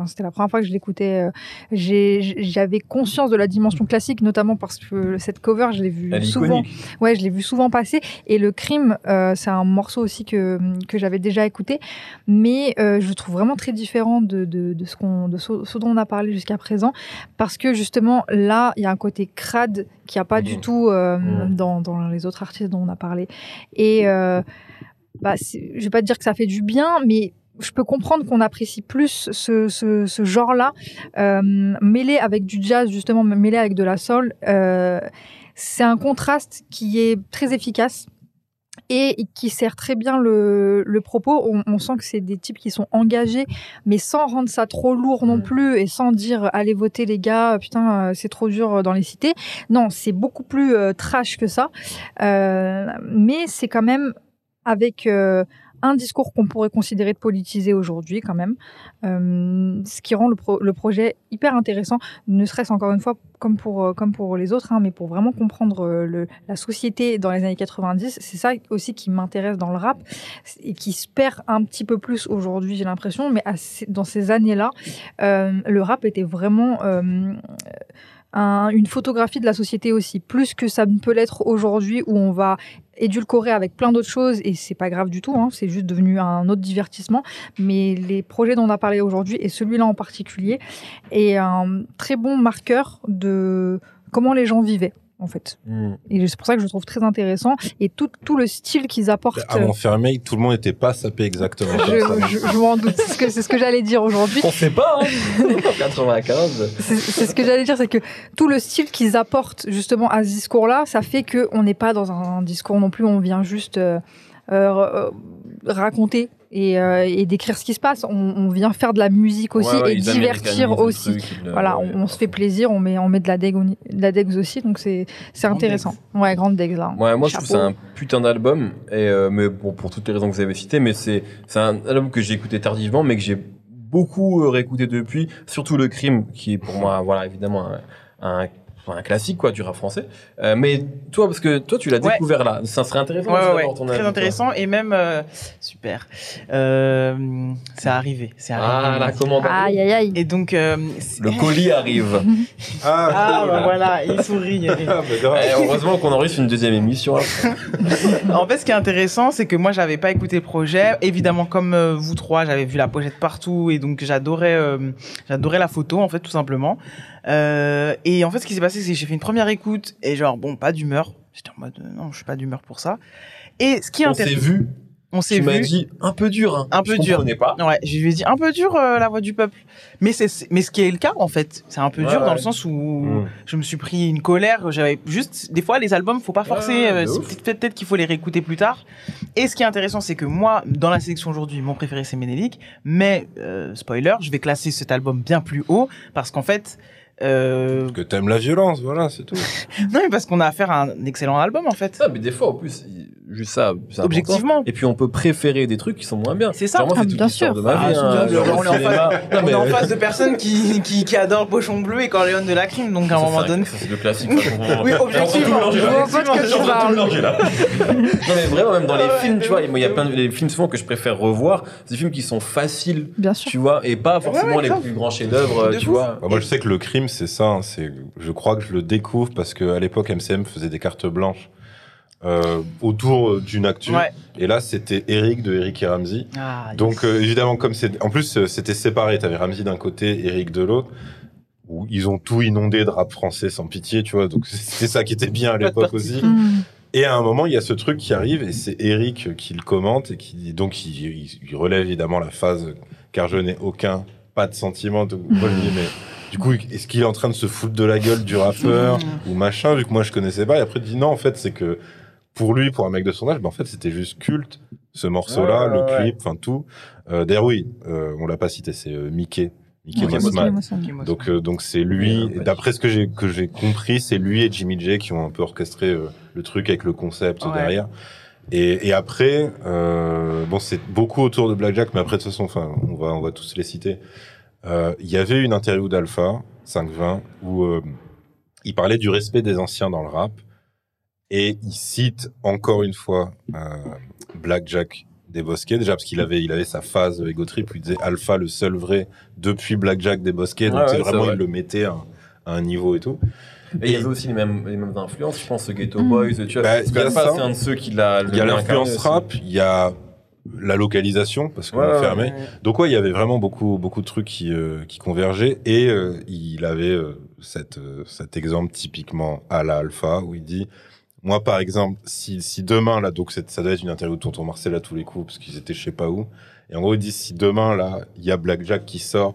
c'était la première fois que je l'écoutais. euh, J'avais conscience de la dimension classique, notamment parce que cette cover, je l'ai vue Elle souvent. iconique. Ouais, je l'ai vu souvent passer. Et le crime, euh, c'est un morceau aussi que, que j'avais déjà écouté, mais euh, je le trouve vraiment très différent de, de, de ce, qu'on, de ce, ce dont on a parlé jusqu'à présent, parce que justement là, il y a un côté crade qui n'y a pas du Mhm. tout euh, Mhm. dans, dans les autres artistes dont on a parlé. Et bah, je vais pas te dire que ça fait du bien, mais je peux comprendre qu'on apprécie plus ce, ce, ce genre-là, euh, mêlé avec du jazz, justement, mêlé avec de la soul. euh, c'est un contraste qui est très efficace et qui sert très bien le, le propos. On, on sent que c'est des types qui sont engagés, mais sans rendre ça trop lourd non Mm. plus et sans dire allez voter les gars, putain euh, c'est trop dur dans les cités. Non, c'est beaucoup plus euh, trash que ça, Euh, mais c'est quand même avec euh, un discours qu'on pourrait considérer de politisé aujourd'hui quand même, euh, ce qui rend le, pro- le projet hyper intéressant, ne serait-ce encore une fois comme pour, euh, comme pour les autres, hein, mais pour vraiment comprendre euh, la société dans les années 90, c'est ça aussi qui m'intéresse dans le rap et qui se perd un petit peu plus aujourd'hui, j'ai l'impression, mais dans ces années-là, le rap était vraiment... un- une photographie de la société aussi, plus que ça ne peut l'être aujourd'hui où on va édulcorer avec plein d'autres choses et c'est pas grave du tout, hein, c'est juste devenu un autre divertissement. Mais les projets dont on a parlé aujourd'hui et celui-là en particulier est un très bon marqueur de comment les gens vivaient en fait. Mm. Et c'est pour ça que je le trouve très intéressant et tout, tout le style qu'ils apportent. Avant Fermé, tout le monde n'était pas sapé exactement comme ça. je, je- je m'en doute, c'est ce que, c'est ce que j'allais dire aujourd'hui. On sait pas, hein *laughs* 95. C'est c'est ce que j'allais dire, c'est que tout le style qu'ils apportent justement à ce discours-là, ça fait qu'on n'est pas dans un discours non plus, on vient juste euh, euh, euh, raconter et, euh, et décrire ce qui se passe. On, on vient faire de la musique aussi Ouais, ouais, et divertir aussi. truc, le- Voilà, ouais, on, on se fait plaisir, on met, on met de la deg, de la degs aussi, donc c'est intéressant. Ouais, grande degs là. Ouais, moi je trouve que c'est un putain d'album, et euh, mais bon pour toutes les raisons que vous avez citées, mais c'est un album que j'ai écouté tardivement, mais que j'ai beaucoup euh, réécouté depuis, surtout le crime, qui est pour moi voilà évidemment un, un, un classique quoi du rap français. Euh, mais toi parce que toi tu l'as Ouais. découvert là, ça serait intéressant. Ouais, ouais, ton très avis, toi. intéressant et même euh, super. Euh, c'est arrivé, c'est Ah la commande. Aïe aïe aïe. Et donc euh, Le colis arrive. *laughs* ah cool. bah voilà, il sourit. *laughs* Ah. Eh, heureusement qu'on enregistre une deuxième émission. là. *laughs* en fait, ce qui est intéressant, c'est que moi, j'avais pas écouté le projet. Évidemment, comme euh, vous trois, j'avais vu la pochette partout et donc j'adorais, euh, j'adorais la photo, en fait, tout simplement. Euh, et en fait, ce qui s'est passé, c'est que j'ai fait une première écoute et genre, bon, pas d'humeur. J'étais en mode, euh, non, je suis pas d'humeur pour ça. Et ce qui est On s'est intéressant, vu. on s'est Tu m'as vu. dit un peu dur. Hein. Un peu Je dur. comprenais pas. Ouais, je lui ai dit un peu dur euh, la voix du peuple. Mais c'est mais ce qui est le cas en fait, c'est un peu Ouais, dur dans ouais. le sens où Mm. je me suis pris une colère, j'avais juste des fois les albums faut pas forcer, Ouais, euh, peut-être qu'il faut les réécouter plus tard. Et ce qui est intéressant c'est que moi dans la sélection aujourd'hui, mon préféré c'est Ménélique, mais euh, spoiler, je vais classer cet album bien plus haut parce qu'en fait euh, Que t'aimes la violence, voilà, c'est tout. *laughs* non mais parce qu'on a affaire à un excellent album en fait. Ça, mais des fois, en plus, il- juste ça. Objectivement. Et puis, on peut préférer des trucs qui sont moins bien. C'est ça. Genre, moi, Ah, bien sûr. de ma Ah, vie. hein, genre On est en Non, on mais- est en face de personnes qui, qui, qui adorent Pochon Bleu et Corleone de la crime, donc à un Ça, moment donné. ça, C'est le classique. on- Oui, on- on- objectivement. on- on- on- Je vois pas de tu on- on- parles. on- on-. *laughs* Non, mais vraiment, même dans les films, tu vois, il y a plein de films souvent que je préfère revoir. C'est des films qui sont faciles, Bien sûr. tu vois, et pas forcément les plus grands chefs-d'œuvre, tu vois. Bah, moi, je sais que le crime, c'est ça. hein, c'est, je crois que je le découvre parce qu'à l'époque, MCM faisait des cartes blanches euh, autour d'une actu. Ouais. Et là, c'était Eric de Eric et Ramsey. Ah, Donc, euh, évidemment, comme c'est. En plus, euh, c'était séparé. T'avais Ramsey d'un côté, Eric de l'autre. Où ils ont tout inondé de rap français sans pitié, tu vois. Donc, *laughs* c'était ça qui était bien à de l'époque aussi. Hmm. Et à un moment, il y a ce truc qui arrive et c'est Eric qui le commente et qui donc il, il- il relève évidemment la phase car je n'ai aucun pas de sentiment. Donc, moi je me dis mais du coup est-ce qu'il est en train de se foutre de la gueule du rappeur ou machin? Vu que moi je connaissais pas et après il dit non en fait c'est que pour lui pour un mec de son âge ben, en fait c'était juste culte ce morceau-là Ouais, le ouais, clip enfin tout. Euh, D'ailleurs oui euh, on l'a pas cité c'est euh, Mickey Mickey Mickey Mossman. Mossman. Donc euh, donc c'est lui. D'après ce que j'ai que j'ai compris, c'est lui et Jimmy J qui ont un peu orchestré euh, le truc avec le concept Ouais. derrière. Et, et après, euh, bon, c'est beaucoup autour de Blackjack, mais après de toute façon, enfin, on va on va tous les citer. Euh, Il y avait une interview d'Alpha 520 où euh, il parlait du respect des anciens dans le rap et il cite encore une fois euh, Blackjack des Bosquets déjà parce qu'il avait il avait sa phase ego trip il disait Alpha le seul vrai depuis Blackjack des Bosquets donc ouais, c'est vraiment vrai. il le mettait à, à un niveau et tout Et il y avait aussi les mêmes, les mêmes influences, je pense, Ghetto Mm. Boys, tu vois. Bah, c'est un de ceux qui l'a. il y a l'influence rap il y a la localisation parce qu'on Ouais, fermé Ouais. donc ouais il y avait vraiment beaucoup beaucoup de trucs qui euh, qui convergeaient et euh, il avait euh, cette euh, cet exemple typiquement à la Alpha où il dit moi par exemple si si demain là donc ça doit être une interview de tonton Marcel à tous les coups parce qu'ils étaient je sais pas où. Et en gros il dit si demain là il y a Blackjack qui sort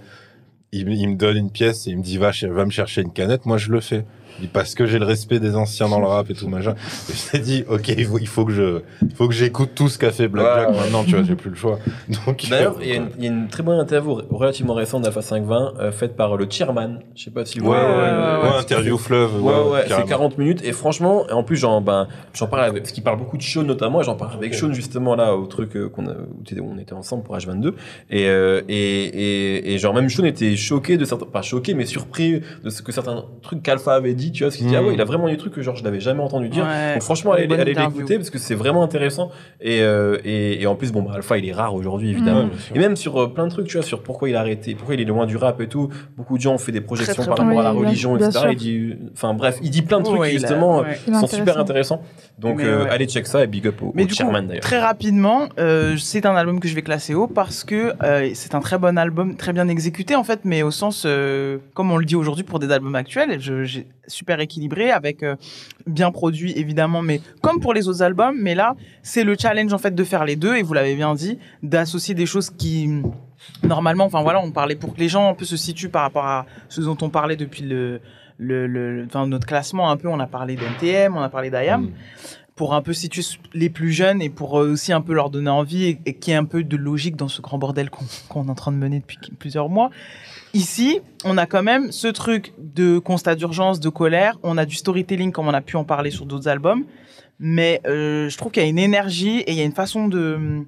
il, me- il me donne une pièce et il me dit va, va me chercher une canette moi je le fais parce que j'ai le respect des anciens dans le rap et tout machin et je t'ai dit ok il faut, il faut que je il faut que j'écoute tout ce qu'a fait Blackjack Ouais, ouais. maintenant tu vois j'ai plus le choix donc D'ailleurs, euh, il y, a une- il y a une très bonne interview relativement récente d'Alpha 520 euh, faite par le chairman. Je sais pas si vous ouais, ouais, Ouais, ouais, interview fleuve Ouais, ouais, c'est carrément. 40 minutes. Et franchement, et en plus, j'en ben, j'en parle avec, parce qu'il parle beaucoup de Sean notamment, et j'en parle avec Sean justement là, au truc euh, qu'on a, où on était ensemble pour H22. Et, euh, et, et, et genre, même Sean était choqué de certains, pas choqué, mais surpris de ce que certains trucs qu'Alpha avait dit, tu vois, parce qu'il dit, ah ouais, il a vraiment des trucs que genre, je n'avais jamais entendu dire. Ouais. Donc franchement, allez, l'écouter parce que c'est vraiment intéressant. Et, euh, et, et en plus, bon, bah, Alpha, il est rare aujourd'hui, évidemment. Bien sûr. Et même sur euh, plein de trucs, tu vois, sur pourquoi il a arrêté, pourquoi il est loin du rap et tout. Beaucoup de gens ont fait des projections très par rapport à la religion, bien etc. Il dit, enfin bref, il dit plein de trucs Ouais, qui justement ouais. Sont super intéressant. intéressants. Donc Mais euh, ouais. allez check ça et big up au, Mais au du coup, chairman d'ailleurs. très rapidement, euh, c'est un album que je vais classer haut parce que euh, c'est un très bon album, très bien exécuté en fait, mais au sens, comme on le dit aujourd'hui pour des albums actuels, je, j'ai- super équilibré, avec bien produit évidemment, mais comme pour les autres albums, mais là, c'est le challenge en fait de faire les deux, et vous l'avez bien dit, d'associer des choses qui normalement, enfin voilà, on parlait pour que les gens un peu se situent par rapport à ce dont on parlait depuis le, le, le- enfin, notre classement un peu, on a parlé d'NTM, on a parlé d'IAM Mm. pour un peu situer les plus jeunes et pour euh, aussi un peu leur donner envie et, et qu'il y ait un peu de logique dans ce grand bordel qu'on qu'on est en train de mener depuis plusieurs mois. Ici, on a quand même ce truc de constat d'urgence, de colère. On a du storytelling comme on a pu en parler sur d'autres albums. Mais euh, je trouve qu'il y a une énergie et il y a une façon de...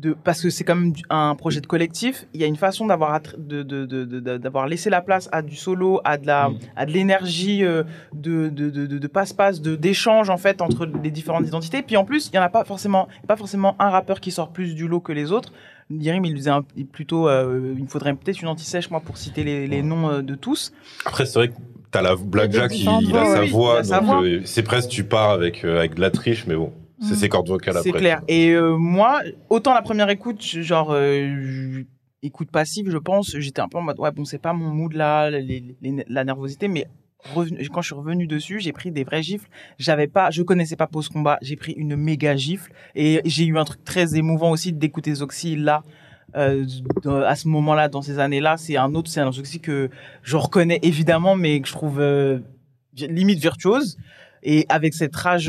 de parce que c'est quand même un projet de collectif, il y a une façon d'avoir attr- de, de, de, de- d'avoir laissé la place à du solo, à de la, Mm. à de l'énergie euh, de, de, de, de, de passe-passe, de, d'échange en fait entre les différentes identités. Puis en plus, il y en a pas forcément, pas forcément un rappeur qui sort plus du lot que les autres. Yerim, il un- il- plutôt, euh, il me faudrait peut-être une anti-sèche moi pour citer les, les noms euh, de tous. Après, c'est vrai que t'as la Blackjack, il, il a sa oui, voix, il a sa donc voix. euh, c'est presque tu pars avec, euh, avec de la triche, mais bon, c'est Mm. ses cordes vocales C'est après. clair. Et euh, moi, autant la première écoute, genre euh, écoute passive, je pense, j'étais un peu en mode ouais bon c'est pas mon mood là, les- les- la nervosité, mais revenu- quand je suis revenu dessus, j'ai pris des vrais gifles. J'avais pas, je connaissais pas Pause Combat, j'ai pris une méga gifle et j'ai eu un truc très émouvant aussi d'écouter Zoxy là. euh, à ce moment-là, dans ces années-là, c'est un autre, c'est un Zoxy que je reconnais évidemment, mais que je trouve limite virtuose. Et avec cette rage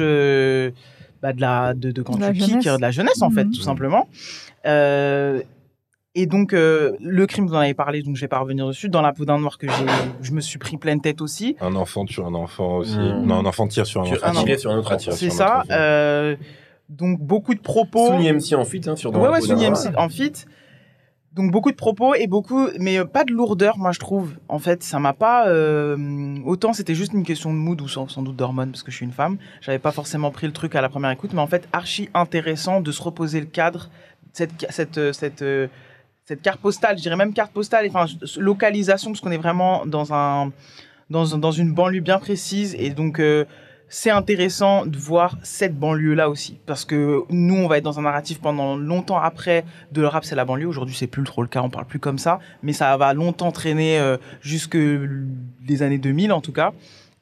bah, de, la, de, de quand De tu kicks, de la jeunesse en fait, Mhm. tout simplement. Euh, et donc, euh, le crime, vous en avez parlé, donc je vais pas revenir dessus. Dans la peau d'un noir que j'ai, je me suis pris pleine tête aussi. Un enfant tue un enfant aussi. Mm. Non, un enfant tire sur un Tu enfant. Attirer sur un autre. C'est ça. euh, donc, beaucoup de propos. Souni MC en fit hein, sur dans Ouais, la ouais, MC en fit. Donc beaucoup de propos et beaucoup, mais euh, pas de lourdeur, moi je trouve. En fait, ça m'a pas. euh, autant c'était juste une question de mood ou sans, doute d'hormones parce que je suis une femme. J'avais pas forcément pris le truc à la première écoute, mais en fait archi intéressant de se reposer le cadre, cette euh, cette carte postale, je dirais même carte postale, enfin localisation parce qu'on est vraiment dans un dans, dans une banlieue bien précise et donc c'est intéressant de voir cette banlieue là aussi. Parce que nous on va être dans un narratif pendant longtemps après de le rap c'est la banlieue. Aujourd'hui c'est plus trop le cas on parle plus comme ça. Mais ça va longtemps traîner euh, jusque les années 2000 en tout cas.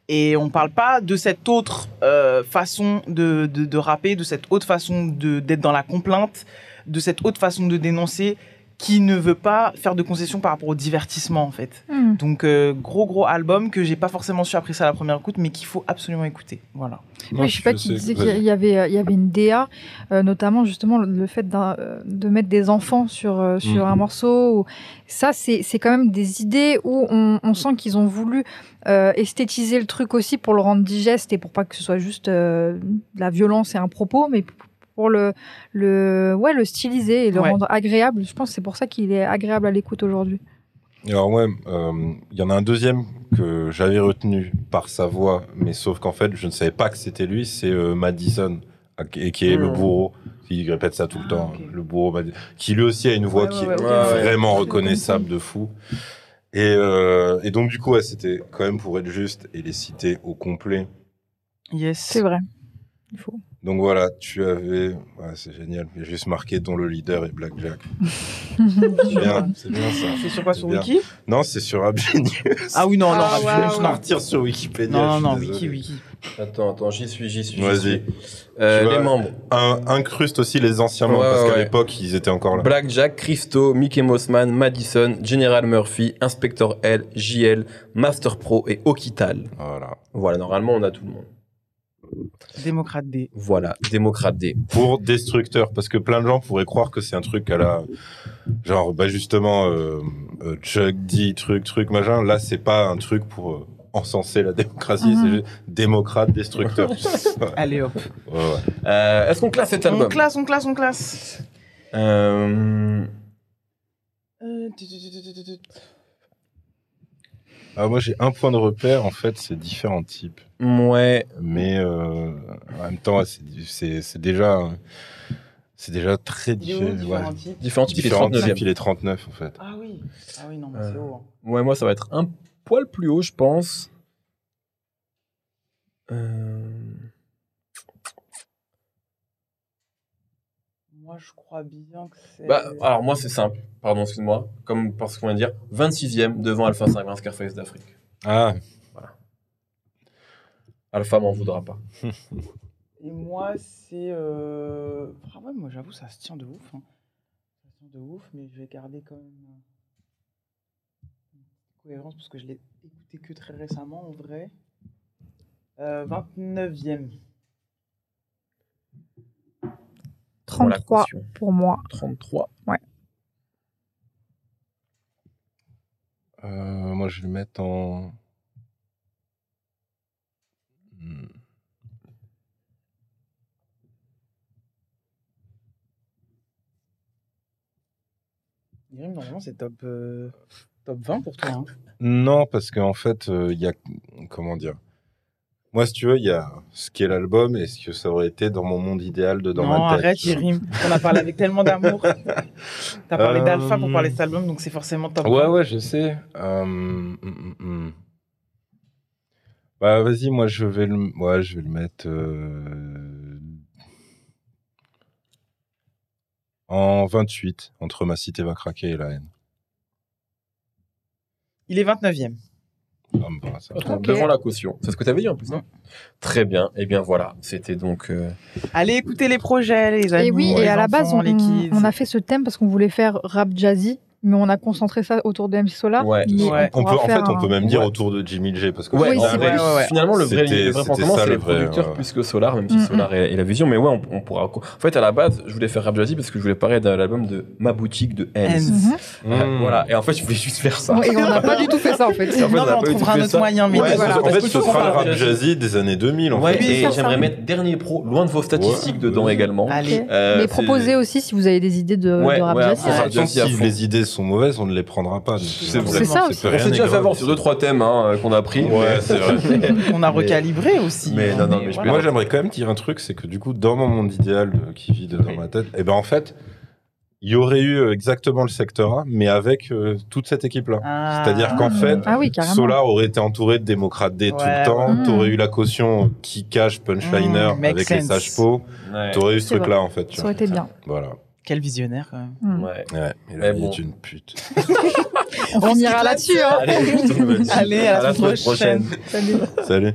Et on parle pas de cette autre euh, façon de, rapper de cette autre façon d'être dans la complainte de cette autre façon de dénoncer qui ne veut pas faire de concessions par rapport au divertissement en fait Hmm. donc euh, gros gros album que j'ai pas forcément su apprécier à la première écoute mais qu'il faut absolument écouter voilà Oui, je sais pas qui disait qu'il y avait, euh, il y avait une DA, euh, notamment justement le- le fait de mettre des enfants sur, euh, sur Mhm. un morceau. ou- Ça, c'est c'est quand même des idées où on, on sent qu'ils ont voulu euh, esthétiser le truc aussi pour le rendre digeste et pour pas que ce soit juste euh, de la violence et un propos, mais pour le, le, ouais, le styliser et le Ouais. rendre agréable. Je pense que c'est pour ça qu'il est agréable à l'écoute aujourd'hui. Alors ouais, euh, il y en a un deuxième que j'avais retenu par sa voix, mais sauf qu'en fait, je ne savais pas que c'était lui, c'est euh, Madison et qui est le Mhm. bourreau. Il répète ça tout le Ah, temps. Le bourreau, qui lui aussi a une voix Ouais, qui ouais, est ouais, ok. Ouais, vraiment ouais. reconnaissable de fou. Et, euh, et donc, du coup, ouais, c'était quand même pour être juste et les citer au complet. Yes. C'est vrai. Il faut. Donc voilà, tu avais. Ouais, c'est génial. Il y a juste marqué dont le leader est Blackjack. *laughs* C'est bien, c'est bien ça. C'est sur quoi sur bien. Wiki Non, c'est sur Abgenius. Ah oui, non, non, Ah, je vais partir sur Wikipédia. non, non, suis non, désolé. Wiki, Wiki. Attends, attends, j'y suis, j'y suis. Vas-y. Euh, les membres. Un, incruste aussi les anciens membres Ouais, parce qu'à l'époque, ils étaient encore là. Blackjack, Christo, Mickey Mossman, Madison, General Murphy, Inspector L, JL, Master Pro et Okital. Voilà. Voilà, normalement, on a tout le monde. Démocrate D. Voilà, démocrate D. Pour destructeur, parce que plein de gens pourraient croire que c'est un truc à la. Genre, bah justement, euh, euh, Chuck dit truc, truc, machin. Là, c'est pas un truc pour euh, encenser la démocratie, Mhm. c'est juste démocrate, destructeur. ouais, *laughs* Allez hop. ouais, ouais. Euh, Est-ce qu'on classe cet On album classe, on classe, on classe. Euh, Euh, tu- tu- tu- tu- tu- tu- Ah, moi, j'ai un point de repère, en fait, c'est différents types. Ouais, Mais euh, en même temps, c'est- c'est c'est déjà. C'est déjà très différent. différents Ouais. types différents types, il est Différents 39 types, il est 39, en fait. Ah oui. Ah oui, non, mais Euh. c'est haut. hein. Ouais, moi, ça va être un poil plus haut, je pense. Euh, Moi, je crois bien que c'est. Bah, alors, moi, c'est simple. Pardon, excuse-moi. Comme parce qu'on vient de dire, 26e devant Alpha 5, Scarface d'Afrique. Ah, Alpha m'en voudra pas. *laughs* Et moi, c'est. Euh... Ah ouais, moi, j'avoue, ça se tient de ouf. hein. Ça se tient de ouf, mais je vais garder quand même. euh, une Cohérence, parce que je l'ai écouté que très récemment, en vrai. Euh, 29e. Pour la 33 caution. pour moi. 33. euh, moi, je vais le mettre en. Hmm. Normalement, c'est top, euh, top 20 pour toi. hein. Non, parce qu'en fait, euh, il y a. Comment dire Moi, si tu veux, il y a ce qu'est l'album et ce que ça aurait été dans mon monde idéal de dans non, ma tête. arrête, Yerim. On a parlé avec tellement d'amour. *laughs* T'as parlé Euh, d'Alpha pour parler de cet album, donc c'est forcément top Ouais, 20. ouais, je sais. Euh, hum, hum, hum. Bah, vas-y, moi, je vais le, ouais, je vais le mettre euh, en 28, entre Ma cité va craquer et la haine. Il est 29e. Me va, ça. Ok. Devant la caution. C'est ce que tu avais dit en plus. hein Très bien. Et bien voilà, c'était donc. euh, Allez écouter les projets, les amis. Et oui, et à la base, on, on a fait ce thème parce qu'on voulait faire rap jazzy, mais on a concentré ça autour de MC Solar. Ouais. mais Ouais. On peut, en fait, on peut même dire Ouais. autour de Jimmy J, parce que Oui, vrai. Finalement, le vrai, C'était- le vrai c'est le les vrai, producteurs ouais. plus que Solar, même si Mm, Solar est, est la vision. Mais ouais, on, on pourra. En fait, à la base, je voulais faire Rap Jazzy parce que je voulais parler de l'album de Ma Boutique de Hens. Hens. Mhm. Euh, Voilà. Et en fait, je voulais juste faire ça. Et on n'a pas du tout fait ça en fait. En fait, non, on trouvera un autre moyen. Mais. En fait, ce sera le rap jazzy des années 2000, en Ouais, fait. Oui, et j'aimerais mettre dernier pro, loin de vos statistiques dedans également. Euh, mais proposez aussi si vous avez des idées de, rap jazzy. les idées sont mauvaises, on ne les prendra pas. C'est vrai. C'est ça aussi. On s'est déjà est fait avoir sur deux trois thèmes hein, euh, qu'on a pris. Ouais, c'est vrai. *laughs* On a recalibré aussi. Mais hein, non, non, mais voilà. Moi, j'aimerais quand même dire un truc, c'est que du coup, dans mon monde idéal euh, qui vit dans Oui. ma tête, et ben en fait, il y aurait eu euh, exactement le secteur A, mais avec euh, toute cette équipe-là. Ah. C'est-à-dire qu'en fait, Ah oui. Solar aurait été entouré de démocrates D tout Ouais, le temps. T'aurais eu la caution qui cache Punchliner Mm, avec les sages pots. Ouais. T'aurais eu ce truc-là, en fait. tu Ça aurait été bien. Voilà. Quel visionnaire, quand même. Mm. Ouais. Ouais. Et Mais la vie bon. est une pute. *laughs* On finira là-dessus. Hein. Allez, à la À la semaine semaine prochaine. Salut. Salut.